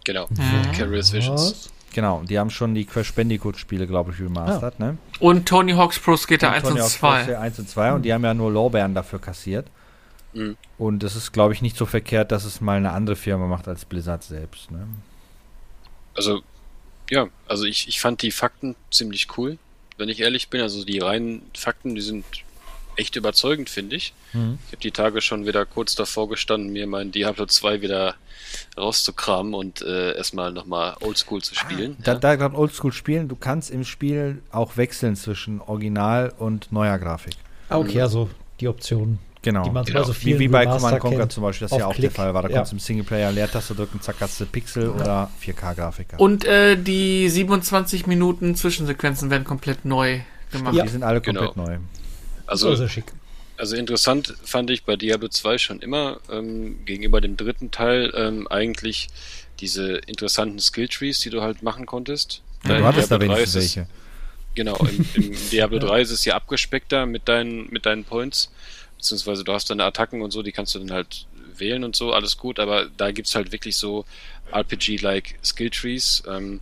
Genau, Mhm. Curious Visions. Genau, die haben schon die Crash Bandicoot-Spiele, glaube ich, remastered, ne? Und Tony Hawk's Pro Skater 1 Tony und Hawk's 2. Pro 1 und 2 und die haben ja nur Lorbeeren dafür kassiert. Mhm. Und es ist, glaube ich, nicht so verkehrt, dass es mal eine andere Firma macht als Blizzard selbst, ne? Also, ja, also ich, ich fand die Fakten ziemlich cool, wenn ich ehrlich bin. Also die reinen Fakten, die sind echt überzeugend, finde ich. Mhm. Ich habe die Tage schon wieder kurz davor gestanden, mir mein Diablo 2 wieder rauszukramen und äh, erstmal nochmal Oldschool zu spielen. Da, ja. da gerade Oldschool spielen, du kannst im Spiel auch wechseln zwischen Original und neuer Grafik. Ah, okay, also die Optionen, Genau. die man Genau. so Wie, wie bei Command Conquer zum Beispiel, das ja auch Klick. der Fall war. Da Ja. konntest du im Singleplayer Leertaste drücken, zack, hast du Pixel oder 4K-Grafik gehabt. Und äh, die 27 Minuten Zwischensequenzen werden komplett neu gemacht. die sind alle komplett Genau. neu. Also, Also, also interessant fand ich bei Diablo 2 schon immer ähm, gegenüber dem dritten Teil ähm, eigentlich diese interessanten Skilltrees, die du halt machen konntest. Ja, in du hattest da Diablo 3 wenigstens es- welche. Genau, im, im *laughs* Diablo 3 ist es ja abgespeckter mit deinen, mit deinen Points, beziehungsweise du hast deine Attacken und so, die kannst du dann halt wählen und so, alles gut, aber da gibt's halt wirklich so RPG-like Skilltrees, ähm,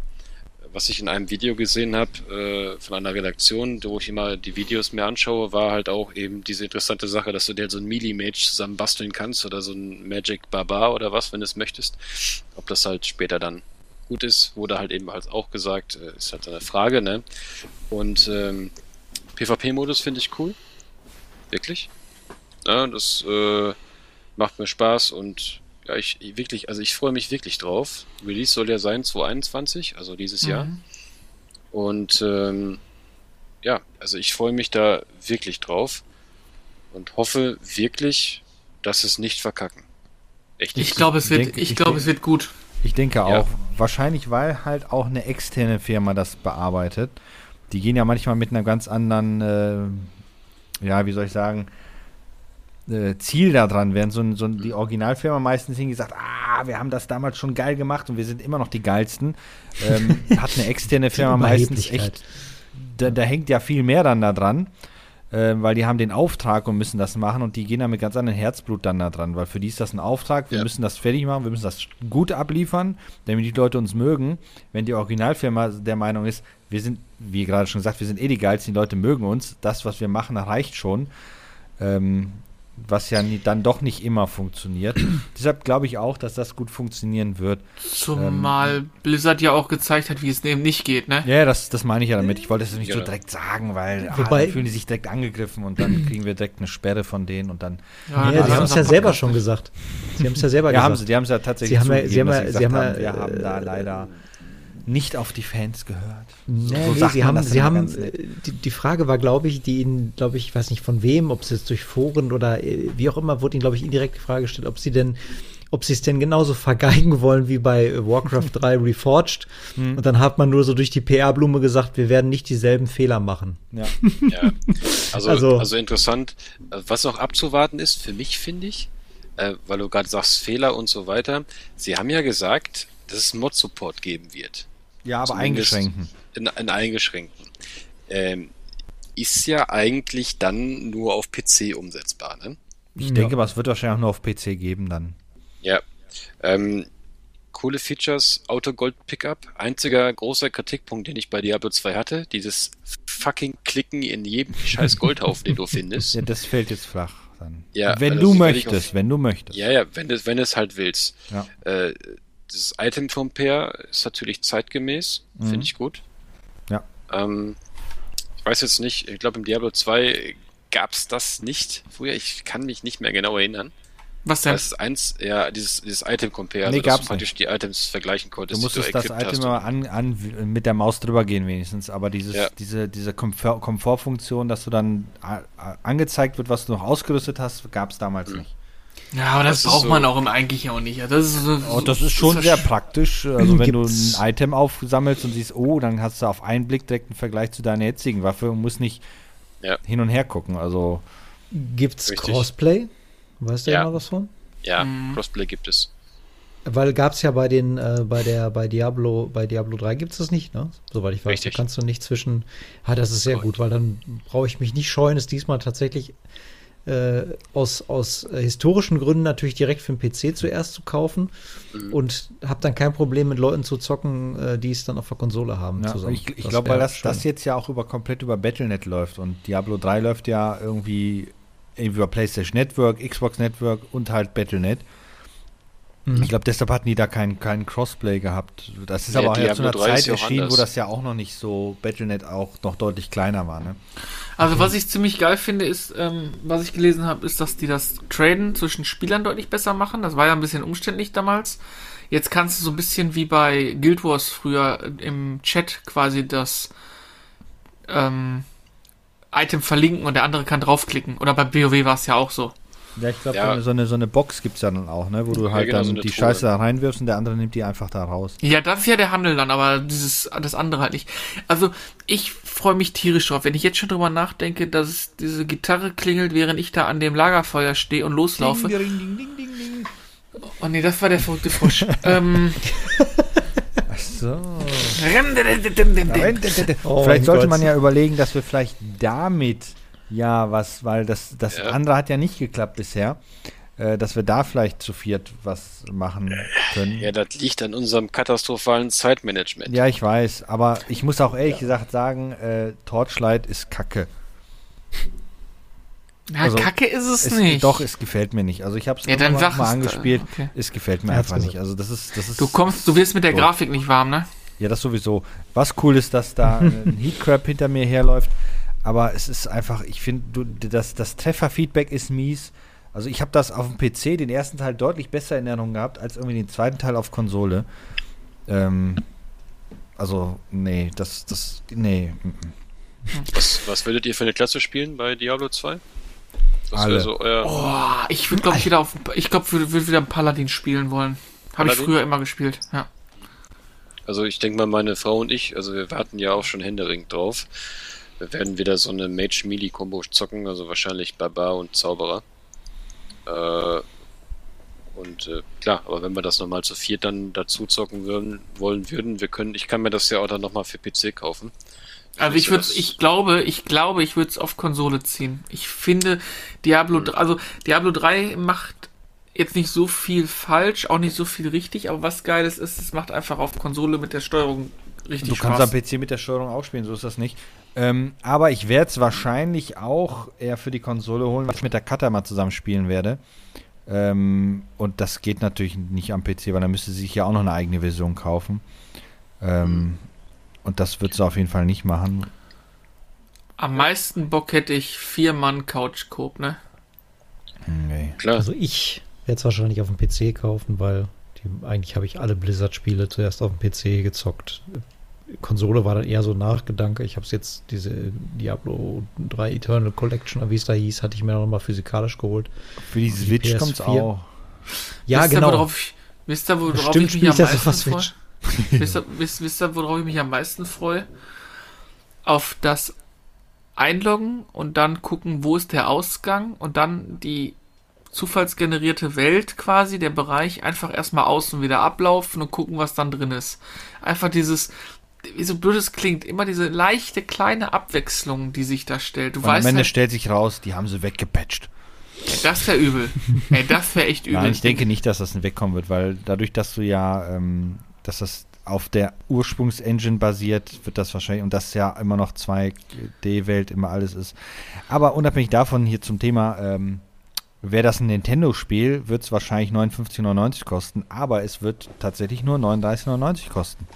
was ich in einem Video gesehen habe äh, von einer Redaktion, wo ich immer die Videos mir anschaue, war halt auch eben diese interessante Sache, dass du dir so ein Melee-Mage zusammen basteln kannst oder so ein Magic Barbar oder was, wenn du es möchtest. Ob das halt später dann gut ist, wurde halt eben halt auch gesagt, äh, ist halt eine Frage, ne? Und ähm, PvP-Modus finde ich cool. Wirklich. Ja, das äh, macht mir Spaß und ja, ich ich wirklich, also ich freue mich wirklich drauf. Release soll ja sein 2021, also dieses Jahr. Mhm. Und ähm, ja, also ich freue mich da wirklich drauf und hoffe wirklich, dass es nicht verkacken. Echt Ich nicht. glaube, es wird, ich ich glaube, es wird gut. Ich denke Ja. auch. Wahrscheinlich, weil halt auch eine externe Firma das bearbeitet. Die gehen ja manchmal mit einer ganz anderen, äh, ja, wie soll ich sagen, äh, Ziel da dran. Während so, so ein, die Originalfirma meistens hingesagt, ah, wir haben das damals schon geil gemacht und wir sind immer noch die geilsten. Ähm, *laughs* hat eine externe Firma meistens echt, da, da hängt ja viel mehr dann da dran. äh, weil die haben den Auftrag und müssen das machen und die gehen da mit ganz anderem Herzblut dann da dran, weil für die ist das ein Auftrag, wir Ja. müssen das fertig machen, wir müssen das gut abliefern, damit die Leute uns mögen. Wenn die Originalfirma der Meinung ist, wir sind, wie gerade schon gesagt, wir sind eh die geilsten, die Leute mögen uns, das, was wir machen, reicht schon. Ähm, was ja nie, dann doch nicht immer funktioniert. *clears throat* Deshalb glaube ich auch, dass das gut funktionieren wird. Zumal Blizzard ja auch gezeigt hat, wie es eben nicht geht, ne? Ja, das, das meine ich ja damit. Ich wollte es nicht so Ja. direkt sagen, weil ah, Wobei- dann fühlen die sich direkt angegriffen und dann kriegen wir direkt eine Sperre von denen und dann. Ja, sie ist haben es ja selber schon gesagt. Sie haben es ja selber Ja, haben gesagt. sie, die haben es ja tatsächlich Sie haben ja- zugegeben, sie haben dass ja- sie haben haben, ja, wir haben da äh, leider nicht auf die Fans gehört. Nee, so nee, sie haben, das sie haben, äh, die, die Frage war, glaube ich, die ihnen, glaube ich, ich weiß nicht von wem, ob es jetzt durch Foren oder äh, wie auch immer, wurde ihnen, glaube ich, indirekt die Frage gestellt, ob sie denn, ob sie es denn genauso vergeigen wollen wie bei äh, Warcraft 3 *laughs* Reforged. Hm. Und dann hat man nur so durch die PR-Blume gesagt, wir werden nicht dieselben Fehler machen. Ja. *laughs* Ja. Also, Also- also, interessant. Was noch abzuwarten ist, für mich finde ich, äh, weil du gerade sagst, Fehler und so weiter. Sie haben ja gesagt, dass es Mod-Support geben wird. Ja, aber Zumindest eingeschränken. In, in eingeschränkten. Ähm, ist ja eigentlich dann nur auf PC umsetzbar, ne? Ich Ja. denke, aber es wird wahrscheinlich auch nur auf PC geben dann. Ja. Ähm, coole Features, Auto-Gold-Pickup. Einziger großer Kritikpunkt, den ich bei Diablo 2 hatte, dieses fucking Klicken in jedem *laughs* scheiß Goldhaufen, den du findest. Ja, das fällt jetzt flach dann. Ja, wenn also du möchtest, auf- wenn du möchtest. Ja, ja, wenn du, wenn du es halt willst. Ja. Äh, das Item vom Pair ist natürlich zeitgemäß, Mhm. finde ich gut. Ja. Ähm, ich weiß jetzt nicht, ich glaube im Diablo 2 gab's das nicht früher, ich kann mich nicht mehr genau erinnern. Was denn? Das ist eins, ja, dieses, dieses Item Compare, also Nee, dass du praktisch die Items vergleichen Du konntest, die musstest das equipped Item immer an, an, mit der Maus drüber gehen wenigstens, aber dieses, Ja. diese, diese Komfort, Komfortfunktion, dass du dann angezeigt wird, was du noch ausgerüstet hast, gab es damals Mhm. nicht. Ja, aber das, Das braucht so- man auch im eigentlich auch nicht. Ja, Das ist, so, Und das ist schon so- sehr praktisch. Also wenn du ein Item aufsammelst und siehst, oh, dann hast du auf einen Blick direkt einen Vergleich zu deiner jetzigen Waffe und musst nicht Ja. hin und her gucken. Also Gibt's Richtig. Crossplay? Weißt du Ja. mal was von? Ja, Mhm. Crossplay gibt es. Weil gab's ja bei den, äh, bei der, bei Diablo, bei Diablo 3 gibt's das nicht, ne? Soweit ich weiß. Richtig. Da kannst du nicht zwischen. Ah, das ist sehr gut, weil dann brauche ich mich nicht scheuen, es diesmal tatsächlich äh, aus, aus äh, historischen Gründen natürlich direkt für den PC zuerst zu kaufen Mhm. und habe dann kein Problem mit Leuten zu zocken, äh, die es dann auf der Konsole haben ja, zusammen. ich, ich glaube, weil das, schön. das jetzt ja auch über komplett über Battlenet läuft und Diablo 3 läuft ja irgendwie über PlayStation Network, Xbox Network und halt Battlenet. Mhm. Ich glaube, deshalb hatten die da keinen kein Crossplay gehabt. Das ist Ja, aber auch ja zu einer 3 ist Zeit erschienen, wo das ja auch noch nicht so Battlenet auch noch deutlich kleiner war. Ne? Also was ich ziemlich geil finde, ist, ähm, was ich gelesen habe, ist, dass die das Traden zwischen Spielern deutlich besser machen. Das war ja ein bisschen umständlich damals. Jetzt kannst du so ein bisschen wie bei Guild Wars früher im Chat quasi das ähm, Item verlinken und der andere kann draufklicken. Oder bei BOW war es ja auch so. Ja, ich glaube, Ja. so, eine, so eine Box gibt es ja dann auch, ne? wo du Ja, halt genau, dann so die Truhe. Scheiße da reinwirfst und der andere nimmt die einfach da raus. Ja, das ist ja der Handel dann, aber dieses, das andere halt nicht. Also, ich freue mich tierisch drauf, wenn ich jetzt schon drüber nachdenke, dass es diese Gitarre klingelt, während ich da an dem Lagerfeuer stehe und loslaufe. Ding, ding, ding, ding, ding, ding. Oh nee, das war der verrückte Frosch. *laughs* ähm, Ach so. Vielleicht sollte man ja überlegen, dass wir vielleicht damit ja was, weil das, das Ja. andere hat ja nicht geklappt bisher, äh, dass wir da vielleicht zu viert was machen können. Ja, das liegt an unserem katastrophalen Zeitmanagement. Ja, ich weiß, aber ich muss auch ehrlich gesagt sagen, äh, Torchlight ist kacke. Ja, Also, Kacke ist es, Es, nicht. Doch, es gefällt mir nicht. Also ich habe es Ja, dann mal, mal es, angespielt. okay. Es gefällt mir hat's einfach nicht. Also das ist, das ist. Du kommst, du wirst mit der So. Grafik nicht warm, ne? Ja, das sowieso. Was cool ist, dass da *laughs* ein Heatcrab hinter mir herläuft. Aber es ist einfach, ich finde, das, das Trefferfeedback ist mies. Also ich habe das auf dem PC, den ersten Teil deutlich besser in Erinnerung gehabt, als irgendwie den zweiten Teil auf Konsole. Ähm, also, nee, das, das, nee. mm, mm. Was, was würdet ihr für eine Klasse spielen bei Diablo 2? Was Alle. so euer. Oh, ich würde glaube ich wieder auf, ich glaube, würde würd wieder einen Paladin spielen wollen. Habe ich Paladin? früher immer gespielt, ja. Also ich denke mal, meine Frau und ich, also wir warten ja auch schon händeringend drauf. Wir werden wieder so eine Mage-Melee-Kombo zocken, also wahrscheinlich Barbar und Zauberer. Äh, und äh, klar, aber wenn wir das nochmal zu viert dann dazu zocken würden, wollen würden, wir können, ich kann mir das ja auch dann nochmal für PC kaufen. Also ich würde, ich glaube, ich glaube, ich würde es auf Konsole ziehen. Ich finde Diablo, dr- also Diablo 3 macht jetzt nicht so viel falsch, auch nicht so viel richtig, aber was geiles ist, es macht einfach auf Konsole mit der Steuerung richtig Du Spaß. kannst am PC mit der Steuerung auch spielen, so ist das nicht. Ähm, aber ich werde es wahrscheinlich auch eher für die Konsole holen, weil ich mit der Cutter mal zusammen spielen werde. Ähm, und das geht natürlich nicht am PC, weil dann müsste sie sich ja auch noch eine eigene Version kaufen. Ähm, Und das wird sie auf jeden Fall nicht machen. Am meisten Bock hätte ich vier Mann Couch Coop, ne? Nee. Klar, Also ich werde es wahrscheinlich auf dem PC kaufen, weil die, eigentlich habe ich alle Blizzard-Spiele zuerst auf dem PC gezockt. Konsole war dann eher so ein Nachgedanke. Ich habe es jetzt, diese Diablo 3 Eternal Collection, wie es da hieß, hatte ich mir noch mal physikalisch geholt. Für die Die Switch kommt es PS4. auch. Ja, wisst Ihr, genau. worauf ich, wisst ihr, worauf ich mich am meisten freue? Switch. wisst, ihr, wisst, wisst ihr, worauf ich mich am meisten freue? Auf das Einloggen und dann gucken, wo ist der Ausgang und dann die zufallsgenerierte Welt quasi, der Bereich, einfach erstmal außen wieder ablaufen und gucken, was dann drin ist. Einfach dieses, so blöd es klingt, immer diese leichte kleine Abwechslung, die sich da stellt. Du Und am weißt Ende halt, stellt sich raus, die haben sie weggepatcht. das wäre übel. Ey, das wäre echt übel. Nein, ich denke nicht, dass das wegkommen wird, weil dadurch, dass du ja, ähm, dass das auf der Ursprungsengine basiert, wird das wahrscheinlich, und das ja immer noch 2D-Welt immer alles ist. Aber unabhängig davon hier zum Thema, ähm, wäre das ein Nintendo-Spiel, wird es wahrscheinlich 59,99 kosten, aber es wird tatsächlich nur 39,99 kosten.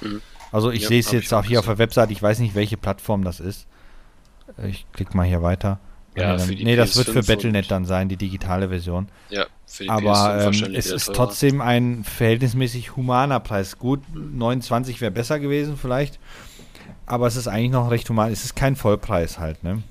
Mhm. Also ich Ja, sehe es jetzt auch hier auf der Website, ich weiß nicht, welche Plattform das ist. Ich klicke mal hier weiter. Ja, nee, die nee, das wird für PS5 Battle.net dann sein, die digitale Version. Ja, für die PS5 Aber ähm, es ist teurer. trotzdem ein verhältnismäßig humaner Preis. Gut, 29 wäre besser gewesen vielleicht. Aber es ist eigentlich noch recht human. Es ist kein Vollpreis halt, ne?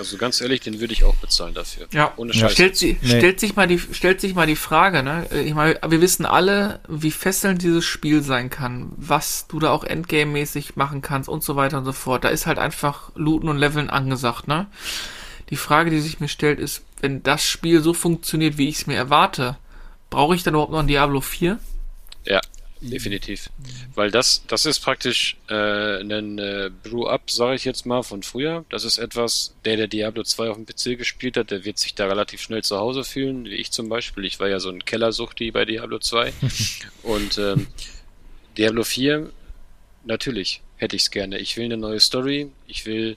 Also ganz ehrlich, den würde ich auch bezahlen dafür. Ja, Ohne Ja. Scheiß. Stellt, sie, Nee. stellt, sich mal die, stellt sich mal die Frage, ne? Ich meine, wir wissen alle, wie fesselnd dieses Spiel sein kann, was du da auch Endgame-mäßig machen kannst und so weiter und so fort. Da ist halt einfach Looten und Leveln angesagt, ne? Die Frage, die sich mir stellt, ist, wenn das Spiel so funktioniert, wie ich es mir erwarte, brauche ich dann überhaupt noch ein Diablo 4? Ja, definitiv. Weil das, das ist praktisch äh, ein äh, Brew-Up, sage ich jetzt mal, von früher. Das ist etwas, der, der Diablo 2 auf dem PC gespielt hat, der wird sich da relativ schnell zu Hause fühlen, wie ich zum Beispiel. Ich war ja so ein Kellersuchti bei Diablo 2. *laughs* Und ähm, Diablo 4, natürlich, hätte ich es gerne. Ich will eine neue Story, ich will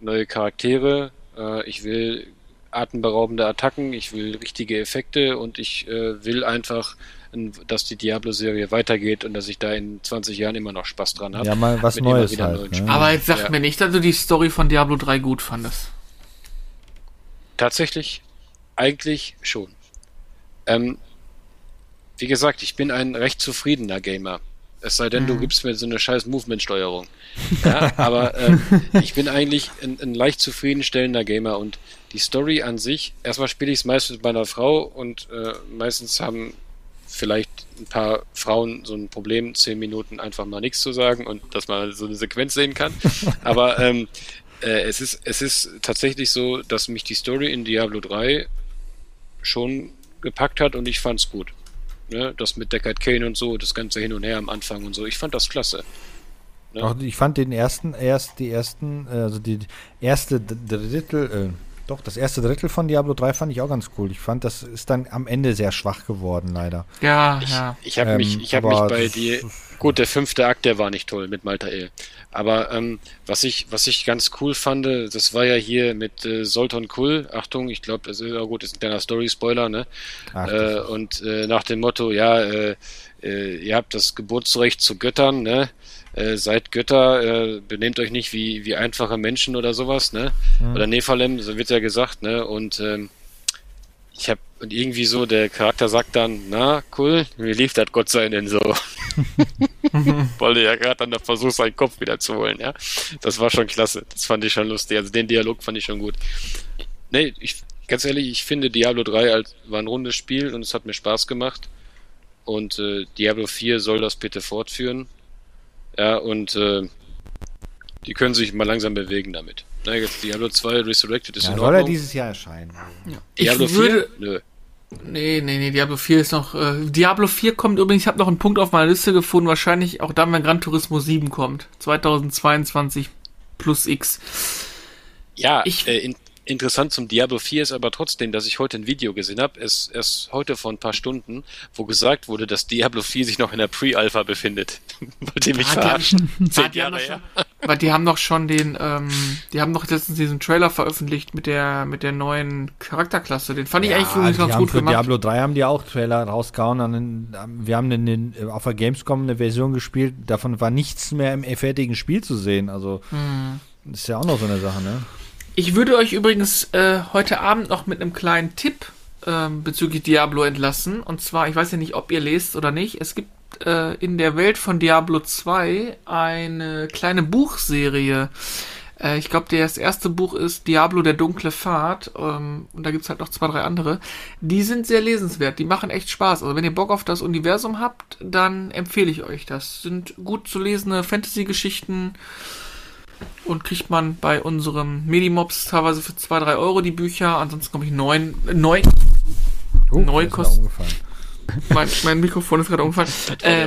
neue Charaktere, äh, ich will atemberaubende Attacken, ich will richtige Effekte und ich äh, will einfach, dass die Diablo-Serie weitergeht und dass ich da in 20 Jahren immer noch Spaß dran habe. Ja, mal was Mit immer Neues wieder halt. neuen Ne? Aber jetzt sag Ja. mir nicht, dass du die Story von Diablo 3 gut fandest. Tatsächlich, eigentlich schon. Ähm, wie gesagt, ich bin ein recht zufriedener Gamer. Es sei denn, du gibst mir so eine scheiß Movement-Steuerung. Ja, *laughs* aber ähm, ich bin eigentlich ein, ein leicht zufriedenstellender Gamer und die Story an sich, erstmal spiele ich es meistens bei einer Frau und äh, meistens haben vielleicht ein paar Frauen so ein Problem, zehn Minuten einfach mal nichts zu sagen und dass man so eine Sequenz sehen kann. *laughs* Aber ähm, äh, es, ist, es ist tatsächlich so, dass mich die Story in Diablo 3 schon gepackt hat und ich fand's gut. Ne? Das mit Deckard Kane und so, das ganze hin und her am Anfang und so, ich fand das klasse. Ne? Auch ich fand den ersten, erst die ersten, äh, also die erste Drittel, äh, doch, das erste Drittel von Diablo 3 fand ich auch ganz cool. Ich fand, das ist dann am Ende sehr schwach geworden, leider. Ja, Ich, ja. ich habe Ähm, mich, ich hab mich aber bei das- dir. Gut, der fünfte Akt, der war nicht toll mit Maltael. Aber ähm, was ich, was ich ganz cool fand, das war ja hier mit äh, Solton Kull. Achtung, ich glaube, das ist ja gut, ist ein kleiner Story-Spoiler, ne? Ach, Äh, und äh, nach dem Motto, ja, äh, äh, ihr habt das Geburtsrecht zu Göttern, ne? Äh, seid Götter, äh, benehmt euch nicht wie, wie einfache Menschen oder sowas, ne? Oder Nephalem, so wird ja gesagt, ne? Und ähm, ich hab und irgendwie so, der Charakter sagt dann, na, cool, wie lief das Gott sei denn so? *laughs* Weil der ja gerade dann da versucht, seinen Kopf wieder zu holen, ja. Das war schon klasse. Das fand ich schon lustig. Also den Dialog fand ich schon gut. Nee, ich, ganz ehrlich, ich finde Diablo 3 als, war ein rundes Spiel und es hat mir Spaß gemacht. Und äh, Diablo 4 soll das bitte fortführen. Ja, und äh, die können sich mal langsam bewegen damit. Na, jetzt Diablo 2 Resurrected ist ja, in soll er Ordnung. dieses Jahr erscheinen? Ich Diablo 4? würde, Nö. Nee, nee, nee, Diablo 4 ist noch. Äh, Diablo 4 kommt übrigens, ich habe noch einen Punkt auf meiner Liste gefunden, wahrscheinlich auch dann, wenn Gran Turismo 7 kommt. 2022 plus X. Ja, Ich- äh, in, interessant zum Diablo 4 ist aber trotzdem, dass ich heute ein Video gesehen habe, es erst heute vor ein paar Stunden, wo gesagt wurde, dass Diablo 4 sich noch in der Pre-Alpha befindet. *laughs* Wollt ihr mich die verarschen? Zehn die haben Jahre doch her. schon, aber die haben doch schon den, ähm, die haben doch letztens diesen Trailer veröffentlicht mit der, mit der neuen Charakterklasse. Den fand ich eigentlich übrigens ganz gut für gemacht. Diablo 3 haben die auch Trailer rausgehauen. Dann, wir haben den, den, auf der Gamescom eine Version gespielt, davon war nichts mehr im fertigen Spiel zu sehen. Also Hm. das ist ja auch noch so eine Sache, ne? Ich würde euch übrigens äh, heute Abend noch mit einem kleinen Tipp ähm, bezüglich Diablo entlassen. Und zwar, ich weiß ja nicht, ob ihr lest oder nicht. Es gibt äh, in der Welt von Diablo 2 eine kleine Buchserie. Äh, ich glaube, das erste Buch ist Diablo der dunkle Pfad. Ähm, und da gibt's halt noch zwei, drei andere. Die sind sehr lesenswert. Die machen echt Spaß. Also wenn ihr Bock auf das Universum habt, dann empfehle ich euch das. Sind gut zu lesende Fantasy-Geschichten und kriegt man bei unserem Medimobs teilweise für 2, 3 Euro die Bücher. Ansonsten glaube ich neun, neun, Oh, Neu das ist mir kost- umgefallen. mein, mein Mikrofon ist gerade umgefallen. *laughs* Äh,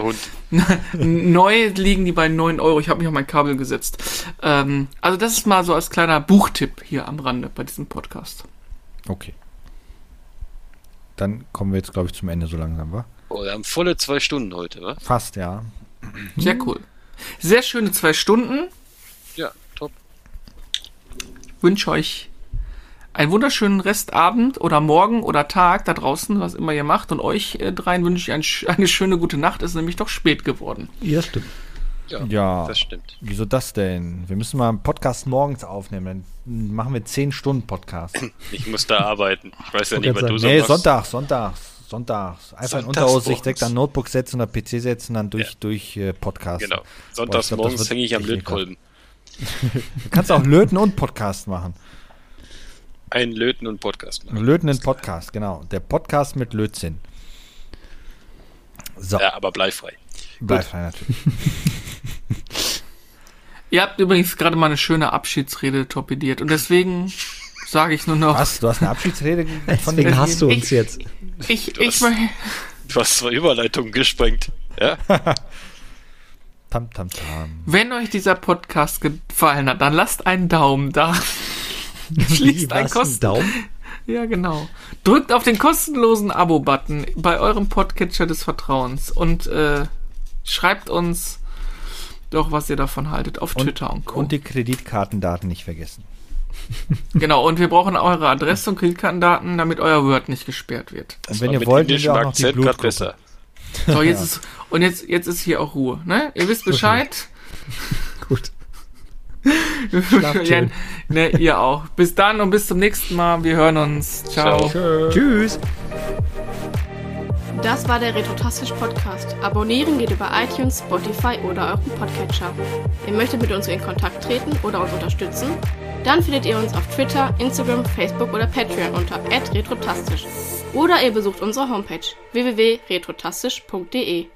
*laughs* neu liegen die bei 9 Euro. Ich habe mich auf mein Kabel gesetzt. Ähm, also das ist mal so als kleiner Buchtipp hier am Rande bei diesem Podcast. Okay. Dann kommen wir jetzt, glaube ich, zum Ende so langsam, wa? Oh, wir haben volle zwei Stunden heute, wa? Fast, ja. Sehr cool. Sehr schöne zwei Stunden. Ja, top. wünsche euch einen wunderschönen Restabend oder Morgen oder Tag da draußen, was immer ihr macht. Und euch äh, dreien wünsche ich ein, *laughs* eine schöne gute Nacht. Es ist nämlich doch spät geworden. Ja, stimmt. Ja, Ja. das stimmt. Wieso das denn? Wir müssen mal einen Podcast morgens aufnehmen. Dann machen wir 10 Stunden Podcast. *laughs* Ich muss da arbeiten. Ich weiß ja Ich nicht, was du so nee, machst. Sonntags, sonntags, sonntags. Einfach in Sonntags Unteraussicht direkt an Notebook setzen oder PC setzen, dann durch, Ja. durch äh, Podcast. Genau. Sonntags ich glaub, morgens hänge ich am Lötkolben. Du kannst auch Löten und Podcast machen. Ein Löten und Podcast machen. Löten in Podcast, genau. Der Podcast mit Lötzinn. So, Ja, aber bleifrei. bleib frei natürlich. *laughs* Ihr habt übrigens gerade mal eine schöne Abschiedsrede torpediert und deswegen sage ich nur noch, Was? Du hast eine Abschiedsrede von *laughs* Deswegen hast du uns jetzt. ich, Du ich, hast- mö- Du hast zwei Überleitungen gesprengt. Ja? *laughs* Tam, tam, tam. wenn euch dieser Podcast gefallen hat, dann lasst einen Daumen da. *laughs* Schließt ein Was, Kosten. Daumen? Ja, genau. Drückt auf den kostenlosen Abo-Button bei eurem Podcatcher des Vertrauens und äh, schreibt uns doch, was ihr davon haltet auf Twitter und Co. Und die Kreditkartendaten nicht vergessen. *laughs* genau, und wir brauchen eure Adresse und Kreditkartendaten, damit euer Word nicht gesperrt wird. Und wenn ihr wollt, nehmen wir auch noch die Blutgruppe. besser. So, jetzt *laughs* ist, und jetzt, jetzt ist hier auch Ruhe, ne? Ihr wisst Bescheid. *laughs* Gut. ja, ne, ihr auch. Bis dann und bis zum nächsten Mal. Wir hören uns. Ciao. Ciao. Tschüss. Das war der Retrotastisch Podcast. Abonnieren geht über iTunes, Spotify oder euren Podcatcher. Ihr möchtet mit uns in Kontakt treten oder uns unterstützen? Dann findet ihr uns auf Twitter, Instagram, Facebook oder Patreon unter retrotastisch. Oder ihr besucht unsere Homepage www.retrotastisch.de.